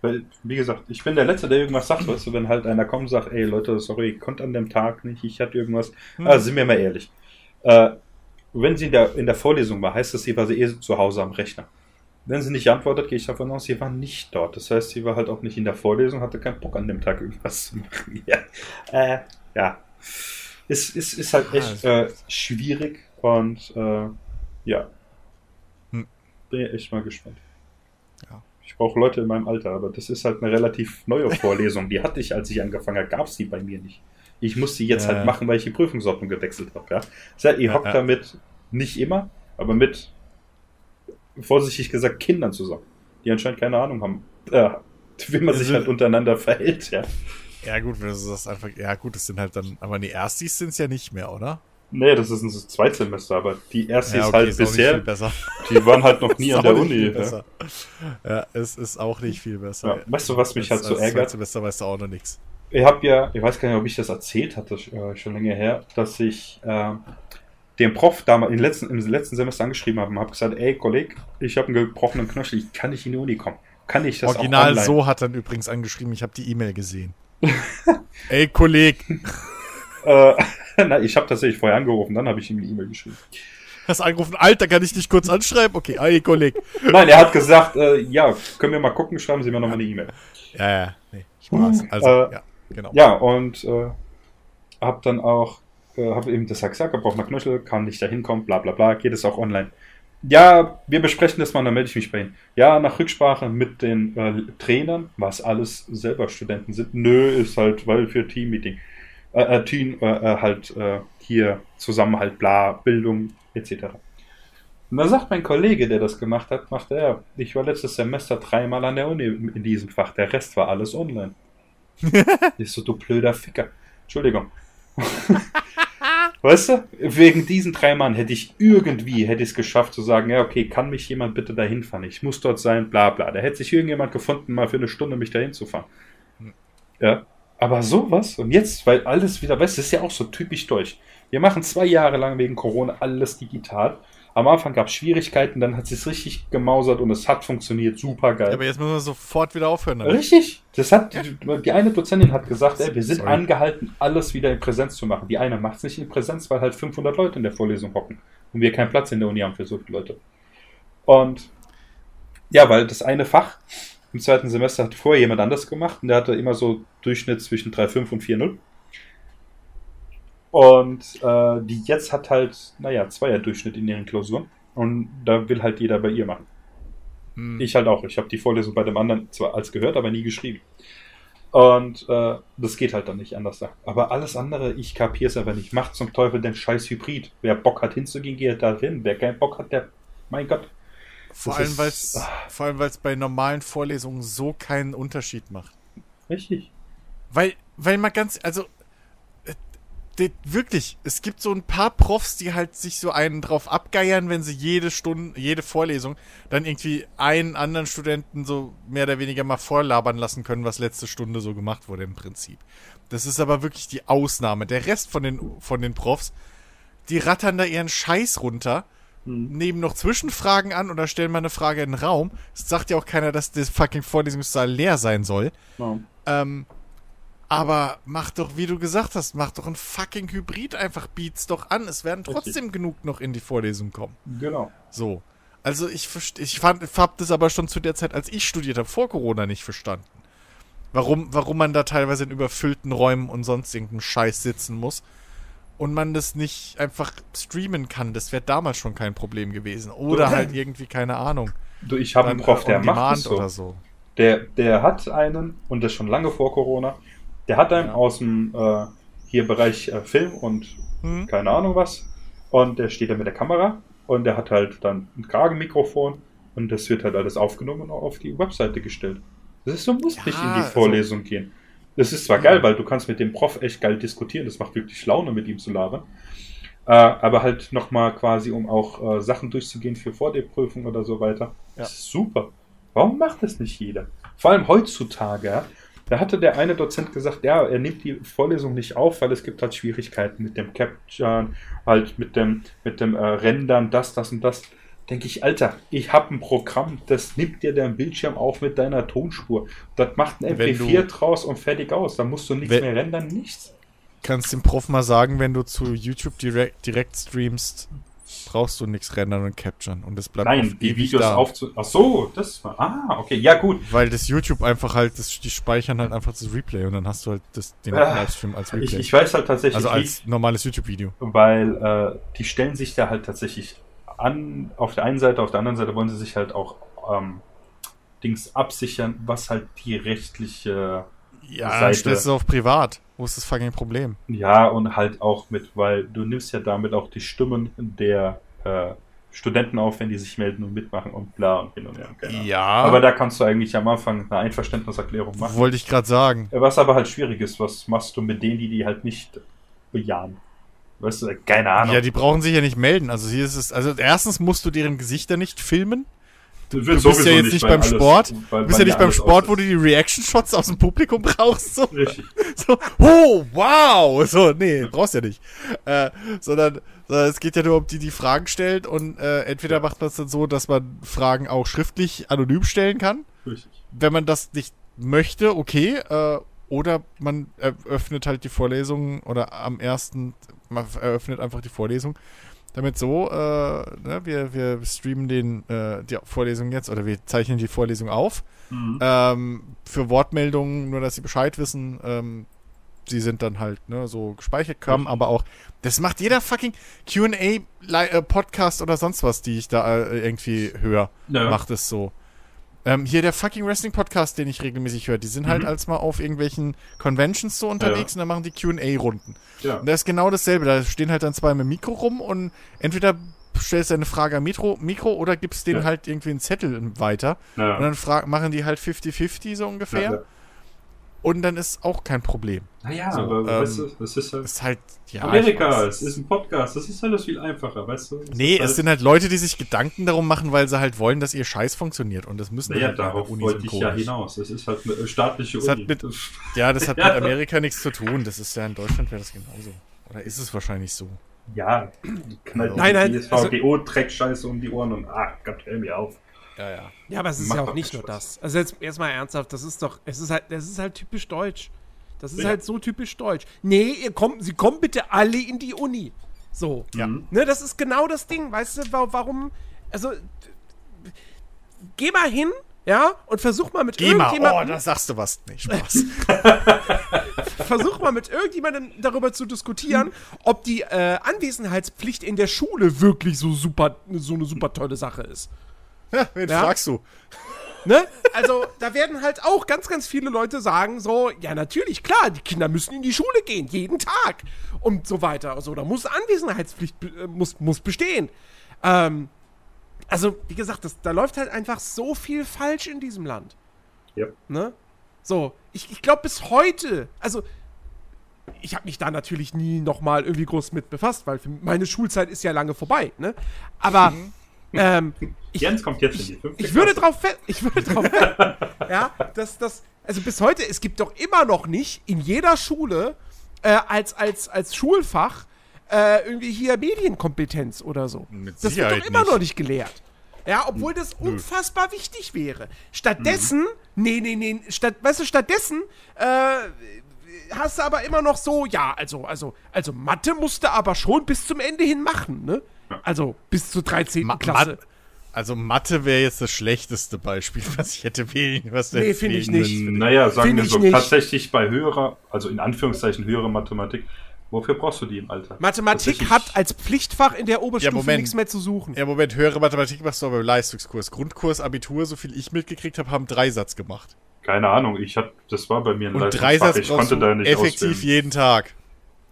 Speaker 3: Weil, wie gesagt, ich bin der Letzte, der irgendwas sagt, weißt du, wenn halt einer kommt und sagt, ey Leute, sorry, ich konnte an dem Tag nicht, ich hatte irgendwas.
Speaker 2: Hm.
Speaker 3: Also sind wir mal ehrlich. Äh, wenn sie in der, in der Vorlesung war, heißt das, sie war sie eh zu Hause am Rechner. Wenn sie nicht antwortet, gehe ich davon aus, sie war nicht dort. Das heißt, sie war halt auch nicht in der Vorlesung, hatte keinen Bock an dem Tag irgendwas zu machen. Ja, äh, ja. Es ist, ist halt echt
Speaker 2: Ah,
Speaker 3: äh, schwierig und äh, ja.
Speaker 2: Hm.
Speaker 3: Bin ich echt mal gespannt.
Speaker 2: Ja.
Speaker 3: Ich brauche Leute in meinem Alter, aber das ist halt eine relativ neue Vorlesung. Die hatte ich, als ich angefangen habe, gab es die bei mir nicht. Ich muss sie jetzt
Speaker 2: Ja.
Speaker 3: halt machen, weil ich die Prüfungsordnung gewechselt habe. Ja? Das heißt, ihr hockt damit nicht immer, aber mit, vorsichtig gesagt, Kindern zusammen, die anscheinend keine Ahnung haben, äh, wie man sich
Speaker 2: Also-
Speaker 3: halt untereinander verhält. Ja?
Speaker 2: Ja, gut, wenn du das einfach. Ja, gut, das sind halt dann. Aber die Erstis sind es ja nicht mehr, oder?
Speaker 3: Nee, das ist ein Zweitsemester, aber die erste
Speaker 2: ja,
Speaker 3: ist
Speaker 2: okay,
Speaker 3: halt bisher, die waren halt noch nie an der Uni. Ja?
Speaker 2: besser. Ja, es ist auch nicht viel besser.
Speaker 3: Ja, weißt du, was mich halt so ärgert?
Speaker 2: Semester weißt du auch noch nichts.
Speaker 3: Ich habe ja, ich weiß gar nicht, ob ich das erzählt hatte, äh, schon länger her, dass ich äh, den Prof damals im letzten, im letzten Semester angeschrieben habe und habe gesagt, ey Kollege, ich habe einen gebrochenen Knöchel, ich kann nicht in die Uni kommen. Kann ich das
Speaker 2: Original so hat dann übrigens angeschrieben, ich habe die E-Mail gesehen. Ey, Kolleg,
Speaker 3: Äh, na, ich habe tatsächlich vorher angerufen, dann habe ich ihm eine E-Mail geschrieben.
Speaker 2: hast angerufen, Alter, kann ich dich kurz anschreiben? Okay, ey, Kolleg.
Speaker 3: Nein, er hat gesagt, äh, ja, können wir mal gucken, schreiben Sie mir nochmal eine E-Mail.
Speaker 2: Ja, ja, nee, Spaß. Also,
Speaker 3: Äh,
Speaker 2: ja, genau.
Speaker 3: Ja, und äh, habe dann auch, äh, habe eben das gesagt, gebrochener Knöchel, kann nicht da hinkommen, bla bla bla, geht es auch online. Ja, wir besprechen das mal, dann melde ich mich bei Ihnen. Ja, nach Rücksprache mit den äh, Trainern, was alles selber Studenten sind. Nö, ist halt, weil für Teammeeting. Äh, äh, Team, äh, halt hier Zusammenhalt, bla, Bildung, etc. Und dann sagt mein Kollege, der das gemacht hat, macht er, ich war letztes Semester dreimal an der Uni in diesem Fach, der Rest war alles online. Ich so, du blöder Ficker. Entschuldigung. weißt du, wegen diesen drei Mann hätte ich irgendwie, hätte ich es geschafft zu sagen, ja, okay, kann mich jemand bitte dahin fahren? Ich muss dort sein, bla bla. Da hätte sich irgendjemand gefunden, mal für eine Stunde mich dahin zu fahren. Ja, aber sowas und jetzt, weil alles wieder, weißt du, ist ja auch so typisch deutsch. Wir machen zwei Jahre lang wegen Corona alles digital. Am Anfang gab es Schwierigkeiten, dann hat es richtig gemausert und es hat funktioniert, super geil.
Speaker 2: Ja, aber jetzt müssen wir sofort wieder aufhören. damit.
Speaker 3: Richtig. Das hat, die, die eine Dozentin hat gesagt, ey, wir sind
Speaker 2: Sorry.
Speaker 3: angehalten, alles wieder in Präsenz zu machen. Die eine macht es nicht in Präsenz, weil halt 500 Leute in der Vorlesung hocken und wir keinen Platz in der Uni haben für so viele Leute. Und ja, weil das eine Fach im zweiten Semester hat vorher jemand anders gemacht und der hatte immer so Durchschnitt zwischen 3,5 und 4,0. Und äh, die jetzt hat halt, naja, Zweier-Durchschnitt in ihren Klausuren. Und da will halt jeder bei ihr machen.
Speaker 2: Hm.
Speaker 3: Ich halt auch. Ich habe die Vorlesung bei dem anderen zwar als gehört, aber nie geschrieben. Und äh, das geht halt dann nicht anders. Aber alles andere, ich kapiere es aber nicht. Macht zum Teufel den scheiß Hybrid. Wer Bock hat hinzugehen, geht da hin. Wer keinen Bock hat, der. Mein Gott.
Speaker 2: vor, allem,
Speaker 3: ist-
Speaker 2: weil's,
Speaker 3: ah.
Speaker 2: vor allem, weil es bei normalen Vorlesungen so keinen Unterschied macht.
Speaker 3: Richtig.
Speaker 2: Weil, weil mal ganz, also, de- wirklich, es gibt so ein paar Profs, die halt sich so einen drauf abgeiern, wenn sie jede Stunde, jede Vorlesung dann irgendwie einen anderen Studenten so mehr oder weniger mal vorlabern lassen können, was letzte Stunde so gemacht wurde im Prinzip. Das ist aber wirklich die Ausnahme. Der Rest von den, von den Profs, die rattern da ihren Scheiß runter, nehmen noch Zwischenfragen an oder stellen mal eine Frage in den Raum. Es sagt ja auch keiner, dass der fucking Vorlesungssaal leer sein soll.
Speaker 3: Ja.
Speaker 2: Ähm, aber mach doch, wie du gesagt hast, mach doch ein fucking Hybrid einfach, biet's doch an. Es werden trotzdem genug noch in die Vorlesung kommen.
Speaker 3: Genau.
Speaker 2: So. Also ich ich fand, hab das aber schon zu der Zeit, als ich studiert habe, vor Corona nicht verstanden. Warum, warum man da teilweise in überfüllten Räumen und sonst irgendeinen Scheiß sitzen muss und man das nicht einfach streamen kann. Das wäre damals schon kein Problem gewesen. Oder halt irgendwie, keine Ahnung.
Speaker 3: Du, ich habe einen Prof, der macht es so.
Speaker 2: oder so.
Speaker 3: Der, der hat einen, und das schon lange vor Corona, der hat einen
Speaker 2: Ja.
Speaker 3: aus dem äh, hier Bereich äh, Film und
Speaker 2: Hm?
Speaker 3: keine Ahnung was. Und der steht da mit der Kamera und der hat halt dann ein Kragenmikrofon und das wird halt alles aufgenommen und auch auf die Webseite gestellt. Das ist, du musst
Speaker 2: Ja,
Speaker 3: nicht in die
Speaker 2: also-
Speaker 3: Vorlesung gehen. Das ist zwar geil, weil du kannst mit dem Prof echt geil diskutieren, das macht wirklich Laune, mit ihm zu labern. Äh, aber halt nochmal quasi, um auch äh, Sachen durchzugehen für vor der Prüfung oder so weiter. Das ist super. Warum macht das nicht jeder? Vor allem heutzutage, ja, Da hatte der eine Dozent gesagt, ja, er nimmt die Vorlesung nicht auf, weil es gibt halt Schwierigkeiten mit dem Capture, halt mit dem, mit dem äh, Rendern, das, das und das. Denke ich, Alter, ich habe ein Programm, das nimmt dir deinen Bildschirm auf mit deiner Tonspur. Das macht ein
Speaker 2: Wenn
Speaker 3: MP4
Speaker 2: du-
Speaker 3: draus und fertig aus. Da musst du nichts
Speaker 2: Wenn-
Speaker 3: mehr rendern, nichts.
Speaker 2: Kannst dem Prof mal sagen, wenn du zu YouTube direkt, direkt streamst, brauchst du nichts rendern und capturen. Und das bleibt
Speaker 3: Nein, die Videos
Speaker 2: da.
Speaker 3: aufzu... Ach so, das war... Ah, okay, ja gut.
Speaker 2: Weil das YouTube einfach halt, das, die speichern halt einfach das Replay und dann hast du halt das, den
Speaker 3: Ah,
Speaker 2: Livestream als Replay.
Speaker 3: Ich, ich weiß halt tatsächlich
Speaker 2: also
Speaker 3: wie-
Speaker 2: als normales YouTube-Video.
Speaker 3: weil äh, die stellen sich da halt tatsächlich an, auf der einen Seite, auf der anderen Seite wollen sie sich halt auch ähm, Dings absichern, was halt die rechtliche,
Speaker 2: Ja,
Speaker 3: Seite-
Speaker 2: dann stellst du es auf privat. Wo ist das fucking Problem?
Speaker 3: ja, und halt auch mit, weil du nimmst ja damit auch die Stimmen der äh, Studenten auf, wenn die sich melden und mitmachen und bla und hin und her. Ahnung.
Speaker 2: Ja,
Speaker 3: Aber da kannst du eigentlich am Anfang eine Einverständniserklärung machen.
Speaker 2: wollte ich gerade sagen.
Speaker 3: Was aber halt schwierig ist, was machst du mit denen, die die halt nicht bejahen? Weißt du, keine Ahnung.
Speaker 2: Ja, die brauchen sich ja nicht melden. Also hier ist es, also erstens musst du deren Gesichter nicht filmen.
Speaker 3: Du,
Speaker 2: bist ja jetzt nicht beim Sport. Du bist ja nicht beim Sport, wo du die Reaction-Shots aus dem Publikum brauchst. So.
Speaker 3: Richtig.
Speaker 2: so, oh, wow. So, nee, brauchst ja nicht. Äh, sondern, sondern es geht ja nur um die, die Fragen stellt und äh, entweder macht man es dann so, dass man Fragen auch schriftlich anonym stellen kann.
Speaker 3: Richtig.
Speaker 2: Wenn man das nicht möchte, okay. Äh, oder man eröffnet halt die Vorlesung oder am ersten, man eröffnet einfach die Vorlesung. Damit so, äh, ne, wir, wir streamen den, äh, die Vorlesung jetzt oder wir zeichnen die Vorlesung auf.
Speaker 3: Mhm.
Speaker 2: Ähm, für Wortmeldungen, nur dass sie Bescheid wissen, ähm, sie sind dann halt ne, so gespeichert, kommen, aber auch, das macht jeder fucking QA-Podcast oder sonst was, die ich da äh, irgendwie höre,
Speaker 3: Ja.
Speaker 2: macht es so. Ähm, hier der fucking Wrestling-Podcast, den ich regelmäßig höre, die sind halt
Speaker 3: Mhm.
Speaker 2: als mal auf irgendwelchen Conventions so unterwegs
Speaker 3: Ja.
Speaker 2: und dann machen die QA-Runden.
Speaker 3: Ja.
Speaker 2: Und da ist genau dasselbe. Da stehen halt dann zwei mit Mikro rum und entweder stellst du eine Frage am Mikro, Mikro oder gibst denen
Speaker 3: Ja.
Speaker 2: halt irgendwie einen Zettel weiter.
Speaker 3: Ja.
Speaker 2: Und dann machen die halt 50-50 so ungefähr. Und dann ist auch kein Problem.
Speaker 3: Naja,
Speaker 2: So,
Speaker 3: aber
Speaker 2: ähm,
Speaker 3: weißt du, das ist halt
Speaker 2: Das ist halt, ja.
Speaker 3: Amerika, es ist ein Podcast, das ist alles viel einfacher, weißt du?
Speaker 2: Nee,
Speaker 3: ist
Speaker 2: es
Speaker 3: halt,
Speaker 2: sind halt Leute, die sich Gedanken darum machen, weil sie halt wollen, dass ihr Scheiß funktioniert. Und das müssen
Speaker 3: Naja,
Speaker 2: halt
Speaker 3: darauf
Speaker 2: Uni
Speaker 3: wollte ich ja hinaus. Das ist halt eine staatliche
Speaker 2: Das hat
Speaker 3: Uni.
Speaker 2: mit- Ja, das hat
Speaker 3: Ja.
Speaker 2: mit Amerika nichts zu tun. Das ist ja in Deutschland wäre das genauso. Oder ist es wahrscheinlich so?
Speaker 3: ja, knallt
Speaker 1: Nein, nein,
Speaker 3: die
Speaker 1: also-
Speaker 3: DSVGO-Dreckscheiße um die Ohren und ach Gott, hör mir auf.
Speaker 2: Ja, ja.
Speaker 1: Ja, aber es ist
Speaker 3: Macht
Speaker 1: ja auch nicht nur
Speaker 3: Spaß.
Speaker 1: das. Also jetzt erstmal ernsthaft, das ist doch, es ist halt, das ist halt typisch deutsch. Das ist
Speaker 3: Ja.
Speaker 1: halt so typisch deutsch. Nee, ihr kommt, sie kommen bitte alle in die Uni. So.
Speaker 2: Ja.
Speaker 1: Ne, das ist genau das Ding, weißt du, wa- warum, also, geh mal hin, ja, und versuch mal mit
Speaker 2: Geh mal, oh,
Speaker 1: irgendjemandem,
Speaker 2: da sagst du was. Nee, Spaß.
Speaker 1: versuch mal mit irgendjemandem darüber zu diskutieren, ob die äh, Anwesenheitspflicht in der Schule wirklich so super, so eine super tolle Sache ist.
Speaker 2: Ja, wen
Speaker 1: Ja?
Speaker 2: fragst du?
Speaker 1: Ne? Also, da werden halt auch ganz, ganz viele Leute sagen so, ja, natürlich, klar, die Kinder müssen in die Schule gehen, jeden Tag und so weiter. Also, da muss Anwesenheitspflicht äh, muss, muss bestehen. Ähm, also, wie gesagt, das, da läuft halt einfach so viel falsch in diesem Land.
Speaker 3: Ja.
Speaker 1: Ne? So, ich, ich glaube bis heute, also, ich habe mich da natürlich nie nochmal irgendwie groß mit befasst, weil meine Schulzeit ist ja lange vorbei, ne? Aber, ähm, ich,
Speaker 3: Jens kommt jetzt in die fünfte
Speaker 1: ich würde drauf fe- ich würde drauf wetten, ja, dass das, also bis heute, es gibt doch immer noch nicht in jeder Schule äh, als, als, als Schulfach äh, irgendwie hier Medienkompetenz oder so.
Speaker 2: Mit
Speaker 1: das wird
Speaker 2: Sicherheit
Speaker 1: doch immer
Speaker 2: nicht.
Speaker 1: noch nicht gelehrt. Ja, obwohl das unfassbar wichtig wäre. Stattdessen, nee, nee, nee, statt, weißt du, stattdessen äh, hast du aber immer noch so, ja, also, also, also Mathe musste aber schon bis zum Ende hin machen, ne? Also bis zur 13.
Speaker 2: Ma
Speaker 1: Klasse.
Speaker 2: Mat- also Mathe wäre jetzt das schlechteste Beispiel, was ich hätte wählen, was
Speaker 1: Nee, finde ich nicht.
Speaker 3: Naja, sagen
Speaker 1: Find
Speaker 3: wir so,
Speaker 1: nicht.
Speaker 3: tatsächlich bei höherer, also in Anführungszeichen höhere Mathematik, wofür brauchst du die im Alter?
Speaker 1: Mathematik hat als Pflichtfach in der Oberstufe
Speaker 2: Moment.
Speaker 1: nichts mehr zu suchen.
Speaker 2: Ja, Moment, höhere Mathematik machst du aber im Leistungskurs. Grundkurs, Abitur, so viel ich mitgekriegt habe, haben Dreisatz gemacht.
Speaker 3: Keine Ahnung, ich hab, das war bei mir ein
Speaker 2: Und
Speaker 3: Leistungsfach,
Speaker 2: Dreisatz
Speaker 3: ich konnte
Speaker 2: du
Speaker 3: da nicht
Speaker 2: effektiv
Speaker 3: auswählen.
Speaker 2: jeden Tag.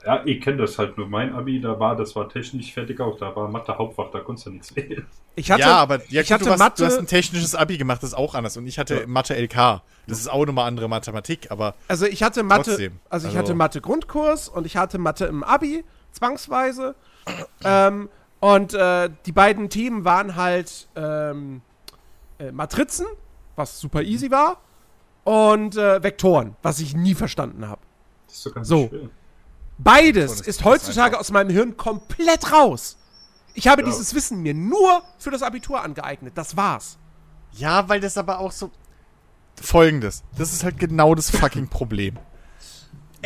Speaker 3: Ja, ich kenne das halt nur. Mein Abi, da war, das war technisch fertig auch, da war Mathe Hauptfach, da konntest du nichts wählen.
Speaker 1: Ich hatte,
Speaker 2: ja, aber ja,
Speaker 1: ich
Speaker 2: gut,
Speaker 1: hatte
Speaker 2: du,
Speaker 1: Mathe,
Speaker 2: du hast ein technisches Abi gemacht, das ist auch anders. Und ich hatte
Speaker 3: Ja.
Speaker 2: Mathe LK. Das ist auch nochmal andere Mathematik, aber
Speaker 1: also ich hatte Mathe,
Speaker 2: Trotzdem.
Speaker 1: also ich
Speaker 2: Also-
Speaker 1: hatte Mathe Grundkurs und ich hatte Mathe im Abi zwangsweise. ähm, und äh, die beiden Themen waren halt ähm, äh, Matrizen, was super easy war, und äh, Vektoren, was ich nie verstanden habe.
Speaker 3: Das ist doch ganz
Speaker 1: So.
Speaker 3: schwer.
Speaker 1: Beides ist heutzutage aus meinem Hirn komplett raus. Ich habe
Speaker 3: Ja.
Speaker 1: dieses Wissen mir nur für das Abitur angeeignet. Das war's.
Speaker 2: Ja, weil das aber auch so. Folgendes. Das ist halt genau das fucking Problem.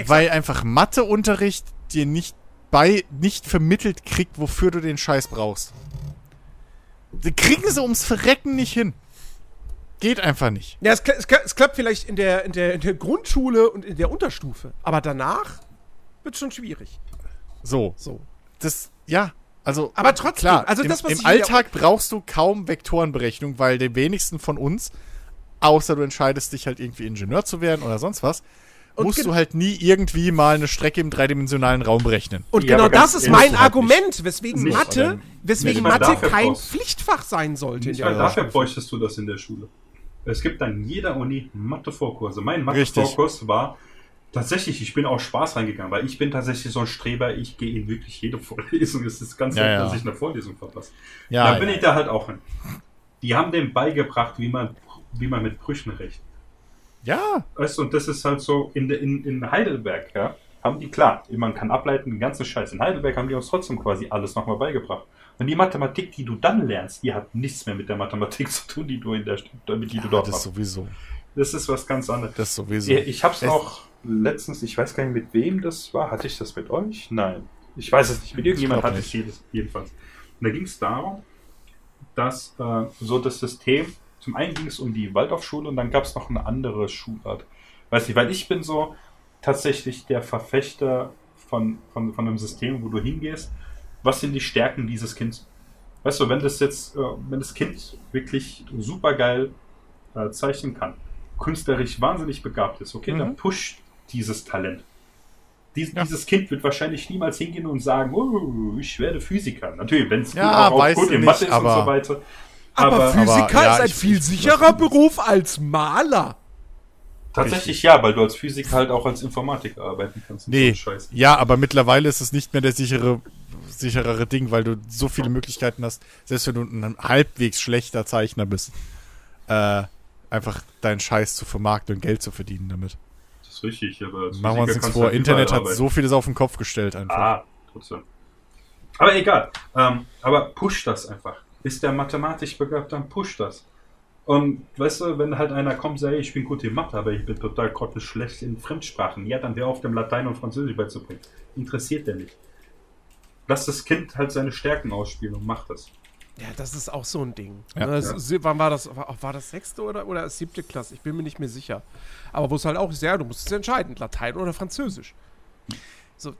Speaker 2: Weil einfach Matheunterricht dir nicht bei, nicht vermittelt kriegt, wofür du den Scheiß brauchst. Die kriegen sie ums Verrecken nicht hin. Geht einfach nicht.
Speaker 1: Ja, es, es, es klappt vielleicht in der, in, der, in der Grundschule und in der Unterstufe. Aber danach wird schon schwierig.
Speaker 2: So.
Speaker 1: So.
Speaker 2: Das, ja. Also,
Speaker 1: Aber trotzdem,
Speaker 2: klar,
Speaker 1: also
Speaker 2: im,
Speaker 1: das, was
Speaker 2: im
Speaker 1: ich-
Speaker 2: Alltag brauchst du kaum Vektorenberechnung, weil die wenigsten von uns, außer du entscheidest dich halt irgendwie Ingenieur zu werden oder sonst was,
Speaker 1: Und
Speaker 2: musst du halt nie irgendwie mal eine Strecke im dreidimensionalen Raum berechnen.
Speaker 1: Und
Speaker 3: Ja,
Speaker 1: genau das ist mein
Speaker 2: halt
Speaker 1: Argument, weswegen
Speaker 3: Nicht,
Speaker 1: Mathe, weswegen
Speaker 3: nicht
Speaker 1: Mathe kein
Speaker 3: brauchst-
Speaker 1: Pflichtfach sein sollte.
Speaker 3: Nicht mal dafür bräuchtest du das in der Schule. Es gibt an jeder Uni Mathe-Vorkurse. Mein. Mathe-Vorkurs war tatsächlich, ich bin auch Spaß reingegangen, weil ich bin tatsächlich so ein Streber, ich gehe in wirklich jede Vorlesung. Es ist ganz
Speaker 2: Ja,
Speaker 3: selten,
Speaker 2: ja.
Speaker 3: dass ich eine Vorlesung verpasse.
Speaker 2: Ja,
Speaker 3: da bin
Speaker 2: ja.
Speaker 3: ich da halt auch hin. Die haben dem beigebracht, wie man, wie man mit Brüchen rechnet.
Speaker 2: ja,
Speaker 3: Weißt du, und das ist halt so, in, in, in Heidelberg, ja, haben die, klar, man kann ableiten, den ganzen Scheiß. In Heidelberg haben die uns trotzdem quasi alles nochmal beigebracht. Und die Mathematik, die du dann lernst, die hat nichts mehr mit der Mathematik zu tun, die du in der, damit die
Speaker 2: ja
Speaker 3: du dort
Speaker 2: das
Speaker 3: machst.
Speaker 2: sowieso.
Speaker 3: Das ist was ganz anderes.
Speaker 2: Das sowieso.
Speaker 3: Ich, habe es auch letztens, ich weiß gar nicht, mit wem das war. Hatte ich das mit euch? Nein. Ich weiß es nicht. Mit irgendjemand hatte ich es jedenfalls. Und da ging es darum, dass äh, so das System, zum einen ging es um die Waldorfschule und dann gab es noch eine andere Schulart. Weiß nicht, weil ich bin so tatsächlich der Verfechter von, von, von einem System, wo du hingehst. Was sind die Stärken dieses Kindes? Weißt du, wenn das jetzt, äh, wenn das Kind wirklich super geil äh, zeichnen kann, künstlerisch wahnsinnig begabt ist, okay,
Speaker 2: Mhm.
Speaker 3: dann pusht dieses Talent. Dies,
Speaker 2: Ja.
Speaker 3: Dieses Kind wird wahrscheinlich niemals hingehen und sagen, oh, ich werde Physiker. Natürlich, wenn es
Speaker 2: Ja,
Speaker 3: auch gut
Speaker 2: du
Speaker 3: in Mathe ist und
Speaker 2: aber-
Speaker 3: so weiter.
Speaker 1: Aber,
Speaker 3: Aber-
Speaker 1: Physiker
Speaker 2: aber, ja,
Speaker 1: ist ein
Speaker 2: ich-
Speaker 1: viel
Speaker 2: ich-
Speaker 1: sicherer Beruf als Maler.
Speaker 3: Tatsächlich ja, weil du als Physiker halt auch als Informatiker arbeiten kannst. und
Speaker 2: Nee,
Speaker 3: so
Speaker 2: ja, aber mittlerweile ist es nicht mehr der sichere, sicherere Ding, weil du so viele Möglichkeiten hast, selbst wenn du ein halbwegs schlechter Zeichner bist, äh, einfach deinen Scheiß zu vermarkten und Geld zu verdienen damit.
Speaker 3: Das ist richtig, aber
Speaker 2: Machen wir uns nichts vor,
Speaker 3: halt
Speaker 2: Internet hat so vieles auf den Kopf gestellt einfach.
Speaker 3: Ah, trotzdem. Aber egal. Ähm, aber push das einfach. Ist der mathematisch begabt, dann push das. Und weißt du, wenn halt einer kommt, sagt, ey, ich bin gut in Mathe, aber ich bin total grottenschlecht in Fremdsprachen, ja, dann wäre auf dem Latein und Französisch beizubringen. Interessiert der nicht. Lass das Kind halt seine Stärken ausspielen und macht das.
Speaker 1: Ja, das ist auch so ein Ding.
Speaker 2: Ja.
Speaker 1: Ne, das ist- Wann war das? War, war das sechste oder, oder siebte Klasse? Ich bin mir nicht mehr sicher. Aber wo es halt auch ist, ja, du musst es entscheiden, Latein oder Französisch. So,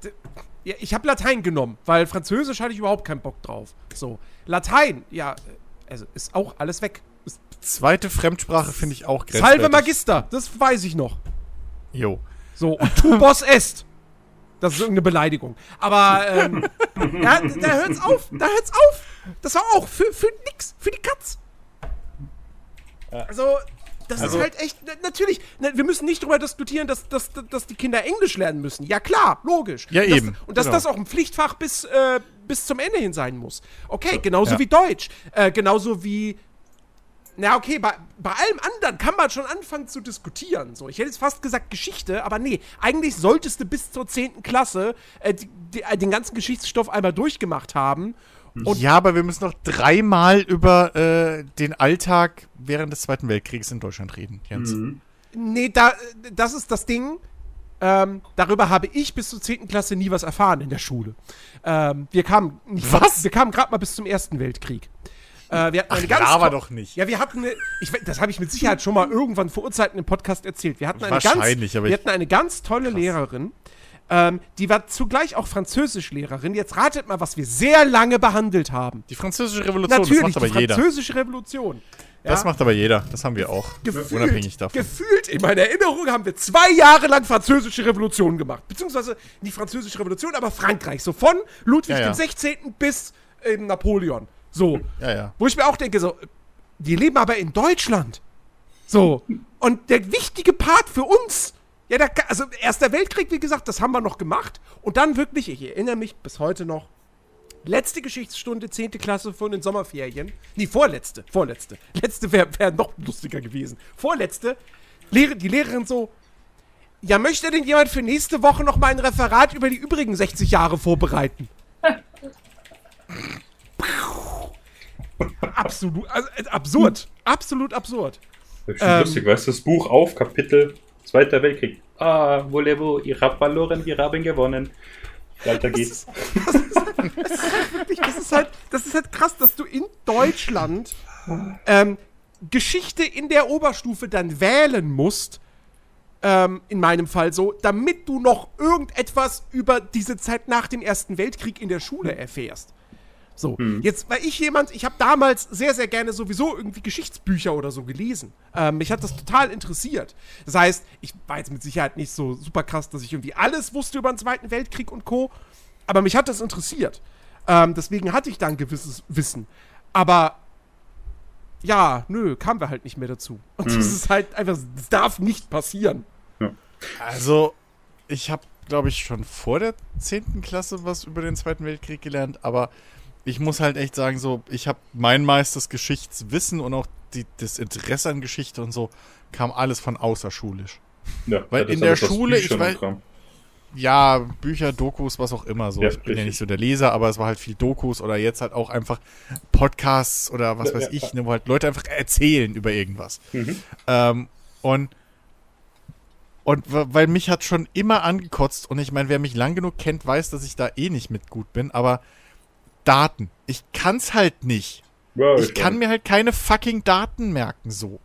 Speaker 1: ja, ich habe Latein genommen, weil Französisch hatte ich überhaupt keinen Bock drauf. So, Latein, ja, also ist auch alles weg.
Speaker 2: Zweite Fremdsprache finde ich auch
Speaker 1: Salve Magister, das weiß ich noch.
Speaker 2: Jo.
Speaker 1: So, und tu bos est. Das ist irgendeine Beleidigung. Aber, ähm, ja, da hört's auf, da hört's auf. Das war auch für, für nix, für die Katz. Also, das
Speaker 2: Also-
Speaker 1: ist halt echt, na- natürlich, na, wir müssen nicht darüber diskutieren, dass, dass, dass die Kinder Englisch lernen müssen. Ja, klar, logisch.
Speaker 2: Ja,
Speaker 1: das,
Speaker 2: eben,
Speaker 1: Und dass
Speaker 2: genau.
Speaker 1: das auch ein Pflichtfach bis, äh, bis zum Ende hin sein muss. Okay, genauso
Speaker 2: Ja.
Speaker 1: wie Deutsch. Äh, genauso wie na, okay, bei, bei allem anderen kann man schon anfangen zu diskutieren. So, ich hätte jetzt fast gesagt Geschichte, aber nee, eigentlich solltest du bis zur 10. Klasse äh, die, die, äh, den ganzen Geschichtsstoff einmal durchgemacht haben. Und
Speaker 2: ja, aber wir müssen noch dreimal über äh, den Alltag während des Zweiten Weltkriegs in Deutschland reden, Jens.
Speaker 3: Mhm.
Speaker 1: nee, da, das ist das Ding. Ähm, darüber habe ich bis zur 10. Klasse nie was erfahren in der Schule. Ähm, wir kamen
Speaker 2: Was?
Speaker 1: Wir kamen gerade mal bis zum Ersten Weltkrieg. Äh, wir hatten eine ganz
Speaker 2: laber
Speaker 1: to-
Speaker 2: doch nicht.
Speaker 1: Ja, wir hatten eine, ich, das habe ich mit Sicherheit schon mal irgendwann vor Urzeiten im Podcast erzählt. Wir hatten eine ganz,
Speaker 2: Wahrscheinlich, aber
Speaker 1: wir hatten eine ganz tolle Lehrerin, ähm, die war zugleich auch Französischlehrerin. Jetzt ratet mal, was wir sehr lange behandelt haben.
Speaker 2: Die französische Revolution,
Speaker 1: Natürlich,
Speaker 2: das macht aber
Speaker 1: die
Speaker 2: jeder.
Speaker 1: französische Revolution. Ja,
Speaker 2: Das macht aber jeder. Das haben wir auch.
Speaker 1: gefühlt,
Speaker 2: Unabhängig davon.
Speaker 1: Gefühlt, in meiner Erinnerung haben wir zwei Jahre lang französische Revolution gemacht. Beziehungsweise nicht französische Revolution, aber Frankreich. So von Ludwig
Speaker 2: Ja, ja.
Speaker 1: dem 16. bis ähm, Napoleon. So.
Speaker 2: Ja, ja.
Speaker 1: Wo ich mir auch denke, so, die leben aber in Deutschland. So. Und der wichtige Part für uns, ja, da, ka- also Erster Weltkrieg, wie gesagt, das haben wir noch gemacht. Und dann wirklich, ich erinnere mich bis heute noch, letzte Geschichtsstunde, 10. Klasse von den Sommerferien. Nee, vorletzte, vorletzte. Letzte wäre wär noch lustiger gewesen. Vorletzte, Lehrer, die Lehrerin so, ja, möchte denn jemand für nächste Woche noch mal ein Referat über die übrigen 60 Jahre vorbereiten? Absolut, also, äh, absurd. Absolut absurd.
Speaker 3: Das ist schon
Speaker 1: Ähm.
Speaker 3: lustig, weißt du, das Buch auf, Kapitel Zweiter Weltkrieg. Ah, voulez-vous, ihr habt verloren, wir haben gewonnen. Weiter geht's.
Speaker 1: Wirklich, das ist halt, das ist halt krass, dass du in Deutschland ähm, Geschichte in der Oberstufe dann wählen musst, ähm, in meinem Fall so, damit du noch irgendetwas über diese Zeit nach dem Ersten Weltkrieg in der Schule erfährst. So, jetzt war ich jemand, ich habe damals sehr, sehr gerne sowieso irgendwie Geschichtsbücher oder so gelesen. Ähm, mich hat das total interessiert. Das heißt, ich war jetzt mit Sicherheit nicht so super krass, dass ich irgendwie alles wusste über den Zweiten Weltkrieg und Co. Aber mich hat das interessiert. Ähm, deswegen hatte ich dann gewisses Wissen. Aber ja, nö, kamen wir halt nicht mehr dazu. Und das ist halt einfach, das darf nicht passieren.
Speaker 2: Also, ich habe, glaube ich, schon vor der 10. Klasse was über den Zweiten Weltkrieg gelernt, aber ich muss halt echt sagen, so, ich habe mein meistes Geschichtswissen und auch die, das Interesse an Geschichte und so kam alles von außerschulisch.
Speaker 3: Ja,
Speaker 2: Weil in der Schule, ich weiß-. Ja, Bücher, Dokus, was auch immer so.
Speaker 3: Ja,
Speaker 2: ich bin ja
Speaker 3: richtig.
Speaker 2: nicht so der Leser, aber es war halt viel Dokus oder jetzt halt auch einfach Podcasts oder was
Speaker 3: Ja,
Speaker 2: weiß
Speaker 3: ja,
Speaker 2: ich,
Speaker 3: ja.
Speaker 2: ne, wo halt Leute einfach erzählen über irgendwas.
Speaker 3: Mhm.
Speaker 2: Ähm, und und weil mich hat schon immer angekotzt und ich meine, wer mich lang genug kennt, weiß, dass ich da eh nicht mit gut bin, aber Daten. Ich kann's halt nicht.
Speaker 3: Ja,
Speaker 2: Ich kann mir halt keine fucking Daten merken so.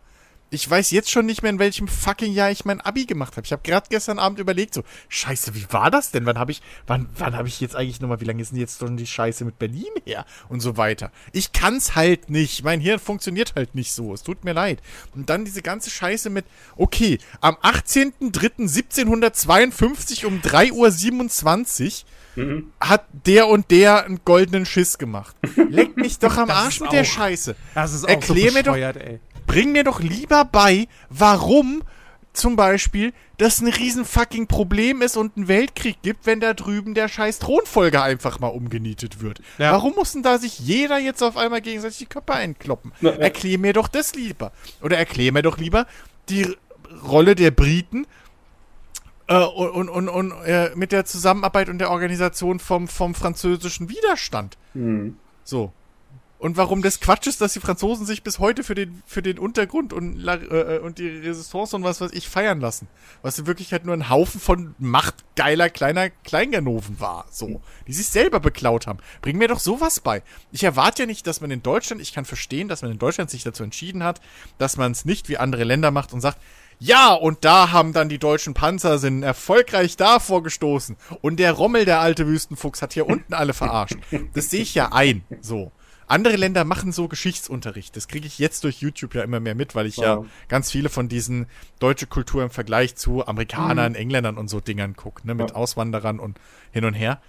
Speaker 2: Ich weiß jetzt schon nicht mehr, in welchem fucking Jahr ich mein Abi gemacht habe. Ich habe gerade gestern Abend überlegt, so, scheiße, wie war das denn? Wann habe ich, wann, wann habe ich jetzt eigentlich nochmal, wie lange ist denn jetzt schon die Scheiße mit Berlin her? Und so weiter. Ich kann's halt nicht. Mein Hirn funktioniert halt nicht so. Es tut mir leid. Und dann diese ganze Scheiße mit, okay, am 18.03.1752 um 3.27 Uhr hat der und der einen goldenen Schiss gemacht. Leck mich doch am
Speaker 1: Das
Speaker 2: Arsch mit der
Speaker 1: auch-
Speaker 2: Scheiße.
Speaker 1: Das ist auch
Speaker 2: Erklär
Speaker 1: so
Speaker 2: mir doch-
Speaker 1: bescheuert, ey.
Speaker 2: Bring mir doch lieber bei, warum zum Beispiel das ein riesen fucking Problem ist und einen Weltkrieg gibt, wenn da drüben der scheiß Thronfolger einfach mal umgenietet wird.
Speaker 1: Ja.
Speaker 2: Warum muss denn da sich jeder jetzt auf einmal gegenseitig die Köpfe einkloppen?
Speaker 3: Na, ja.
Speaker 2: Erklär mir doch das lieber. Oder erklär mir doch lieber die R- Rolle der Briten äh, und, und, und, äh, mit der Zusammenarbeit und der Organisation vom, vom französischen Widerstand.
Speaker 3: Mhm.
Speaker 2: So. Und warum das Quatsch ist, dass die Franzosen sich bis heute für den, für den Untergrund und, La- äh, und die Resistance und was weiß ich feiern lassen. Was in Wirklichkeit nur ein Haufen von machtgeiler kleiner Kleinganoven war. So. Die sich selber beklaut haben. Bring mir doch sowas bei. Ich erwarte ja nicht, dass man in Deutschland, ich kann verstehen, dass man in Deutschland sich dazu entschieden hat, dass man es nicht wie andere Länder macht und sagt, ja, und da haben dann die deutschen Panzer sind erfolgreich da vorgestoßen. Und der Rommel, der alte Wüstenfuchs, hat hier unten alle verarscht. Das sehe ich ja ein. So. Andere Länder machen so Geschichtsunterricht. Das kriege ich jetzt durch YouTube ja immer mehr mit, weil ich ja,
Speaker 3: Ja.
Speaker 2: ganz viele von diesen deutsche Kultur im Vergleich zu Amerikanern, Engländern und so Dingern gucke, ne, mit
Speaker 3: Ja.
Speaker 2: Auswanderern und hin und her.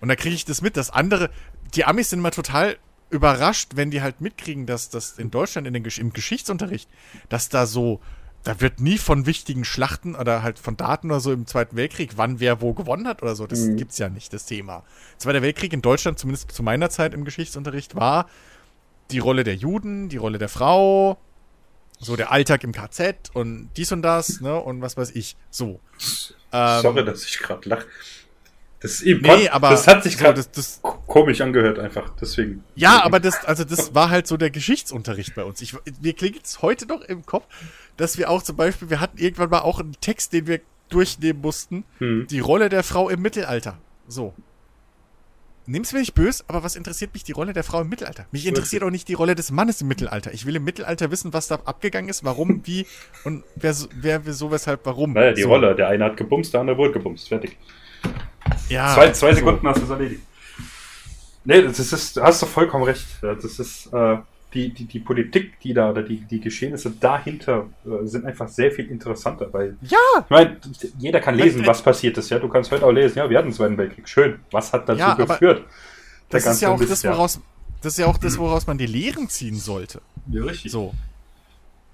Speaker 2: Und da kriege ich das mit, dass andere, die Amis sind immer total überrascht, wenn die halt mitkriegen, dass das in Deutschland in den, im Geschichtsunterricht, dass da so, da wird nie von wichtigen Schlachten oder halt von Daten oder so im Zweiten Weltkrieg, wann wer wo gewonnen hat oder so. Das
Speaker 3: Mhm.
Speaker 2: gibt's ja nicht, das Thema. Zweiter Weltkrieg in Deutschland, zumindest zu meiner Zeit im Geschichtsunterricht, war die Rolle der Juden, die Rolle der Frau, so der Alltag im KZ und dies und das, ne, und was weiß ich. So. Ähm,
Speaker 3: Sorry, dass ich gerade lache. Das, ist eben
Speaker 2: Nee, aber
Speaker 3: das hat sich
Speaker 2: so,
Speaker 3: gerade komisch angehört, einfach. Deswegen.
Speaker 2: Ja, aber das, also das war halt so der Geschichtsunterricht bei uns. Ich, mir klingt es heute noch im Kopf, dass wir auch zum Beispiel, wir hatten irgendwann mal auch einen Text, den wir durchnehmen mussten.
Speaker 3: Hm.
Speaker 2: Die Rolle der Frau im Mittelalter. So. Nimm's mir nicht böse, aber was interessiert mich die Rolle der Frau im Mittelalter? Mich interessiert auch nicht die Rolle des Mannes im Mittelalter. Ich will im Mittelalter wissen, was da abgegangen ist, warum, wie und wer, wer wieso, weshalb, warum.
Speaker 3: Naja, die
Speaker 2: so.
Speaker 3: Rolle. Der eine hat gebumst, der andere wurde gebumst. Fertig.
Speaker 2: Ja,
Speaker 3: zwei zwei
Speaker 2: so.
Speaker 3: Sekunden hast du es erledigt. Nee, das ist, du hast doch vollkommen recht. Das ist äh, die, die, die Politik, die da, oder die, die Geschehnisse dahinter äh, sind einfach sehr viel interessanter, weil
Speaker 2: Ja,
Speaker 3: ich meine, jeder kann lesen, was passiert ist. Ja, du kannst heute auch lesen, ja, wir hatten den Zweiten Weltkrieg. Schön. Was hat dazu
Speaker 2: Ja,
Speaker 3: geführt?
Speaker 2: Das ist ja auch
Speaker 3: Mist,
Speaker 2: das, woraus, das ist ja auch das, woraus man die Lehren ziehen sollte.
Speaker 3: Ja, richtig.
Speaker 2: So.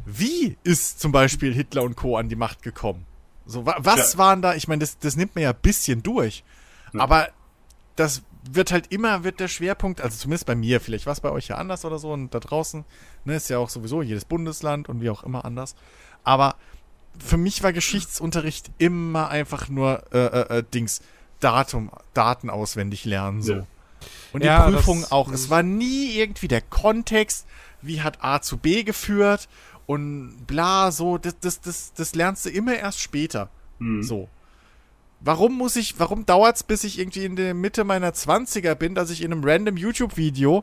Speaker 2: Wie ist zum Beispiel Hitler und Co. an die Macht gekommen? So, wa was
Speaker 3: Ja.
Speaker 2: waren da? Ich meine, das, das nimmt man ja ein bisschen durch.
Speaker 3: Ja.
Speaker 2: Aber das wird halt immer, wird der Schwerpunkt, also zumindest bei mir, vielleicht war es bei euch ja anders oder so und da draußen, ne, ist ja auch sowieso jedes Bundesland und wie auch immer anders. Aber für mich war Geschichtsunterricht immer einfach nur äh, äh, äh, Dings, Datum, Daten auswendig lernen so.
Speaker 3: Ja.
Speaker 2: Und die
Speaker 1: Ja,
Speaker 2: Prüfung
Speaker 1: das-
Speaker 2: auch. Es war nie irgendwie der Kontext, wie hat A zu B geführt und bla, so, das, das, das, das lernst du immer erst später.
Speaker 3: Hm.
Speaker 2: So. Warum muss ich, warum dauert's, bis ich irgendwie in der Mitte meiner 20er bin, dass ich in einem random YouTube-Video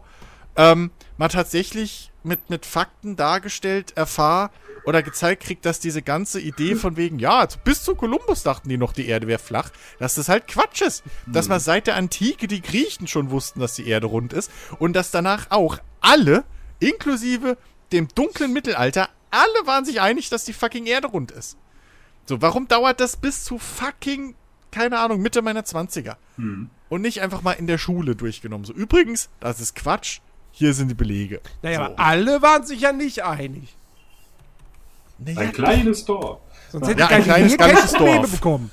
Speaker 2: ähm, mal tatsächlich mit, mit Fakten dargestellt erfahre oder gezeigt kriegt, dass diese ganze Idee von wegen, ja, also bis zu Kolumbus dachten die noch, die Erde wäre flach, dass das halt Quatsch ist. Dass man seit der Antike die Griechen schon wussten, dass die Erde rund ist und dass danach auch alle, inklusive dem dunklen Mittelalter, alle waren sich einig, dass die fucking Erde rund ist. So, warum dauert das bis zu fucking, keine Ahnung, Mitte meiner 20er?
Speaker 3: Hm.
Speaker 2: Und nicht einfach mal in der Schule durchgenommen. So, übrigens, das ist Quatsch. Hier sind die Belege.
Speaker 1: Naja,
Speaker 2: so.
Speaker 1: aber alle waren sich ja nicht einig.
Speaker 2: Naja,
Speaker 3: Ein kleines Dorf.
Speaker 1: Sonst hätte
Speaker 2: Ja, ein
Speaker 1: Galilei
Speaker 2: kleines
Speaker 1: Probleme
Speaker 2: Dorf.
Speaker 1: bekommen.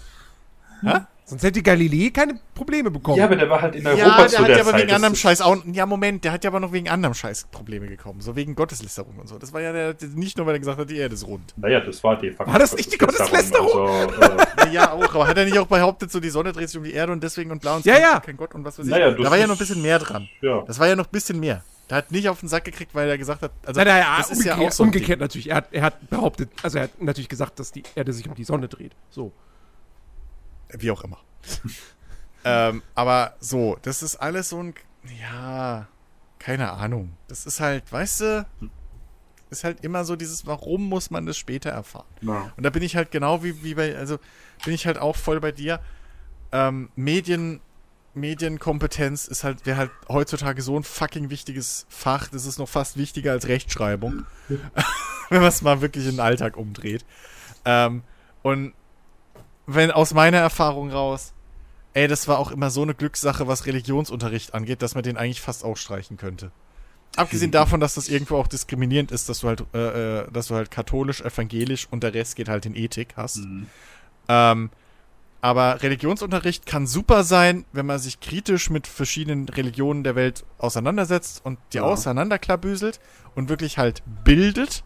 Speaker 2: Hä?
Speaker 1: Sonst hätte Galilei keine Probleme bekommen.
Speaker 3: Ja, aber der war halt in Europa
Speaker 2: Ja, der
Speaker 3: zu
Speaker 2: hat
Speaker 3: der
Speaker 2: ja aber
Speaker 3: Zeit.
Speaker 2: wegen anderem
Speaker 3: ist-
Speaker 2: Scheiß auch. Ja, Moment, der hat ja aber noch wegen anderem Scheiß Probleme gekommen. So wegen Gotteslästerung und so. Das war ja der, nicht nur, weil er gesagt hat, die Erde ist rund.
Speaker 3: Naja, das war de facto.
Speaker 1: War das nicht die Gotteslästerung?
Speaker 3: Also, äh,
Speaker 2: Ja, auch, aber hat er nicht auch behauptet, so die Sonne dreht sich um die Erde und deswegen und blau und
Speaker 1: Ja,
Speaker 2: so,
Speaker 1: ja.
Speaker 2: kein Gott und was weiß ich.
Speaker 3: Naja,
Speaker 2: da war ja
Speaker 3: ist-
Speaker 2: noch ein bisschen mehr dran.
Speaker 3: ja.
Speaker 2: Das war ja noch ein bisschen mehr. Der hat nicht auf den Sack gekriegt, weil er gesagt hat, also
Speaker 1: Nein, nein, ja,
Speaker 2: das ist
Speaker 1: umgekehrt,
Speaker 2: ja auch so
Speaker 1: umgekehrt natürlich. Er hat, er hat behauptet, also er hat natürlich gesagt, dass die Erde sich um die Sonne dreht. So.
Speaker 2: Wie auch immer. ähm, aber so, das ist alles so ein, ja, keine Ahnung. Das ist halt, weißt du, ist halt immer so dieses, warum muss man das später erfahren?
Speaker 3: Ja.
Speaker 2: Und da bin ich halt genau wie, wie bei, also bin ich halt auch voll bei dir. Ähm, Medien, Medienkompetenz ist halt, wäre halt heutzutage so ein fucking wichtiges Fach. Das ist noch fast wichtiger als Rechtschreibung. wenn man es mal wirklich in den Alltag umdreht. Ähm, und wenn aus meiner Erfahrung raus, ey, das war auch immer so eine Glückssache, was Religionsunterricht angeht, dass man den eigentlich fast ausstreichen könnte. Abgesehen davon, dass das irgendwo auch diskriminierend ist, dass du halt, äh, äh, dass du halt katholisch, evangelisch und der Rest geht halt in Ethik hast.
Speaker 3: Mhm.
Speaker 2: Ähm, aber Religionsunterricht kann super sein, wenn man sich kritisch mit verschiedenen Religionen der Welt auseinandersetzt und die
Speaker 3: Ja.
Speaker 2: auseinanderklabüselt und wirklich halt bildet.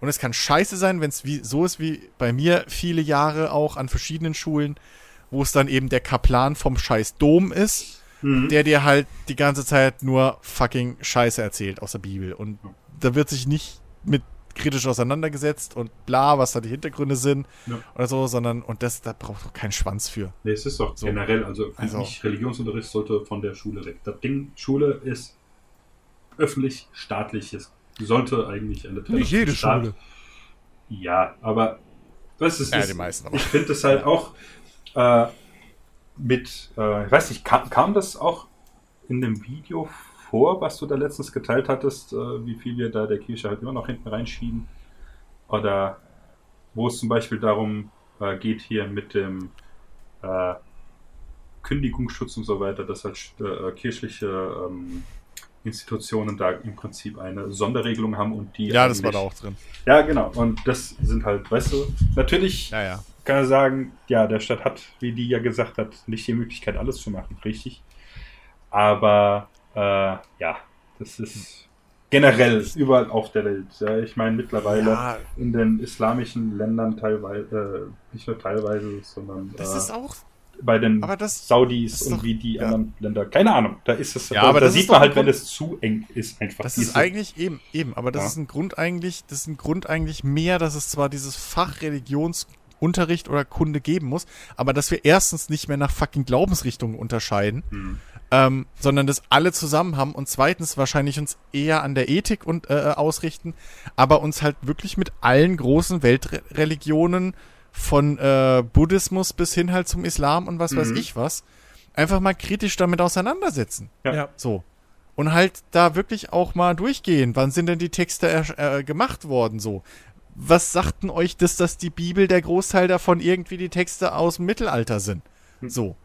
Speaker 2: Und es kann scheiße sein, wenn es wie, so ist wie bei mir viele Jahre auch an verschiedenen Schulen, wo es dann eben der Kaplan vom scheiß Dom ist,
Speaker 3: Mhm.
Speaker 2: der dir halt die ganze Zeit nur fucking Scheiße erzählt aus der Bibel. Und da wird sich nicht mit kritisch auseinandergesetzt und bla, was da die Hintergründe sind
Speaker 3: Ja.
Speaker 2: oder so, sondern, und das, da braucht doch keinen Schwanz für.
Speaker 3: Nee, es ist doch
Speaker 2: So.
Speaker 3: generell, also
Speaker 2: Also-
Speaker 3: mich, Religionsunterricht sollte von der Schule weg. Das Ding, Schule ist öffentlich, staatliches. Sollte eigentlich eine Trennung
Speaker 1: Nicht jede
Speaker 3: Staat-
Speaker 1: Schule.
Speaker 3: Ja, aber was ist
Speaker 2: Ja,
Speaker 3: ist,
Speaker 2: die meisten aber.
Speaker 3: Ich finde es halt auch äh, mit, äh, ich weiß nicht, kam, kam das auch in dem Video vor, was du da letztens geteilt hattest, äh, wie viel wir da der Kirche halt immer noch hinten reinschieben? Oder wo es zum Beispiel darum äh, geht hier mit dem äh, Kündigungsschutz und so weiter, dass halt äh, kirchliche ähm, Institutionen da im Prinzip eine Sonderregelung haben und die
Speaker 2: Ja, das war da auch drin.
Speaker 3: ja, genau. Und das sind halt, weißt du, natürlich
Speaker 2: Ja, ja.
Speaker 3: kann er sagen, ja, der Stadt hat, wie die ja gesagt hat, nicht die Möglichkeit, alles zu machen, richtig. Aber äh, ja, das ist generell überall auf der Welt. Ja, ich meine, mittlerweile
Speaker 2: Ja,
Speaker 3: in den islamischen Ländern teilweise, äh, nicht nur teilweise, sondern
Speaker 2: das
Speaker 3: äh,
Speaker 2: ist auch,
Speaker 3: bei den
Speaker 2: aber das,
Speaker 3: Saudis
Speaker 2: ist
Speaker 3: und
Speaker 2: doch-
Speaker 3: wie die
Speaker 2: ja.
Speaker 3: anderen Länder. Keine Ahnung, da ist es.
Speaker 2: Ja,
Speaker 3: da,
Speaker 2: aber
Speaker 3: da sieht
Speaker 2: doch
Speaker 3: man halt,
Speaker 2: ein
Speaker 3: wenn
Speaker 2: Grund-
Speaker 3: es zu eng ist, einfach.
Speaker 2: das ist eigentlich eben, eben, aber das
Speaker 3: Ja.
Speaker 2: ist ein Grund eigentlich, das ist ein Grund eigentlich mehr, dass es zwar dieses Fach Religionsunterricht oder Kunde geben muss, aber dass wir erstens nicht mehr nach fucking Glaubensrichtungen unterscheiden,
Speaker 3: Hm.
Speaker 2: ähm, sondern das alle zusammen haben und zweitens wahrscheinlich uns eher an der Ethik und äh, ausrichten, aber uns halt wirklich mit allen großen Weltreligionen von äh, Buddhismus bis hin halt zum Islam und was weiß
Speaker 3: Mhm.
Speaker 2: ich was, einfach mal kritisch damit auseinandersetzen.
Speaker 3: Ja.
Speaker 1: Ja.
Speaker 2: So. Und halt da wirklich auch mal durchgehen. Wann sind denn die Texte äh, gemacht worden so? Was sagten euch das, dass die Bibel der Großteil davon irgendwie die Texte aus dem Mittelalter sind?
Speaker 3: Hm.
Speaker 2: So.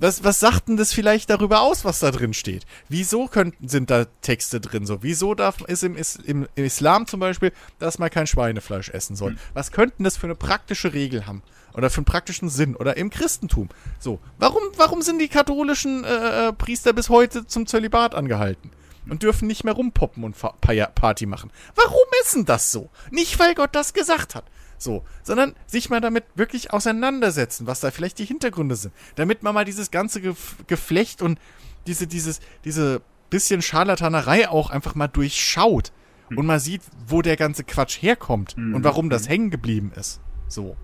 Speaker 2: Was, was sagt denn das vielleicht darüber aus, was da drin steht? Wieso könnten, sind da Texte drin so? Wieso darf ist im, Is, im, im Islam zum Beispiel, dass man kein Schweinefleisch essen soll?
Speaker 3: Hm.
Speaker 2: Was könnten das für eine praktische Regel haben? Oder für einen praktischen Sinn? Oder im Christentum? So. Warum, warum sind die katholischen äh, äh, Priester bis heute zum Zölibat angehalten? Und dürfen nicht mehr rumpoppen und Party machen. Warum ist denn das so? Nicht, weil Gott das gesagt hat, So, sondern sich mal damit wirklich auseinandersetzen, was da vielleicht die Hintergründe sind, damit man mal dieses ganze Gef Geflecht und diese, dieses, diese bisschen Scharlatanerei auch einfach mal durchschaut und mal sieht, wo der ganze Quatsch herkommt
Speaker 3: Mhm.
Speaker 2: und warum das hängen geblieben ist. So.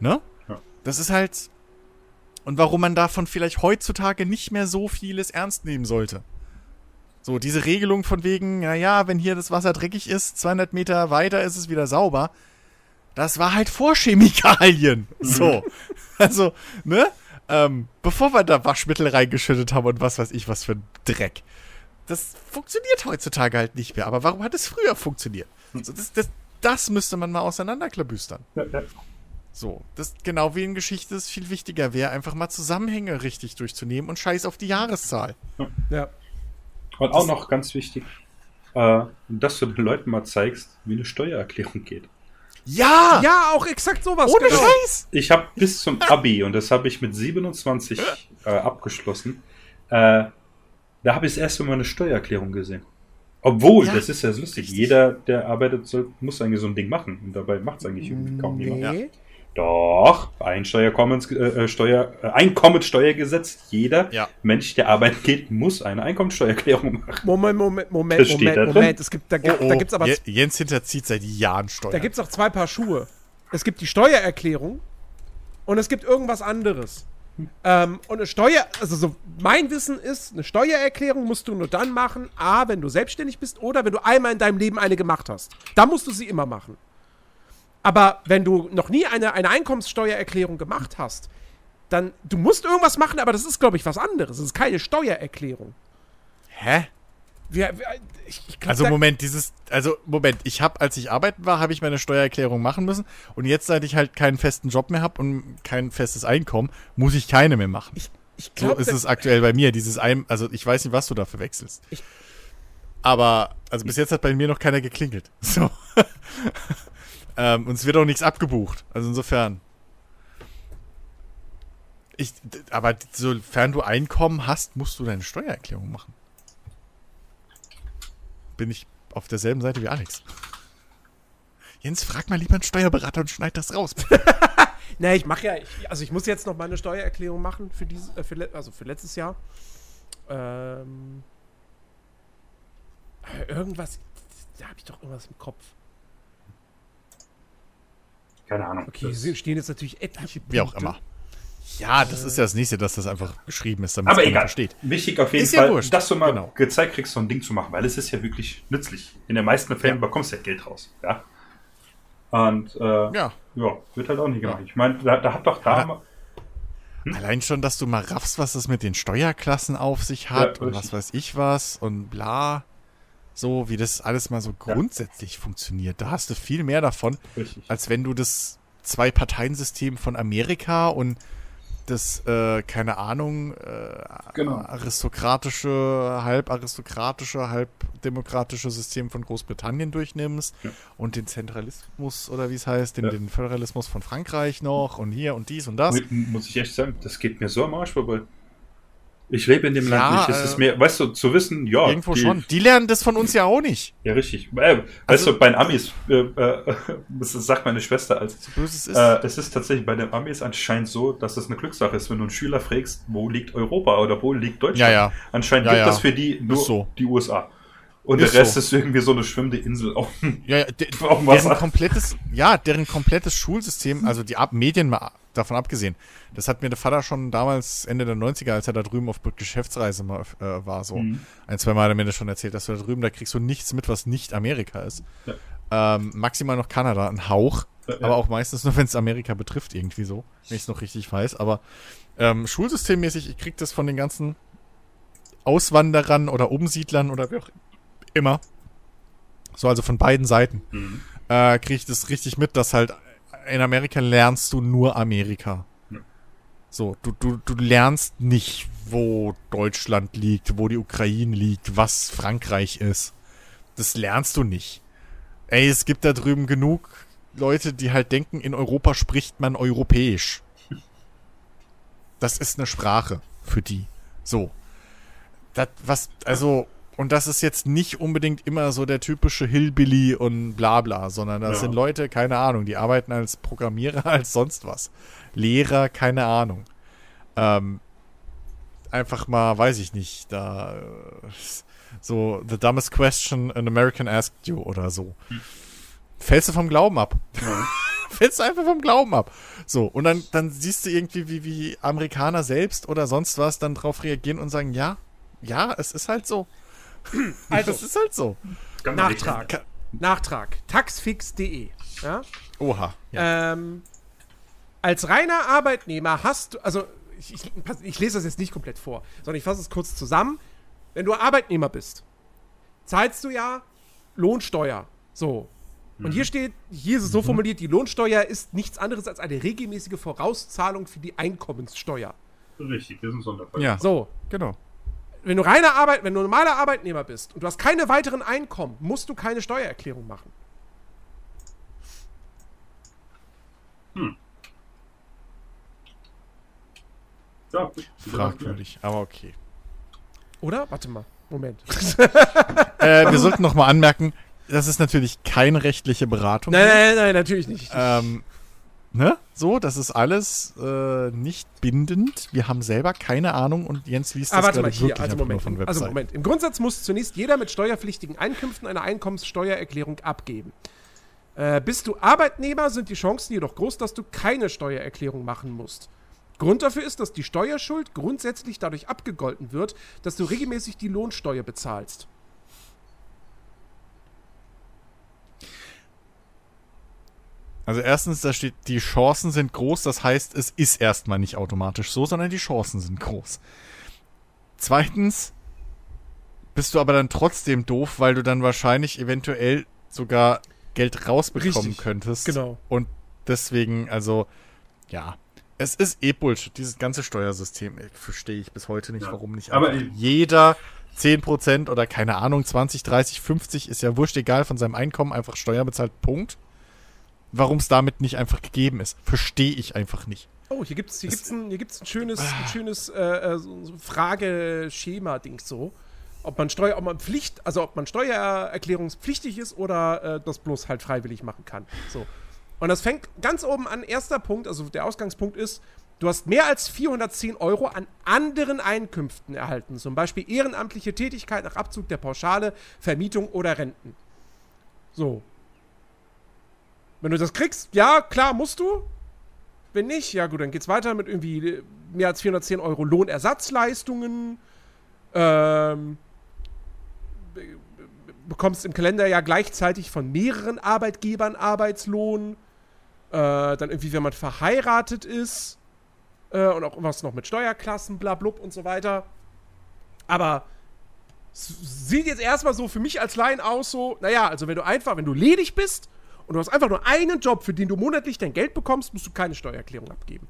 Speaker 2: Ne?
Speaker 3: Ja.
Speaker 2: Das ist halt. Und warum man davon vielleicht heutzutage nicht mehr so vieles ernst nehmen sollte. So, diese Regelung von wegen, naja, wenn hier das Wasser dreckig ist, 200 Meter weiter ist es wieder sauber. Das war halt vor Chemikalien. So. Also, ne? Ähm, bevor wir da Waschmittel reingeschüttet haben und was weiß ich, was für ein Dreck. Das funktioniert heutzutage halt nicht mehr. Aber warum hat es früher funktioniert? So, das, das, das müsste man mal auseinanderklabüstern.
Speaker 3: Ja, ja.
Speaker 2: So, das genau wie in Geschichte es viel wichtiger wäre, einfach mal Zusammenhänge richtig durchzunehmen und scheiß auf die Jahreszahl.
Speaker 1: Ja.
Speaker 3: Und auch noch ganz wichtig, äh, dass du den Leuten mal zeigst, wie eine Steuererklärung geht.
Speaker 2: Ja!
Speaker 1: Ja, auch exakt sowas.
Speaker 2: ohne
Speaker 1: genau.
Speaker 2: Scheiß!
Speaker 3: Ich habe bis zum Abi, und das habe ich mit 27 äh, abgeschlossen, äh, da habe ich das erste Mal eine Steuererklärung gesehen. Obwohl,
Speaker 2: Ja,
Speaker 3: das ist ja lustig,
Speaker 2: richtig.
Speaker 3: jeder, der arbeitet, soll, muss eigentlich so ein Ding machen. Und dabei macht es eigentlich irgendwie kaum jemand. Doch, Einsteuerkommens, äh, äh, Steuer, äh, Einkommensteuergesetz. Jeder
Speaker 2: Ja.
Speaker 3: Mensch, der arbeiten geht, muss eine Einkommensteuererklärung machen.
Speaker 1: Moment, Moment, Moment,
Speaker 3: Das steht
Speaker 1: Moment,
Speaker 3: da drin.
Speaker 1: Moment. Es gibt, da, gibt,
Speaker 2: Oh,
Speaker 1: da
Speaker 2: oh,
Speaker 1: gibt's aber
Speaker 2: Je- Jens hinterzieht seit Jahren Steuern.
Speaker 1: Da gibt es auch zwei Paar Schuhe. Es gibt die Steuererklärung und es gibt irgendwas anderes. Ähm, und eine Steuer, also so mein Wissen ist, eine Steuererklärung musst du nur dann machen, A, wenn du selbstständig bist oder wenn du einmal in deinem Leben eine gemacht hast. Da musst du sie immer machen. Aber wenn du noch nie eine, eine Einkommenssteuererklärung gemacht hast, dann, du musst irgendwas machen, aber das ist, glaube ich, was anderes. Das ist keine Steuererklärung.
Speaker 2: Hä?
Speaker 1: Wir, wir, ich, ich glaub,
Speaker 2: Also Moment, dieses, also Moment, ich habe, als ich arbeiten war, habe ich meine Steuererklärung machen müssen und jetzt, seit ich halt keinen festen Job mehr habe und kein festes Einkommen, muss ich keine mehr machen.
Speaker 1: ich, ich
Speaker 2: so
Speaker 1: glaub,
Speaker 2: ist
Speaker 1: da-
Speaker 2: es aktuell bei mir, dieses ein, also ich weiß nicht, was du da verwechselst. Aber, also bis jetzt hat bei mir noch keiner geklingelt. So. Ähm, und es wird auch nichts abgebucht. Also insofern. Ich, aber sofern du Einkommen hast, musst du deine Steuererklärung machen. Bin ich auf derselben Seite wie Alex. Jens, frag mal lieber einen Steuerberater und schneid das raus.
Speaker 1: Ne, ich mache ja, ich, also ich muss jetzt noch meine Steuererklärung machen für dieses, äh, für, also für letztes Jahr. Ähm, äh, irgendwas, da habe ich doch irgendwas im Kopf.
Speaker 3: Keine Ahnung.
Speaker 1: Okay,
Speaker 3: Das-
Speaker 1: hier stehen jetzt natürlich etliche
Speaker 2: Wie auch
Speaker 1: Punkte.
Speaker 2: immer. Ja, das ist ja das nächste, dass das einfach beschrieben ist, damit
Speaker 3: Aber
Speaker 2: es
Speaker 3: egal.
Speaker 2: versteht.
Speaker 3: Wichtig auf jeden
Speaker 2: Ist ja
Speaker 3: Fall,
Speaker 2: wurscht.
Speaker 3: dass du mal
Speaker 2: Genau.
Speaker 3: gezeigt kriegst, so ein Ding zu machen, weil es ist ja wirklich nützlich. In den meisten Fällen bekommst du ja Geld raus. Ja. Und äh, ja.
Speaker 2: Ja.
Speaker 3: wird halt auch nicht gemacht. Ich meine, da, da hat doch da.
Speaker 2: Ja. Allein schon, dass du mal raffst, was das mit den Steuerklassen auf sich hat
Speaker 3: Ja,
Speaker 2: und was weiß ich was und bla. So, wie das alles mal so grundsätzlich funktioniert. Da hast du viel mehr davon,
Speaker 3: Richtig.
Speaker 2: als wenn du das Zwei-Parteien-System von Amerika und das, äh, keine Ahnung, äh,
Speaker 3: Genau.
Speaker 2: aristokratische, halb aristokratische, halb demokratische System von Großbritannien durchnimmst
Speaker 3: Ja.
Speaker 2: und den Zentralismus oder wie es heißt, den,
Speaker 3: Ja.
Speaker 2: den Föderalismus von Frankreich noch und hier und dies und das.
Speaker 3: Mu- Muss ich echt sagen, das geht mir so am Arsch vorbei. Ich lebe in dem
Speaker 2: Ja,
Speaker 3: Land nicht. Es
Speaker 2: äh,
Speaker 3: ist mir, weißt du, zu wissen, ja.
Speaker 2: Irgendwo
Speaker 3: die-
Speaker 2: schon. Die lernen das von uns ja auch nicht.
Speaker 3: Ja, richtig. Äh, weißt
Speaker 2: Also-
Speaker 3: du, bei den Amis, äh, äh, das sagt meine Schwester als.
Speaker 2: So böse es ist.
Speaker 3: Äh, es ist tatsächlich bei den Amis anscheinend so, dass es eine Glückssache ist, wenn du einen Schüler fragst, wo liegt Europa oder wo liegt Deutschland.
Speaker 2: Ja, ja.
Speaker 3: Anscheinend
Speaker 2: Ja,
Speaker 3: gibt
Speaker 2: ja.
Speaker 3: es für die nur
Speaker 2: so.
Speaker 3: die USA. Und
Speaker 2: Ist
Speaker 3: der Rest
Speaker 2: so.
Speaker 3: ist irgendwie so eine schwimmende Insel auf dem
Speaker 2: Ja, ja, de,
Speaker 3: Auf dem
Speaker 2: deren
Speaker 3: Wasser.
Speaker 2: komplettes, ja, deren komplettes Schulsystem, also die Ab Medien mal davon abgesehen, das hat mir der Vater schon damals Ende der 90er, als er da drüben auf Geschäftsreise mal, äh, war, so
Speaker 3: Mhm.
Speaker 2: ein, zwei Mal hat er mir das schon erzählt, dass du da drüben, da kriegst du nichts mit, was nicht Amerika ist.
Speaker 3: Ja.
Speaker 2: Ähm, maximal noch Kanada, ein Hauch,
Speaker 3: Ja,
Speaker 2: aber auch meistens nur, wenn es Amerika betrifft, irgendwie so, wenn ich es noch richtig weiß. Aber ähm, schulsystemmäßig, ich krieg das von den ganzen Auswanderern oder Umsiedlern oder wie auch immer. So, also von beiden Seiten.
Speaker 3: Mhm.
Speaker 2: Äh, kriege ich das richtig mit, dass halt in Amerika lernst du nur Amerika. So, du, du, du lernst nicht, wo Deutschland liegt, wo die Ukraine liegt, was Frankreich ist. Das lernst du nicht. Ey, es gibt da drüben genug Leute, die halt denken, in Europa spricht man europäisch. Das ist eine Sprache für die. So. Das, was, also, Und das ist jetzt nicht unbedingt immer so der typische Hillbilly und bla bla, sondern das
Speaker 3: Ja.
Speaker 2: sind Leute, keine Ahnung, die arbeiten als Programmierer, als sonst was. Lehrer, keine Ahnung. Ähm, einfach mal, weiß ich nicht, da äh, so The dumbest question an American asked you oder so. Fällst du vom Glauben ab.
Speaker 3: Ja.
Speaker 2: Fällst du einfach vom Glauben ab. So, und dann, dann siehst du irgendwie, wie, wie Amerikaner selbst oder sonst was dann drauf reagieren und sagen, ja, ja, es ist halt so.
Speaker 1: Also,
Speaker 2: es ist halt so.
Speaker 1: Nachtrag. Nachtrag. Taxfix.de. Ja?
Speaker 2: Oha. Ja.
Speaker 1: Ähm, als reiner Arbeitnehmer hast du, also ich, ich, ich lese das jetzt nicht komplett vor, sondern ich fasse es kurz zusammen. Wenn du Arbeitnehmer bist, zahlst du ja Lohnsteuer. So. Und hier steht, hier ist es so formuliert, die Lohnsteuer ist nichts anderes als eine regelmäßige Vorauszahlung für die Einkommenssteuer.
Speaker 3: Richtig, das ist ein Sonderfall.
Speaker 2: ja,
Speaker 1: So,
Speaker 2: genau.
Speaker 1: Wenn du reiner Arbeit, wenn du normaler Arbeitnehmer bist und du hast keine weiteren Einkommen, musst du keine Steuererklärung machen.
Speaker 3: Ja,
Speaker 2: Fragwürdig, aber okay.
Speaker 1: Oder? Warte mal. Moment.
Speaker 2: Äh, wir sollten noch mal anmerken, das ist natürlich keine rechtliche Beratung.
Speaker 1: nein, nein, nein, natürlich nicht.
Speaker 2: Ähm, ne? So, das ist alles äh, nicht bindend. Wir haben selber keine Ahnung und Jens liest das
Speaker 1: Aber Ah, mal,
Speaker 2: gerade wirklich
Speaker 1: also Moment.
Speaker 2: von
Speaker 1: Im,
Speaker 2: Website.
Speaker 1: also Moment. Im Grundsatz muss zunächst jeder mit steuerpflichtigen Einkünften eine Einkommenssteuererklärung abgeben. Äh, bist du Arbeitnehmer, sind die Chancen jedoch groß, dass du keine Steuererklärung machen musst. Grund dafür ist, dass die Steuerschuld grundsätzlich dadurch abgegolten wird, dass du regelmäßig die Lohnsteuer bezahlst.
Speaker 2: Also erstens, da steht, die Chancen sind groß, das heißt, es ist erstmal nicht automatisch so, sondern die Chancen sind groß. Zweitens bist du aber dann trotzdem doof, weil du dann wahrscheinlich eventuell sogar Geld rausbekommen
Speaker 1: Richtig,
Speaker 2: könntest.
Speaker 1: genau.
Speaker 2: Und deswegen, also, ja. Es ist eh Bullshit, dieses ganze Steuersystem. Verstehe ich bis heute nicht,
Speaker 3: Ja.
Speaker 2: warum nicht
Speaker 3: Aber
Speaker 2: jeder 10% oder keine Ahnung, 20, 30, 50, ist ja wurscht egal, von seinem Einkommen einfach Steuer bezahlt, Punkt. Warum es damit nicht einfach gegeben ist, verstehe ich einfach nicht.
Speaker 1: Oh, hier gibt's, hier
Speaker 2: Das-
Speaker 1: gibt's ein, hier gibt's ein schönes,
Speaker 2: Ah.
Speaker 1: ein schönes äh, äh, so, Frageschema-Dings so. Ob man Steuer, ob man Pflicht, also ob man steuererklärungspflichtig ist oder äh, das bloß halt freiwillig machen kann. So. Und das fängt ganz oben an. Erster Punkt, also der Ausgangspunkt ist, du hast mehr als 410 Euro an anderen Einkünften erhalten. Zum Beispiel ehrenamtliche Tätigkeit nach Abzug der Pauschale, Vermietung oder Renten. So. Wenn du das kriegst, ja, klar, musst du. Wenn nicht, ja gut, dann geht's weiter mit irgendwie äh, mehr als 410 Euro Lohnersatzleistungen. Ähm, be- be- bekommst im Kalenderjahr gleichzeitig von mehreren Arbeitgebern Arbeitslohn. Äh, dann irgendwie, wenn man verheiratet ist. Äh, und auch was noch mit Steuerklassen, blablub und so weiter. Aber sieht jetzt erstmal so für mich als Laien aus, so, naja, also wenn du einfach, wenn du ledig bist und du hast einfach nur einen Job, für den du monatlich dein Geld bekommst, musst du keine Steuererklärung abgeben.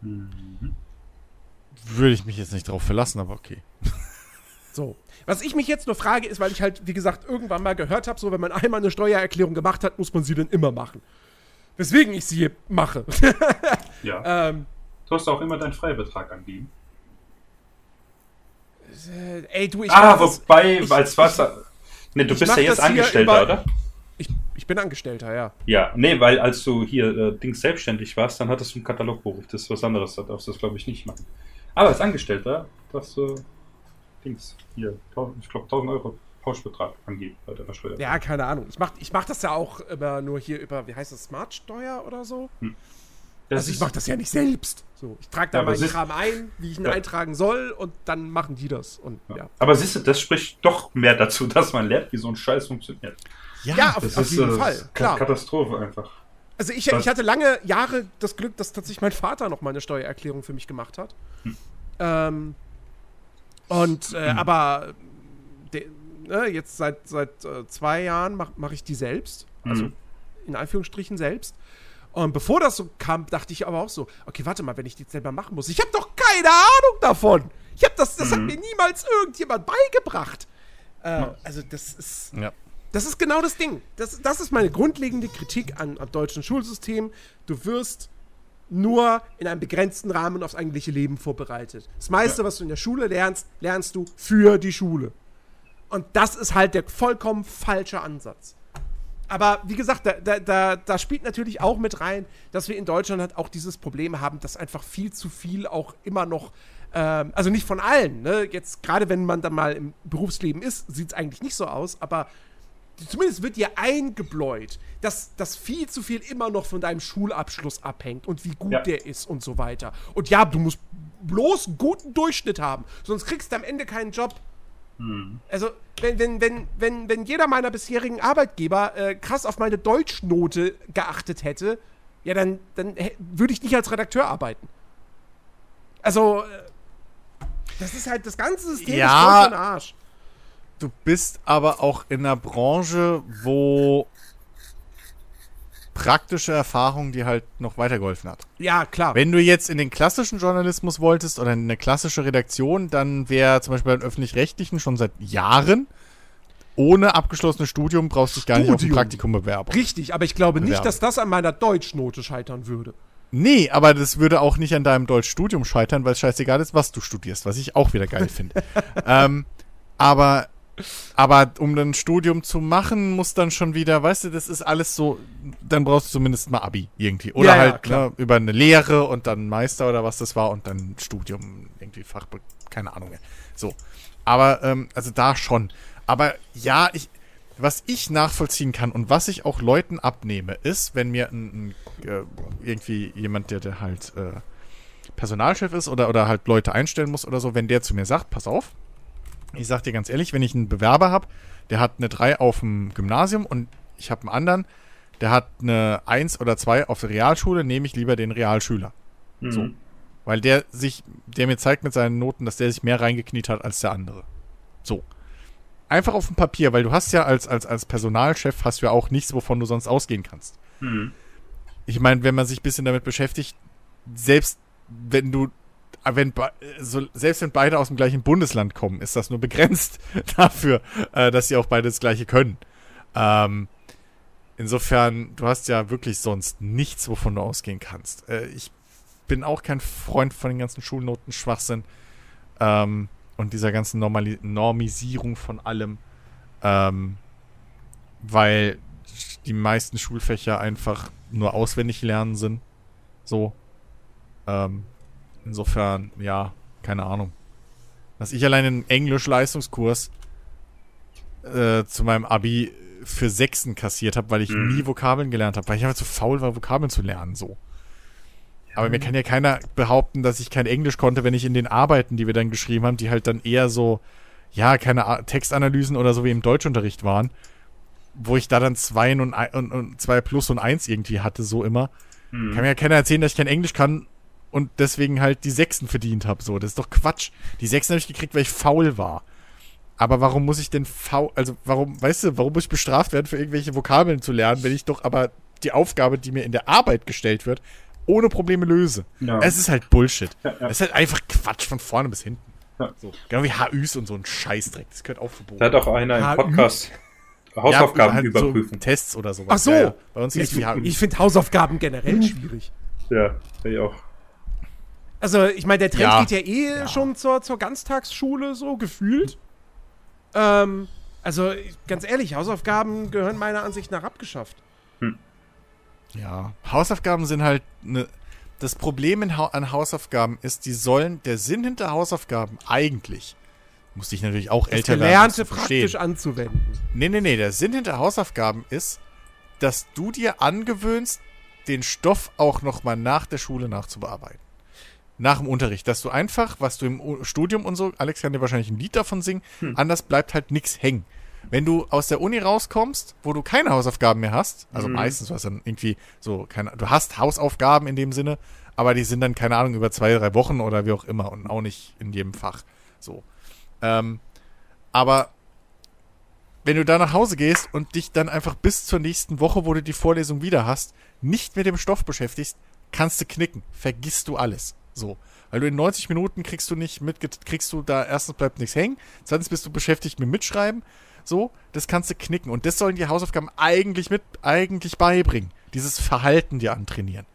Speaker 2: Würde ich mich jetzt nicht drauf verlassen, aber okay.
Speaker 1: So. Was ich mich jetzt nur frage, ist, weil ich halt, wie gesagt, irgendwann mal gehört habe, so, wenn man einmal eine Steuererklärung gemacht hat, muss man sie dann immer machen. Weswegen ich sie mache.
Speaker 3: Ja.
Speaker 1: ähm,
Speaker 3: Du hast auch immer deinen Freibetrag angeben.
Speaker 1: Äh, ey, du, ich
Speaker 3: ah,
Speaker 1: das-
Speaker 3: wobei,
Speaker 1: ich-
Speaker 3: als Wasser. Ne, du bist ja jetzt Angestellter,
Speaker 1: über-
Speaker 3: oder?
Speaker 1: ich, ich bin Angestellter, ja.
Speaker 3: Ja, nee, weil als du hier äh, Dings selbstständig warst, dann hattest du einen Katalogberuf. Das ist was anderes, da darfst du das glaube ich nicht machen. Aber als Angestellter darfst du Dings hier, 1000 ich glaube 1000 Euro Pauschbetrag angeben bei deiner Steuer.
Speaker 1: Ja, keine Ahnung. Ich mach, ich mach das ja auch immer nur hier über, wie heißt das, Smartsteuer oder so?
Speaker 3: Das
Speaker 1: also ich
Speaker 3: ist-
Speaker 1: mach das ja nicht selbst. So, ich trage da
Speaker 3: Ja,
Speaker 1: meinen
Speaker 3: ist-
Speaker 1: Kram ein, wie ich ihn
Speaker 3: Ja.
Speaker 1: eintragen soll und dann machen die das. Und ja.
Speaker 3: Ja. Aber siehst du, das spricht doch mehr dazu, dass man lernt, wie so ein Scheiß funktioniert.
Speaker 1: Ja, auf,
Speaker 3: Das
Speaker 1: auf
Speaker 3: ist
Speaker 1: jeden
Speaker 3: äh,
Speaker 1: Fall,
Speaker 3: Ka-
Speaker 1: klar.
Speaker 3: Katastrophe einfach.
Speaker 1: Also ich, ich hatte lange Jahre das Glück, dass tatsächlich mein Vater noch mal eine Steuererklärung für mich gemacht hat.
Speaker 3: Hm.
Speaker 1: Ähm, und äh, aber de, ne, jetzt seit seit äh, zwei Jahren mache mach ich die selbst, also
Speaker 3: Mhm.
Speaker 1: in Anführungsstrichen selbst. Und bevor das so kam, dachte ich aber auch so, okay, warte mal, wenn ich die jetzt selber machen muss, ich habe doch keine Ahnung davon. Ich habe das, das hat
Speaker 3: Mhm.
Speaker 1: mir niemals irgendjemand beigebracht. Äh, also das ist
Speaker 2: Ja.
Speaker 1: das ist genau das Ding. Das, das ist meine grundlegende Kritik an, am deutschen Schulsystem. Du wirst nur in einem begrenzten Rahmen aufs eigentliche Leben vorbereitet. Das meiste, was du in der Schule lernst, lernst du für die Schule. Und das ist halt der vollkommen falsche Ansatz. Aber wie gesagt, da, da, da, da spielt natürlich auch mit rein, dass wir in Deutschland halt auch dieses Problem haben, dass einfach viel zu viel auch immer noch ähm, also nicht von allen, ne? Jetzt, gerade wenn man dann mal im Berufsleben ist, sieht es eigentlich nicht so aus, aber zumindest wird dir eingebläut, dass das viel zu viel immer noch von deinem Schulabschluss abhängt und wie gut
Speaker 3: Ja.
Speaker 1: der ist und so weiter. Und ja, du musst bloß guten Durchschnitt haben, sonst kriegst du am Ende keinen Job. Also, wenn, wenn, wenn, wenn, wenn jeder meiner bisherigen Arbeitgeber äh, krass auf meine Deutschnote geachtet hätte, ja, dann, dann würde ich nicht als Redakteur arbeiten. Also, äh, das ist halt, das ganze System
Speaker 2: Ja.
Speaker 1: ist voll für Arsch.
Speaker 2: Du bist aber auch in einer Branche, wo praktische Erfahrung dir halt noch weitergeholfen hat.
Speaker 1: Ja, klar.
Speaker 2: Wenn du jetzt in den klassischen Journalismus wolltest oder in eine klassische Redaktion, dann wäre zum Beispiel beim öffentlich-rechtlichen schon seit Jahren ohne abgeschlossenes Studium brauchst du dich gar nicht auf ein
Speaker 1: Studium.
Speaker 2: Praktikum bewerben.
Speaker 1: Richtig, aber ich glaube nicht,
Speaker 2: Bewerben.
Speaker 1: dass das an meiner Deutschnote scheitern würde.
Speaker 2: Nee, aber das würde auch nicht an deinem Deutschstudium scheitern, weil es scheißegal ist, was du studierst, was ich auch wieder geil finde. ähm, aber, aber um ein Studium zu machen, muss dann schon wieder, weißt du, das ist alles so, dann brauchst du zumindest mal Abi irgendwie. Oder
Speaker 1: Ja, ja,
Speaker 2: halt
Speaker 1: klar.
Speaker 2: ne, über eine Lehre und dann Meister oder was das war und dann Studium, irgendwie Fach, keine Ahnung mehr. So. Aber, ähm, also da schon. Aber ja, ich, was ich nachvollziehen kann und was ich auch Leuten abnehme, ist, wenn mir ein, ein äh, irgendwie jemand, der, der halt äh, Personalchef ist oder, oder halt Leute einstellen muss oder so, wenn der zu mir sagt, pass auf, ich sag dir ganz ehrlich, wenn ich einen Bewerber habe, der hat eine 3 auf dem Gymnasium und ich habe einen anderen, der hat eine 1 oder 2 auf der Realschule, nehme ich lieber den Realschüler.
Speaker 3: Mhm.
Speaker 2: So. Weil der sich, der mir zeigt mit seinen Noten, dass der sich mehr reingekniet hat als der andere. So. Einfach auf dem Papier, weil du hast ja als, als, als Personalchef hast du ja auch nichts, wovon du sonst ausgehen kannst.
Speaker 3: Mhm.
Speaker 2: Ich meine, wenn man sich ein bisschen damit beschäftigt, selbst wenn du, wenn, be- so, selbst wenn beide aus dem gleichen Bundesland kommen, ist das nur begrenzt dafür, äh, dass sie auch beide das Gleiche können. Ähm, insofern, du hast ja wirklich sonst nichts, wovon du ausgehen kannst. Äh, ich bin auch kein Freund von den ganzen Schulnoten Schwachsinn ähm, und dieser ganzen Normali Normisierung von allem, ähm, weil die meisten Schulfächer einfach nur auswendig lernen sind. So. Ähm, insofern, ja, keine Ahnung. Dass ich allein einen Englisch-Leistungskurs äh, zu meinem Abi für Sechsen kassiert habe, weil ich
Speaker 3: Mhm.
Speaker 2: nie Vokabeln gelernt habe, weil ich einfach zu faul war, Vokabeln zu lernen, so. Aber mir kann ja keiner behaupten, dass ich kein Englisch konnte, wenn ich in den Arbeiten, die wir dann geschrieben haben, die halt dann eher so, ja, keine A- Textanalysen oder so wie im Deutschunterricht waren, wo ich da dann zwei und, ein- und, und zwei plus und eins irgendwie hatte, so immer.
Speaker 3: Mhm.
Speaker 2: Kann mir ja keiner erzählen, dass ich kein Englisch kann und deswegen halt die Sechsen verdient habe. So, das ist doch Quatsch. Die Sechsen habe ich gekriegt, weil ich faul war. Aber warum muss ich denn faul, also warum, weißt du, warum muss ich bestraft werden für irgendwelche Vokabeln zu lernen, wenn ich doch aber die Aufgabe, die mir in der Arbeit gestellt wird, ohne Probleme löse?
Speaker 3: Ja.
Speaker 2: Es ist halt Bullshit.
Speaker 3: Ja, ja.
Speaker 2: Es ist halt einfach Quatsch von vorne bis hinten. So. Genau wie HÜs und so ein Scheißdreck. Das gehört auch verboten.
Speaker 3: Da hat auch einer im? Podcast Hausaufgaben
Speaker 2: halt
Speaker 3: überprüfen.
Speaker 2: So Tests oder sowas.
Speaker 1: Ach so.
Speaker 2: Ja, ja. Bei uns
Speaker 1: Ich, ich finde Hausaufgaben generell schwierig.
Speaker 3: Ja, ich auch.
Speaker 1: Also, ich meine, der Trend
Speaker 2: Ja.
Speaker 1: geht ja eh
Speaker 2: Ja.
Speaker 1: schon zur, zur Ganztagsschule so gefühlt. Ähm, also, ganz ehrlich, Hausaufgaben gehören meiner Ansicht nach abgeschafft.
Speaker 2: Ja, Hausaufgaben sind halt ne, das Problem in, Hau- an Hausaufgaben ist, die sollen der Sinn hinter Hausaufgaben eigentlich musste ich natürlich auch
Speaker 1: Das
Speaker 2: älter werden.
Speaker 1: Gelernte praktisch anzuwenden.
Speaker 2: Nee, nee, nee, der Sinn hinter Hausaufgaben ist, dass du dir angewöhnst, den Stoff auch nochmal nach der Schule nachzubearbeiten. Nach dem Unterricht, dass du einfach, was du im Studium und so, Alex kann dir wahrscheinlich ein Lied davon singen, anders bleibt halt nichts hängen. Wenn du aus der Uni rauskommst, wo du keine Hausaufgaben mehr hast, also
Speaker 3: Mhm.
Speaker 2: meistens, was dann irgendwie so, keine, du hast Hausaufgaben in dem Sinne, aber die sind dann, keine Ahnung, über zwei, drei Wochen oder wie auch immer und auch nicht in jedem Fach. So. Ähm, aber wenn du da nach Hause gehst und dich dann einfach bis zur nächsten Woche, wo du die Vorlesung wieder hast, nicht mit dem Stoff beschäftigst, kannst du knicken. Vergisst du alles. So. Weil du in 90 Minuten kriegst du nicht mit, kriegst du da erstens bleibt nichts hängen, zweitens bist du beschäftigt mit Mitschreiben. So, das kannst du knicken. Und das sollen die Hausaufgaben eigentlich mit, eigentlich beibringen. Dieses Verhalten dir antrainieren.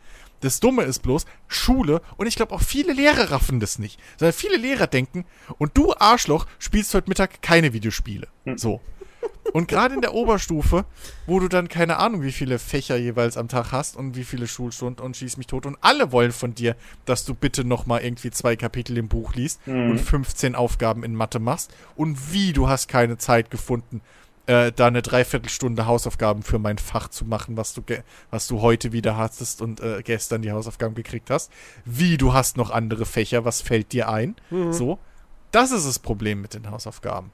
Speaker 2: Das Dumme ist bloß, Schule, und ich glaube auch viele Lehrer raffen das nicht, sondern viele Lehrer denken, und du Arschloch spielst heute Mittag keine Videospiele. So. Und gerade in der Oberstufe, wo du dann keine Ahnung, wie viele Fächer jeweils am Tag hast und wie viele Schulstunden und schieß mich tot und alle wollen von dir, dass du bitte nochmal irgendwie zwei Kapitel im Buch liest
Speaker 3: Mhm.
Speaker 2: und 15 Aufgaben in Mathe machst und wie du hast keine Zeit gefunden, äh, da eine Dreiviertelstunde Hausaufgaben für mein Fach zu machen, was du, was du heute wieder hattest und äh, gestern die Hausaufgaben gekriegt hast. Wie du hast noch andere Fächer, was fällt dir ein? So. Das ist das Problem mit den Hausaufgaben.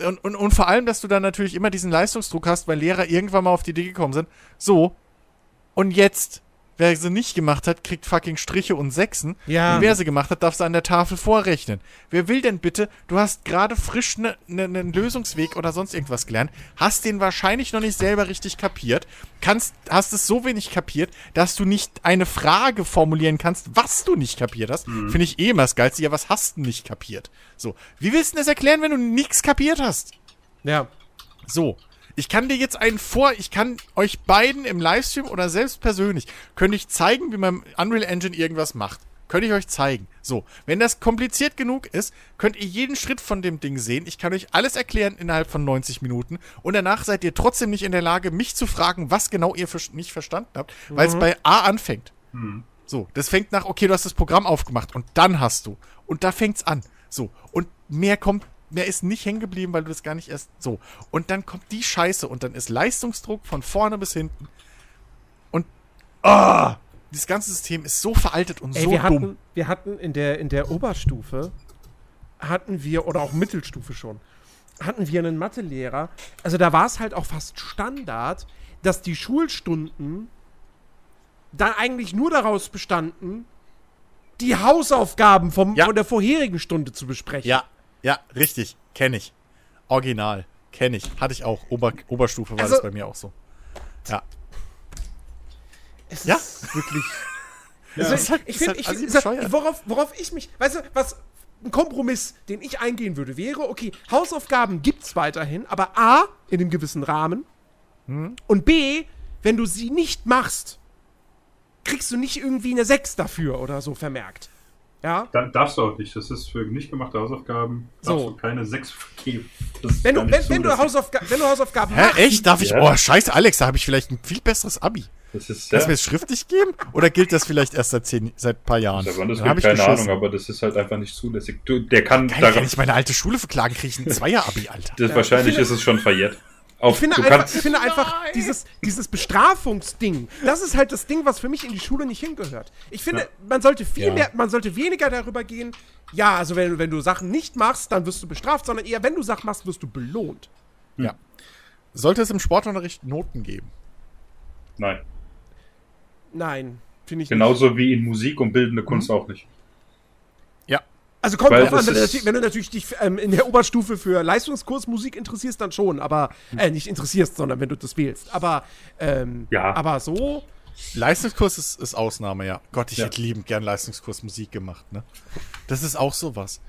Speaker 2: Und, und, und vor allem, dass du dann natürlich immer diesen Leistungsdruck hast, weil Lehrer irgendwann mal auf die Idee gekommen sind. So, und jetzt, wer sie nicht gemacht hat, kriegt fucking Striche und Sechsen.
Speaker 1: Ja.
Speaker 2: Und wer sie gemacht hat, darf sie an der Tafel vorrechnen. Wer will denn bitte, du hast gerade frisch einen ne, ne Lösungsweg oder sonst irgendwas gelernt, hast den wahrscheinlich noch nicht selber richtig kapiert, kannst, hast es so wenig kapiert, dass du nicht eine Frage formulieren kannst, was du nicht kapiert hast. Finde ich eh immer das Geilste. Ja, was hast du nicht kapiert? So, wie willst du das erklären, wenn du nichts kapiert hast?
Speaker 1: Ja.
Speaker 2: So. Ich kann dir jetzt einen vor, ich kann euch beiden im Livestream oder selbst persönlich, könnte ich zeigen, wie man Unreal Engine irgendwas macht. Könnte ich euch zeigen. So, wenn das kompliziert genug ist, könnt ihr jeden Schritt von dem Ding sehen. Ich kann euch alles erklären innerhalb von 90 Minuten. Und danach seid ihr trotzdem nicht in der Lage, mich zu fragen, was genau ihr nicht verstanden habt, weil es bei A anfängt. So, das fängt nach, okay, du hast das Programm aufgemacht und dann hast du. Und da fängt's an. So, und mehr kommt, mehr ist nicht hängen geblieben, weil du das gar nicht erst so. Und dann kommt die Scheiße und dann ist Leistungsdruck von vorne bis hinten. Und, ah, dieses ganze System ist so veraltet und
Speaker 1: Ey,
Speaker 2: so
Speaker 1: wir,
Speaker 2: dumm.
Speaker 1: hatten, wir hatten in der, in der Oberstufe, hatten wir, oder auch Mittelstufe schon, hatten wir einen Mathelehrer. Also da war es halt auch fast Standard, dass die Schulstunden dann eigentlich nur daraus bestanden, die Hausaufgaben vom,
Speaker 2: Ja.
Speaker 1: von der vorherigen Stunde zu besprechen.
Speaker 2: Ja, ja, richtig. Kenne ich. Original. Kenne ich. Hatte ich auch. Ober, Oberstufe war
Speaker 1: Also-
Speaker 2: das bei mir auch so. Ja.
Speaker 1: Es
Speaker 2: Ja.
Speaker 1: ist wirklich.
Speaker 2: Ja.
Speaker 1: Also,
Speaker 2: halt-
Speaker 1: ich finde,
Speaker 2: halt
Speaker 1: worauf, worauf ich mich, weißt du, was ein Kompromiss, den ich eingehen würde, wäre, okay, Hausaufgaben gibt's weiterhin, aber A, in einem gewissen Rahmen
Speaker 2: Hm?
Speaker 1: und B, wenn du sie nicht machst, kriegst du nicht irgendwie eine 6 dafür oder so vermerkt. Ja?
Speaker 3: Dann darfst du auch nicht. Das ist für nicht gemachte Hausaufgaben.
Speaker 1: So.
Speaker 3: Darfst du keine 6 vergeben. Das ist
Speaker 1: Wenn du, wenn,
Speaker 3: nicht
Speaker 1: wenn, du
Speaker 3: zulässig.
Speaker 1: Hausaufga wenn du Hausaufgaben
Speaker 2: Hä,
Speaker 1: machst,
Speaker 2: echt? Darf ich?
Speaker 3: Ja.
Speaker 2: Oh, scheiße, Alex, da habe ich vielleicht ein viel besseres Abi.
Speaker 3: Das ist
Speaker 2: Kannst du
Speaker 3: ja.
Speaker 2: mir das schriftlich geben? Oder gilt das vielleicht erst seit, zehn, seit ein paar Jahren?
Speaker 3: Das
Speaker 2: Dann hab
Speaker 3: gibt keine. Ahnung, aber das ist halt einfach nicht zulässig. Du, der kann
Speaker 2: Geil,
Speaker 3: daran-
Speaker 2: kann ich meine alte Schule verklagen, kriege ich ein Zweier-Abi, Alter.
Speaker 3: das, wahrscheinlich
Speaker 1: Ich finde-
Speaker 3: ist es schon verjährt. Auf,
Speaker 1: Ich finde, einfach, ich finde einfach, dieses, dieses Bestrafungsding, das ist halt das Ding, was für mich in die Schule nicht hingehört. Ich finde,
Speaker 3: Ja.
Speaker 1: man sollte viel
Speaker 2: Ja.
Speaker 1: mehr, man sollte weniger darüber gehen, ja, also wenn, du- wenn du Sachen nicht machst, dann wirst du bestraft, sondern eher, wenn du Sachen machst, wirst du belohnt.
Speaker 2: Ja. Sollte es im Sportunterricht Noten geben?
Speaker 3: nein.
Speaker 1: Nein, finde ich nicht.
Speaker 3: Genauso wie in Musik und bildende
Speaker 2: Mhm.
Speaker 3: Kunst auch nicht.
Speaker 1: Also kommt drauf an, wenn, du
Speaker 3: ist-
Speaker 1: natürlich- wenn du natürlich dich ähm, in der Oberstufe für Leistungskurs Musik interessierst, dann schon, aber, äh, nicht interessierst, sondern wenn du das wählst. Aber, ähm,
Speaker 3: Ja.
Speaker 1: aber so,
Speaker 2: Leistungskurs ist, ist Ausnahme, ja. Gott, ich
Speaker 3: Ja.
Speaker 2: hätte liebend gern Leistungskurs Musik gemacht, ne? Das ist auch sowas.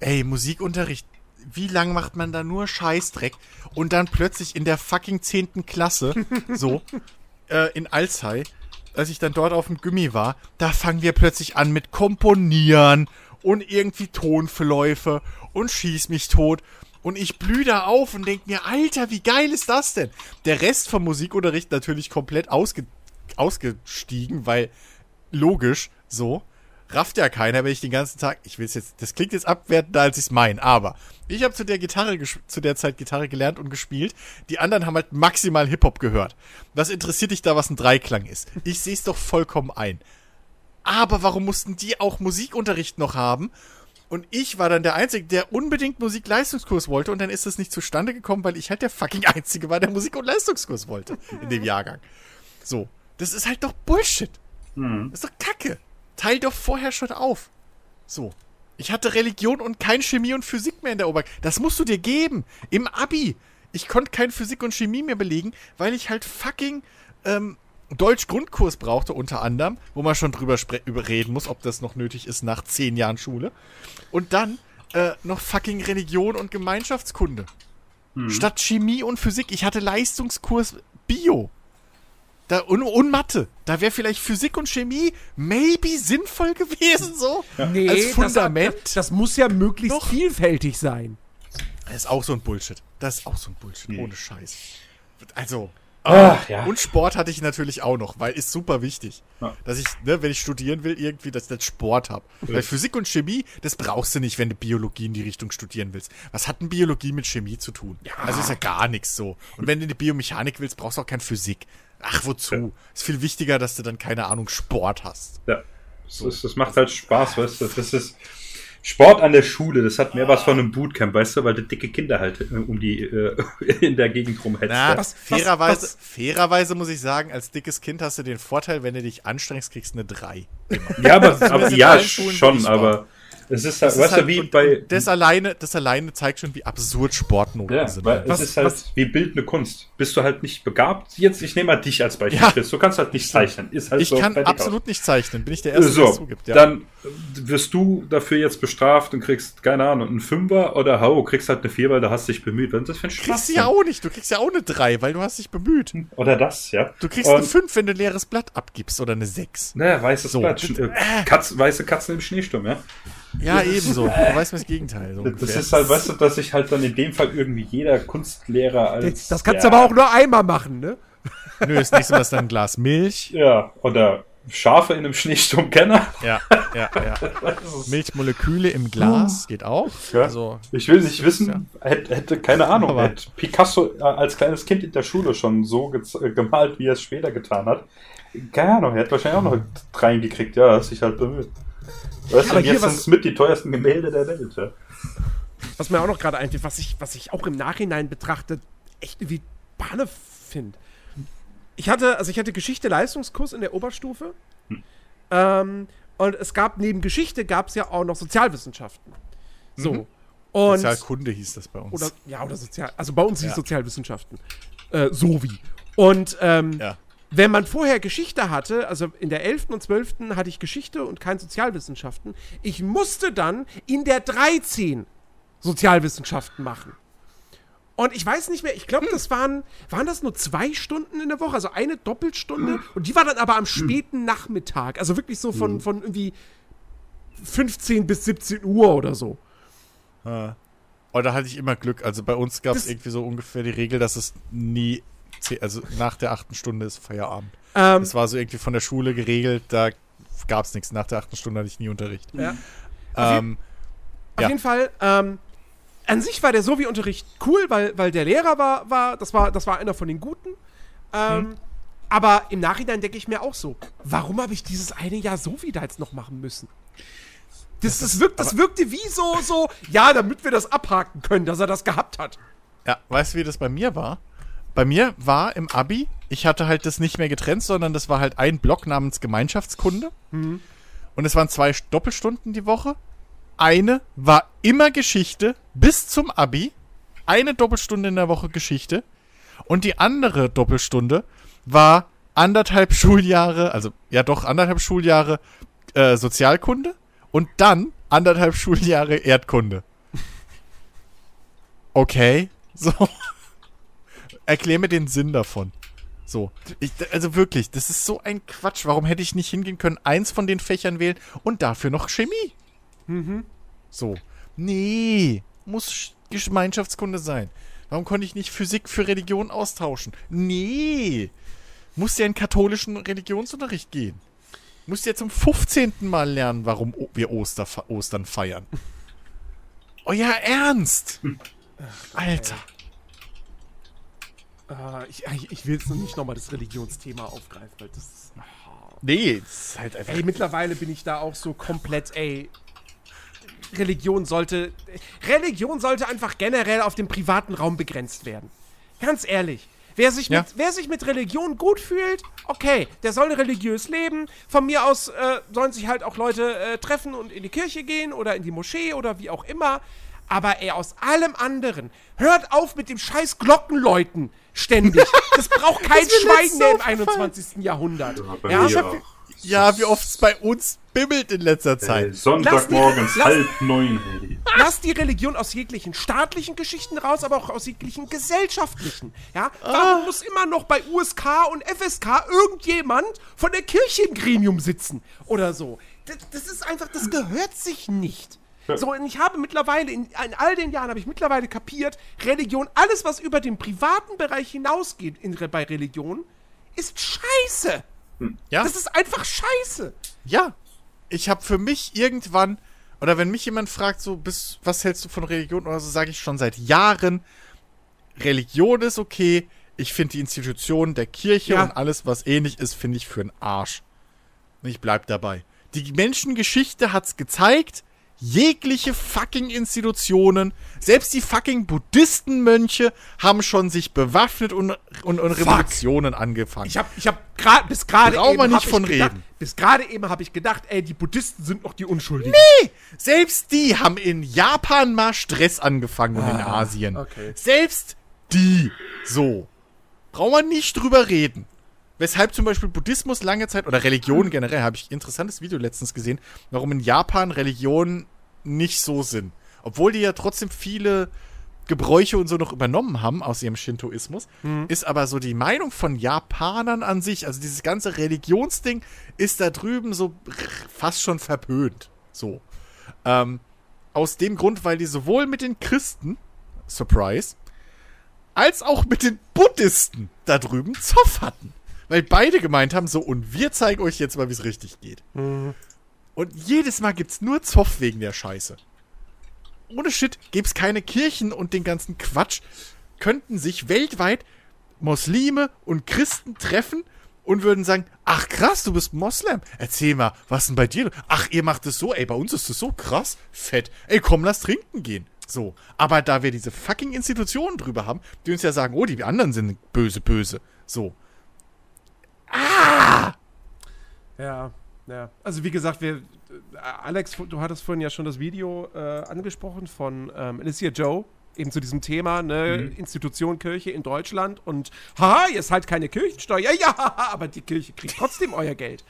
Speaker 2: Ey, Musikunterricht, wie lang macht man da nur Scheißdreck und dann plötzlich in der fucking 10. Klasse, so, äh, in Alzey, als ich dann dort auf dem Gummi war, da fangen wir plötzlich an mit Komponieren und irgendwie Tonverläufe und schieß mich tot. Und ich blühe da auf und denk mir, Alter, wie geil ist das denn? Der Rest vom Musikunterricht natürlich komplett ausge ausgestiegen, weil logisch so. Rafft ja keiner, wenn ich den ganzen Tag. Ich will es jetzt. Das klingt jetzt abwertender, als ich es meine, aber ich habe zu der Gitarre zu der Zeit Gitarre gelernt und gespielt. Die anderen haben halt maximal Hip-Hop gehört. Was interessiert dich da, was ein Dreiklang ist? Ich sehe es doch vollkommen ein. Aber warum mussten die auch Musikunterricht noch haben? Und ich war dann der Einzige, der unbedingt Musikleistungskurs wollte und dann ist das nicht zustande gekommen, weil ich halt der fucking Einzige war, der Musik- und Leistungskurs wollte in dem Jahrgang. So. Das ist halt doch Bullshit.
Speaker 3: Hm.
Speaker 2: Das ist doch Kacke. Teil doch vorher schon auf. So. Ich hatte Religion und kein Chemie und Physik mehr in der Oberklasse. Das musst du dir geben. Im Abi. Ich konnte kein Physik und Chemie mehr belegen, weil ich halt fucking ähm, Deutsch-Grundkurs brauchte, unter anderem, wo man schon drüber reden muss, ob das noch nötig ist nach zehn Jahren Schule. Und dann äh, noch fucking Religion und Gemeinschaftskunde.
Speaker 3: Hm.
Speaker 2: Statt Chemie und Physik. Ich hatte Leistungskurs Bio. Da, und, und Mathe. Da wäre vielleicht Physik und Chemie maybe sinnvoll gewesen, so.
Speaker 1: Nee,
Speaker 2: Als Fundament.
Speaker 1: Das, das muss ja möglichst
Speaker 2: Doch.
Speaker 1: vielfältig sein.
Speaker 2: Das ist auch so ein Bullshit. Das ist auch so ein Bullshit, ohne Scheiß. Also.
Speaker 3: Ach, ja.
Speaker 2: Und Sport hatte ich natürlich auch noch, weil ist super wichtig.
Speaker 3: Ja.
Speaker 2: Dass ich, ne, wenn ich studieren will, irgendwie, dass ich das Sport habe. Weil Physik und Chemie, das brauchst du nicht, wenn du Biologie in die Richtung studieren willst. Was hat denn Biologie mit Chemie zu tun? Also ist ja gar nichts so. Und wenn du eine Biomechanik willst, brauchst du auch kein Physik. Ach, wozu? Ist viel wichtiger, dass du dann, keine Ahnung, Sport hast.
Speaker 3: Ja. Das, ist, das macht halt Spaß, weißt du. Das ist Sport an der Schule, das hat mehr was von einem Bootcamp, weißt du, weil du dicke Kinder halt äh, um die äh, in der Gegend rumhetzt.
Speaker 2: Na,
Speaker 3: ja.
Speaker 1: was-
Speaker 2: fairerweise,
Speaker 1: was-
Speaker 2: fairerweise muss ich sagen, als dickes Kind hast du den Vorteil, wenn du dich anstrengst, kriegst du eine 3.
Speaker 3: ja, aber, aber ja, schon, aber es ist halt,
Speaker 2: Das
Speaker 3: weißt
Speaker 2: ist halt,
Speaker 3: du, wie
Speaker 2: und,
Speaker 3: bei.
Speaker 2: und das alleine, das alleine zeigt schon, wie absurd Sportnoten
Speaker 3: Ja,
Speaker 2: sind.
Speaker 3: weil
Speaker 1: Was-
Speaker 3: es ist halt
Speaker 1: was-
Speaker 3: wie bildende Kunst. Bist du halt nicht begabt? Jetzt, ich nehme mal dich als Beispiel.
Speaker 2: Ja.
Speaker 3: Du kannst halt nicht zeichnen. Ist halt
Speaker 2: ich
Speaker 3: so,
Speaker 2: kann
Speaker 3: fertig aus.
Speaker 2: absolut nicht zeichnen, bin ich der Erste, der es
Speaker 3: So,
Speaker 2: zugibt. Ja.
Speaker 3: dann wirst du dafür jetzt bestraft und kriegst, keine Ahnung, einen Fünfer oder hau, kriegst halt eine Vier, weil du hast dich bemüht. Was ist das für ein
Speaker 2: kriegst
Speaker 3: Spaß?
Speaker 2: du ja auch nicht, du kriegst ja auch eine 3, weil du hast dich bemüht.
Speaker 3: Oder das, ja.
Speaker 2: Du kriegst
Speaker 3: und,
Speaker 2: eine 5, wenn du ein leeres Blatt abgibst oder eine 6.
Speaker 3: Naja, weißes
Speaker 2: So,
Speaker 3: Blatt. äh, Katz, weiße Katzen im Schneesturm, ja.
Speaker 2: Ja, ebenso. Du weißt mir das Gegenteil. So
Speaker 3: Das
Speaker 2: ungefähr.
Speaker 3: ist halt, weißt du, dass sich halt dann in dem Fall irgendwie jeder Kunstlehrer als.
Speaker 1: Das kannst
Speaker 3: ja,
Speaker 1: du aber auch nur einmal machen, ne?
Speaker 2: Nö, das nächste Mal ist dann ein Glas Milch.
Speaker 3: Ja, oder Schafe in einem Schneesturmkenner.
Speaker 2: Ja, ja, ja. Milchmoleküle im Glas geht auch.
Speaker 3: Ja.
Speaker 2: Also,
Speaker 3: Ich will nicht wissen, hätte, hätte keine Ahnung,
Speaker 2: Aber-
Speaker 3: hätte Picasso äh, als kleines Kind in der Schule schon so äh, gemalt, wie er es später getan hat. Keine Ahnung, er hätte wahrscheinlich auch noch reingekriegt, ja, hast sich halt bemüht. Weißt du,
Speaker 1: hier
Speaker 3: jetzt sind es mit die teuersten Gemälde der Welt. Ja.
Speaker 1: Was mir auch noch gerade einfällt, was ich, was ich auch im Nachhinein betrachtet echt irgendwie Banne finde. Ich hatte, also ich hatte Geschichte-Leistungskurs in der Oberstufe. Ähm, und es gab neben Geschichte gab es ja auch noch Sozialwissenschaften. So.
Speaker 2: Mhm.
Speaker 1: Und
Speaker 2: Sozialkunde hieß das bei uns.
Speaker 1: oder ja, oder Sozial, also bei uns
Speaker 2: Ja.
Speaker 1: Sozialwissenschaften. Äh, so wie. Und ähm,
Speaker 2: ja.
Speaker 1: Wenn man vorher Geschichte hatte, also in der 11. und 12. hatte ich Geschichte und kein Sozialwissenschaften, ich musste dann in der 13 Sozialwissenschaften machen. Und ich weiß nicht mehr, ich glaube, das waren, waren das nur zwei Stunden in der Woche, also eine Doppelstunde. Und die war dann aber am späten Nachmittag, also wirklich so von, von irgendwie 15 bis 17 Uhr oder so.
Speaker 2: Ah. Oh, da hatte ich immer Glück. Also bei uns gab es irgendwie so ungefähr die Regel, dass es nie, ze- also nach der achten Stunde ist Feierabend.
Speaker 1: Ähm,
Speaker 2: Das war so irgendwie von der Schule geregelt, da gab es nichts. Nach der achten Stunde hatte ich nie Unterricht.
Speaker 1: ja.
Speaker 2: Ähm,
Speaker 1: Auf
Speaker 2: Ja.
Speaker 1: jeden Fall, ähm, an sich war der Sovi-Unterricht cool, weil, weil der Lehrer war, war, das war, das war einer von den Guten. Ähm, Aber im Nachhinein denke ich mir auch so, warum habe ich dieses eine Jahr Sovi da jetzt noch machen müssen? Das, das, wirkt, das wirkte wie so, so, ja, damit wir das abhaken können, dass er das gehabt hat.
Speaker 2: ja, weißt du, wie das bei mir war? Bei mir war im Abi, ich hatte halt das nicht mehr getrennt, sondern das war halt ein Block namens Gemeinschaftskunde. Und es waren zwei Doppelstunden die Woche. Eine war immer Geschichte bis zum Abi. Eine Doppelstunde in der Woche Geschichte. Und die andere Doppelstunde war anderthalb Schuljahre, also ja doch anderthalb Schuljahre äh, Sozialkunde und dann anderthalb Schuljahre Erdkunde. Okay, so. Erklär mir den Sinn davon. So. Ich, also wirklich, das ist so ein Quatsch. Warum hätte ich nicht hingehen können, eins von den Fächern wählen und dafür noch Chemie? So. Nee, muss Sch- Gemeinschaftskunde sein. Warum konnte ich nicht Physik für Religion austauschen? Nee. Muss ja in katholischen Religionsunterricht gehen. Muss ja zum 15. Mal lernen, warum wir Oster, Ostern feiern. Euer Ernst? Alter.
Speaker 1: Äh, ich, ich, ich will jetzt noch nicht nochmal das Religionsthema aufgreifen, weil das ist.
Speaker 2: Nee, das ist halt einfach.
Speaker 1: Ey, mittlerweile bin ich da auch so komplett, ey. Religion sollte. Religion sollte einfach generell auf dem privaten Raum begrenzt werden. Ganz ehrlich. Wer sich,
Speaker 2: Ja.
Speaker 1: mit, wer sich mit Religion gut fühlt, okay, der soll religiös leben. Von mir aus äh, sollen sich halt auch Leute äh, treffen und in die Kirche gehen oder in die Moschee oder wie auch immer. Aber ey, aus allem anderen, hört auf mit dem scheiß Glockenläuten ständig. Das braucht kein
Speaker 2: Das
Speaker 1: Schwein mehr im
Speaker 2: aufgefallen.
Speaker 1: 21. Jahrhundert. Ja, hab-
Speaker 3: auch.
Speaker 2: Ja, wie oft es bei uns bimmelt in letzter
Speaker 3: Ey,
Speaker 2: Zeit.
Speaker 3: Sonntagmorgens
Speaker 1: Lass-
Speaker 3: halb neun.
Speaker 1: Lass die Religion aus jeglichen staatlichen Geschichten raus, aber auch aus jeglichen gesellschaftlichen. Ja, warum muss immer noch bei USK und FSK irgendjemand von der Kirche im Gremium sitzen oder so? Das, das ist einfach, das gehört sich nicht. So, und ich habe mittlerweile, in, in all den Jahren habe ich mittlerweile kapiert, Religion, alles, was über den privaten Bereich hinausgeht in, bei Religion, ist scheiße.
Speaker 2: Ja?
Speaker 1: Das ist einfach scheiße.
Speaker 2: Ja. Ich habe für mich irgendwann, oder wenn mich jemand fragt, so, bis, was hältst du von Religion oder so, sage ich schon seit Jahren, Religion ist okay. Ich finde die Institution der Kirche
Speaker 1: Ja.
Speaker 2: und alles, was ähnlich ist, finde ich für einen Arsch. Und ich bleib dabei. Die Menschengeschichte hat's gezeigt. Jegliche fucking Institutionen, selbst die fucking Buddhistenmönche haben schon sich bewaffnet und, und, und Revolutionen angefangen.
Speaker 1: Ich habe ich hab gerade bis gerade eben
Speaker 2: nicht
Speaker 1: hab ich
Speaker 2: von
Speaker 1: gedacht,
Speaker 2: reden.
Speaker 1: bis gerade eben habe ich gedacht, ey, die Buddhisten sind noch die Unschuldigen.
Speaker 2: Selbst die haben in Japan mal Stress angefangen und in Asien.
Speaker 1: okay.
Speaker 2: Selbst die. So. Brauchen wir nicht drüber reden. Weshalb zum Beispiel Buddhismus lange Zeit oder Religion generell, habe ich ein interessantes Video letztens gesehen, warum in Japan Religionen nicht so sind. Obwohl die ja trotzdem viele Gebräuche und so noch übernommen haben aus ihrem Shintoismus, ist aber so die Meinung von Japanern an sich, also dieses ganze Religionsding, ist da drüben so fast schon verpönt. So. Ähm, aus dem Grund, weil die sowohl mit den Christen, Surprise, als auch mit den Buddhisten da drüben Zoff hatten. Weil beide gemeint haben, so, und wir zeigen euch jetzt mal, wie es richtig geht. Und jedes Mal gibt's nur Zoff wegen der Scheiße. Ohne Shit gäb's keine Kirchen und den ganzen Quatsch, könnten sich weltweit Muslime und Christen treffen und würden sagen, ach krass, du bist Moslem. Erzähl mal, was denn bei dir? Ach, ihr macht es so, ey, bei uns ist es so krass, fett. Ey, komm, lass trinken gehen. So, aber da wir diese fucking Institutionen drüber haben, die uns ja sagen, oh, die anderen sind böse, böse. So.
Speaker 1: Ja, ja. Also wie gesagt, wir, äh, Alex, du hattest vorhin ja schon das Video äh, angesprochen von ähm, Alicia Joe, eben zu diesem Thema, ne, Institution Kirche in Deutschland und haha, ihr seid keine Kirchensteuer, ja, aber die Kirche kriegt trotzdem euer Geld.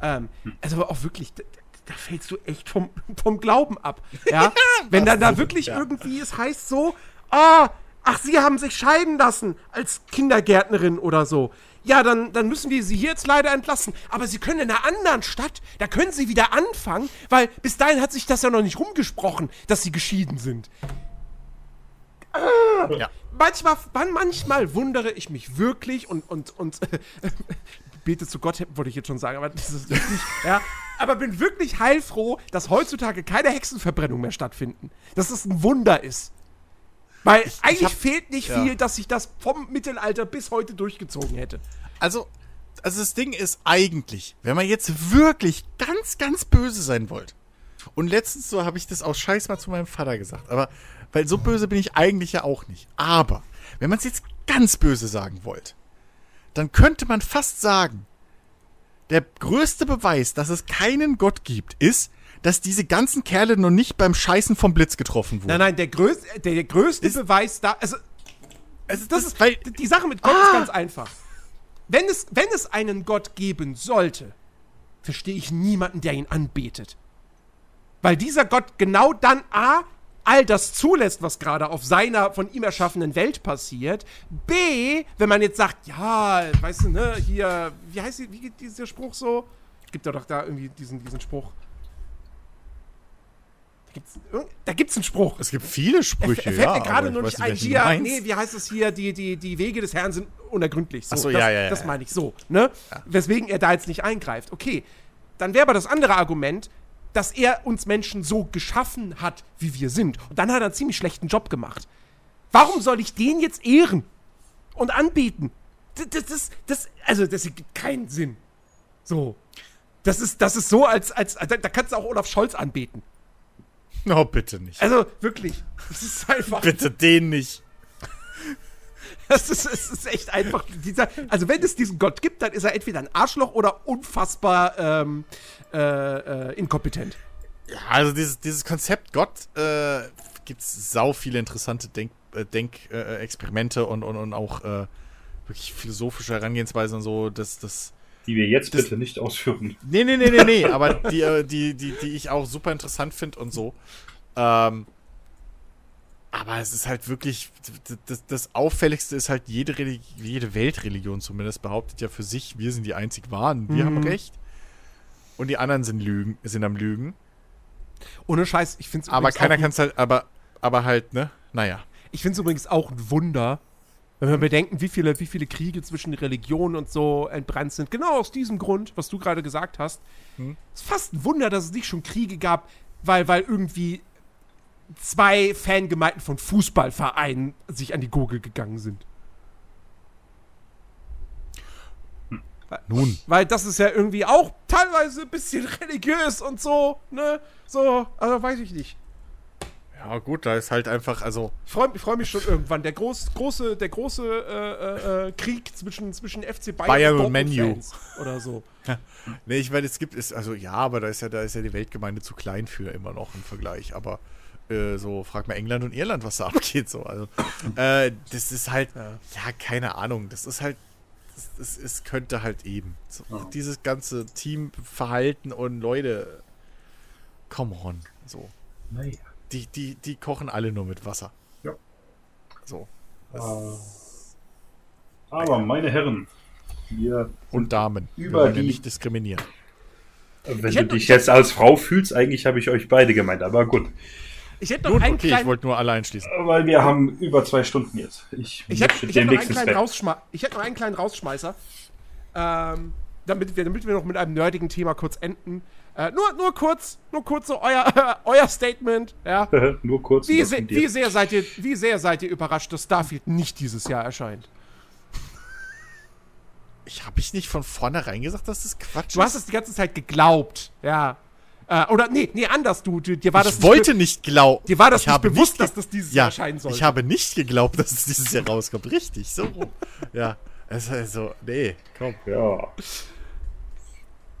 Speaker 1: Ähm, also aber auch wirklich, da, da fällst du echt vom, vom Glauben ab. Ja? Wenn dann da wirklich irgendwie es heißt so, ah, ach, sie haben sich scheiden lassen als Kindergärtnerin oder so. Ja, dann, dann müssen wir sie hier jetzt leider entlassen. Aber sie können in einer anderen Stadt, da können sie wieder anfangen, weil bis dahin hat sich das ja noch nicht rumgesprochen, dass sie geschieden sind.
Speaker 2: Ja.
Speaker 1: Manchmal, man- manchmal wundere ich mich wirklich und, und, und bete zu Gott, wollte ich jetzt schon sagen, aber das ist nicht, ja. Aber bin wirklich heilfroh, dass heutzutage keine Hexenverbrennung mehr stattfinden. Dass es ein Wunder ist. Weil eigentlich
Speaker 2: hab-
Speaker 1: fehlt nicht
Speaker 2: ja.
Speaker 1: viel, dass sich das vom Mittelalter bis heute durchgezogen hätte.
Speaker 2: Also, also das Ding ist eigentlich, wenn man jetzt wirklich ganz, ganz böse sein wollt. Und letztens so habe ich das aus Scheiß mal zu meinem Vater gesagt. Aber, weil so böse bin ich eigentlich ja auch nicht. Aber, wenn man es jetzt ganz böse sagen wollt, dann könnte man fast sagen, der größte Beweis, dass es keinen Gott gibt, ist, dass diese ganzen Kerle noch nicht beim Scheißen vom Blitz getroffen wurden.
Speaker 1: Nein, nein, der größte, der, der größte
Speaker 2: Ist-
Speaker 1: Beweis da, also
Speaker 2: Also
Speaker 1: das ist,
Speaker 2: weil,
Speaker 1: die Sache mit Gott ist ganz einfach. Wenn es, wenn es einen Gott geben sollte, verstehe ich niemanden, der ihn anbetet. Weil dieser Gott genau dann A, all das zulässt, was gerade auf seiner von ihm erschaffenen Welt passiert. B, wenn man jetzt sagt, ja, weißt du, ne, hier, wie heißt die, wie geht dieser Spruch so? Gibt doch da irgendwie diesen, diesen Spruch. Da gibt's, da gibt's einen Spruch.
Speaker 2: es gibt viele Sprüche,
Speaker 1: Er fällt
Speaker 2: ja.
Speaker 1: mir gerade nur nicht ein.
Speaker 2: meinst.
Speaker 1: nee, wie heißt es hier? Die, die, die Wege des Herrn sind unergründlich. So,
Speaker 2: Ach so,
Speaker 1: das,
Speaker 2: ja, ja, ja,
Speaker 1: Das
Speaker 2: ja.
Speaker 1: meine ich so, ne? Weswegen er da jetzt nicht eingreift. Okay, dann wäre aber das andere Argument, dass er uns Menschen so geschaffen hat, wie wir sind. Und dann hat er einen ziemlich schlechten Job gemacht. Warum soll ich den jetzt ehren und anbieten? Das, das, das, das also, das ergibt keinen Sinn. So. Das ist, das ist so, als, als, da, da kannst du auch Olaf Scholz anbeten.
Speaker 2: Oh, bitte nicht.
Speaker 1: Also, wirklich. Das ist einfach.
Speaker 2: Bitte den nicht.
Speaker 1: Das ist, es ist echt einfach. Dieser, also, wenn es diesen Gott gibt, dann ist er entweder ein Arschloch oder unfassbar ähm, äh, äh, inkompetent.
Speaker 2: Ja, also dieses, dieses Konzept Gott äh, gibt es sau viele interessante Denk, äh, Denk äh, Experimente und, und, und auch äh, wirklich philosophische Herangehensweisen und so, dass das.
Speaker 3: Die wir jetzt
Speaker 2: Das-
Speaker 3: bitte nicht ausführen.
Speaker 2: Nee, nee, nee, nee, nee, aber die, äh, die, die, die ich auch super interessant finde und so. Ähm, Aber es ist halt wirklich, das, das Auffälligste ist halt, jede, Religi jede Weltreligion zumindest behauptet ja für sich, wir sind die einzig Wahren, wir
Speaker 1: Mhm.
Speaker 2: haben Recht. Und die anderen sind, Lügen, sind am Lügen.
Speaker 1: Ohne Scheiß, ich finde es
Speaker 2: Aber keiner kann es halt, aber, aber halt, ne? Naja.
Speaker 1: ich find's übrigens auch ein Wunder, wenn wir bedenken, wie viele, wie viele Kriege zwischen Religionen und so entbrannt sind. Genau aus diesem Grund, was du gerade gesagt hast.
Speaker 2: Hm.
Speaker 1: Es ist fast ein Wunder, dass es nicht schon Kriege gab, weil, weil irgendwie zwei Fangemeinden von Fußballvereinen sich an die Gurgel gegangen sind.
Speaker 2: Nun.
Speaker 1: Weil das ist ja irgendwie auch teilweise ein bisschen religiös und so, ne? So, also weiß ich nicht.
Speaker 2: Ja, gut, da ist halt einfach, also,
Speaker 1: Ich freue freu mich schon irgendwann. Der groß, große, der große äh, äh, äh, Krieg zwischen, zwischen FC Bayern,
Speaker 2: Bayern und
Speaker 1: Dortmund
Speaker 2: Man U.
Speaker 1: Fans Oder so.
Speaker 2: ne, ich meine, es gibt, es, also ja, aber da ist ja, da ist ja die Weltgemeinde zu klein für immer noch im Vergleich. Aber äh, so, frag mal England und Irland, was da abgeht. So, also, äh, das ist halt,
Speaker 1: Ja.
Speaker 2: ja. keine Ahnung, das ist halt, das, es könnte halt eben. So,
Speaker 3: Ja.
Speaker 2: Dieses ganze Teamverhalten und Leute, come on, so.
Speaker 3: Naja.
Speaker 2: Die, die, die kochen alle nur mit Wasser.
Speaker 3: Ja.
Speaker 2: So.
Speaker 3: Aber meine Herren, wir,
Speaker 2: Und Damen.
Speaker 3: Über
Speaker 2: Wir wollen ja
Speaker 3: die-
Speaker 2: nicht diskriminieren.
Speaker 3: wenn
Speaker 1: Ich
Speaker 3: du dich jetzt als Frau fühlst, eigentlich habe ich euch beide gemeint, aber gut.
Speaker 1: Ich hätte noch
Speaker 2: Gut,
Speaker 1: einen
Speaker 2: okay, ich
Speaker 1: kleinen,
Speaker 2: wollte nur alle einschließen.
Speaker 3: Weil wir haben über zwei Stunden jetzt. Ich,
Speaker 1: ich hätte, ich hätte noch einen kleinen. Rausschma ich hätte noch einen kleinen Rausschmeißer. Ähm, damit wir, damit wir noch mit einem nerdigen Thema kurz enden. Äh, nur, nur kurz, nur kurz so euer, euer Statement, ja.
Speaker 3: Nur kurz.
Speaker 1: Wie, se
Speaker 3: dir.
Speaker 1: wie, sehr seid ihr, wie sehr seid ihr überrascht, dass Starfield nicht dieses Jahr erscheint?
Speaker 2: Ich habe ich nicht von vornherein gesagt, dass das Quatsch
Speaker 1: Du hast es die ganze Zeit geglaubt, ja. Äh, oder nee, nee, anders, du, du dir war das
Speaker 2: ich
Speaker 1: nicht
Speaker 2: wollte nicht glauben.
Speaker 1: dir war das
Speaker 2: ich
Speaker 1: nicht
Speaker 2: habe
Speaker 1: bewusst,
Speaker 2: ge-
Speaker 1: dass das dieses
Speaker 2: ja,
Speaker 1: Jahr erscheinen soll.
Speaker 2: Ich habe nicht geglaubt, dass es dieses Jahr rauskommt. Richtig, so rum. ja. Es ist also, nee, komm.
Speaker 3: Ja.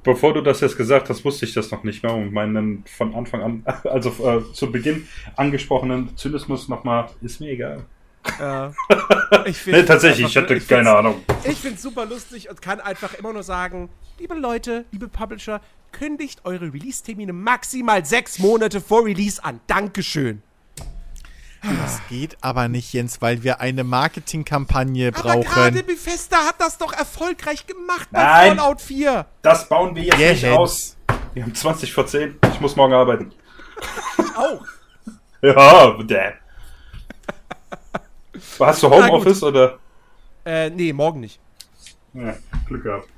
Speaker 3: Bevor du das jetzt gesagt hast, wusste ich das noch nicht mehr und meinen von Anfang an, also äh, zu Beginn angesprochenen Zynismus nochmal, ist mir egal.
Speaker 1: Ja. Ich
Speaker 3: Nee, tatsächlich, ich hatte
Speaker 1: ich
Speaker 3: keine Ahnung.
Speaker 1: Ich finde es super lustig und kann einfach immer nur sagen, liebe Leute, liebe Publisher, kündigt eure Release-Termine maximal sechs Monate vor Release an. Dankeschön.
Speaker 2: Das geht aber nicht, Jens, weil wir eine Marketingkampagne
Speaker 1: Aber gerade
Speaker 2: brauchen.
Speaker 1: Bethesda hat das doch erfolgreich gemacht bei
Speaker 3: Nein.
Speaker 1: Fallout 4.
Speaker 3: Das bauen wir jetzt nicht
Speaker 2: Jens.
Speaker 3: aus. Wir haben 20 vor 10. Ich muss morgen arbeiten.
Speaker 1: Auch.
Speaker 3: Ja, däh. Hast du Homeoffice oder?
Speaker 1: Äh, nee, morgen nicht.
Speaker 3: Ja, Glück gehabt.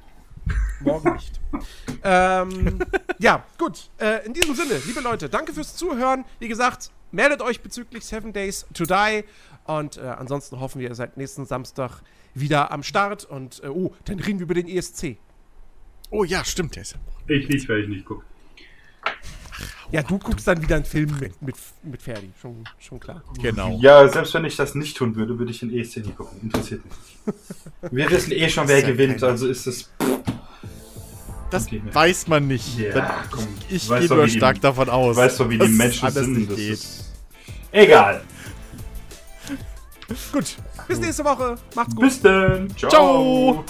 Speaker 1: Morgen nicht. ähm, ja, gut. Äh, in diesem Sinne, liebe Leute, danke fürs Zuhören. Wie gesagt, meldet euch bezüglich Seven Days to Die. Und äh, ansonsten hoffen wir, ihr seid nächsten Samstag wieder am Start. Und, äh, oh, dann reden wir über den ESC.
Speaker 2: Oh ja, stimmt, der ist ja.
Speaker 3: Ich nicht, weil ich nicht gucke.
Speaker 1: Ja, du guckst dann wieder einen Film mit, mit, mit Ferdi. Schon, schon klar.
Speaker 2: Genau.
Speaker 3: Ja, selbst wenn ich das nicht tun würde, würde ich den ESC nicht gucken. Interessiert mich nicht. Wir wissen eh schon, wer
Speaker 2: ja
Speaker 3: gewinnt,
Speaker 2: kein-
Speaker 3: also ist es.
Speaker 2: Das
Speaker 3: Okay.
Speaker 2: weiß man nicht.
Speaker 3: Ja, komm.
Speaker 2: ich gehe nur
Speaker 3: wie die-
Speaker 2: stark davon aus.
Speaker 3: Weißt du, wie die Menschen sind? Das
Speaker 2: geht.
Speaker 3: Egal.
Speaker 1: Gut. Bis nächste Woche. Macht's gut.
Speaker 3: Bis dann.
Speaker 2: Ciao.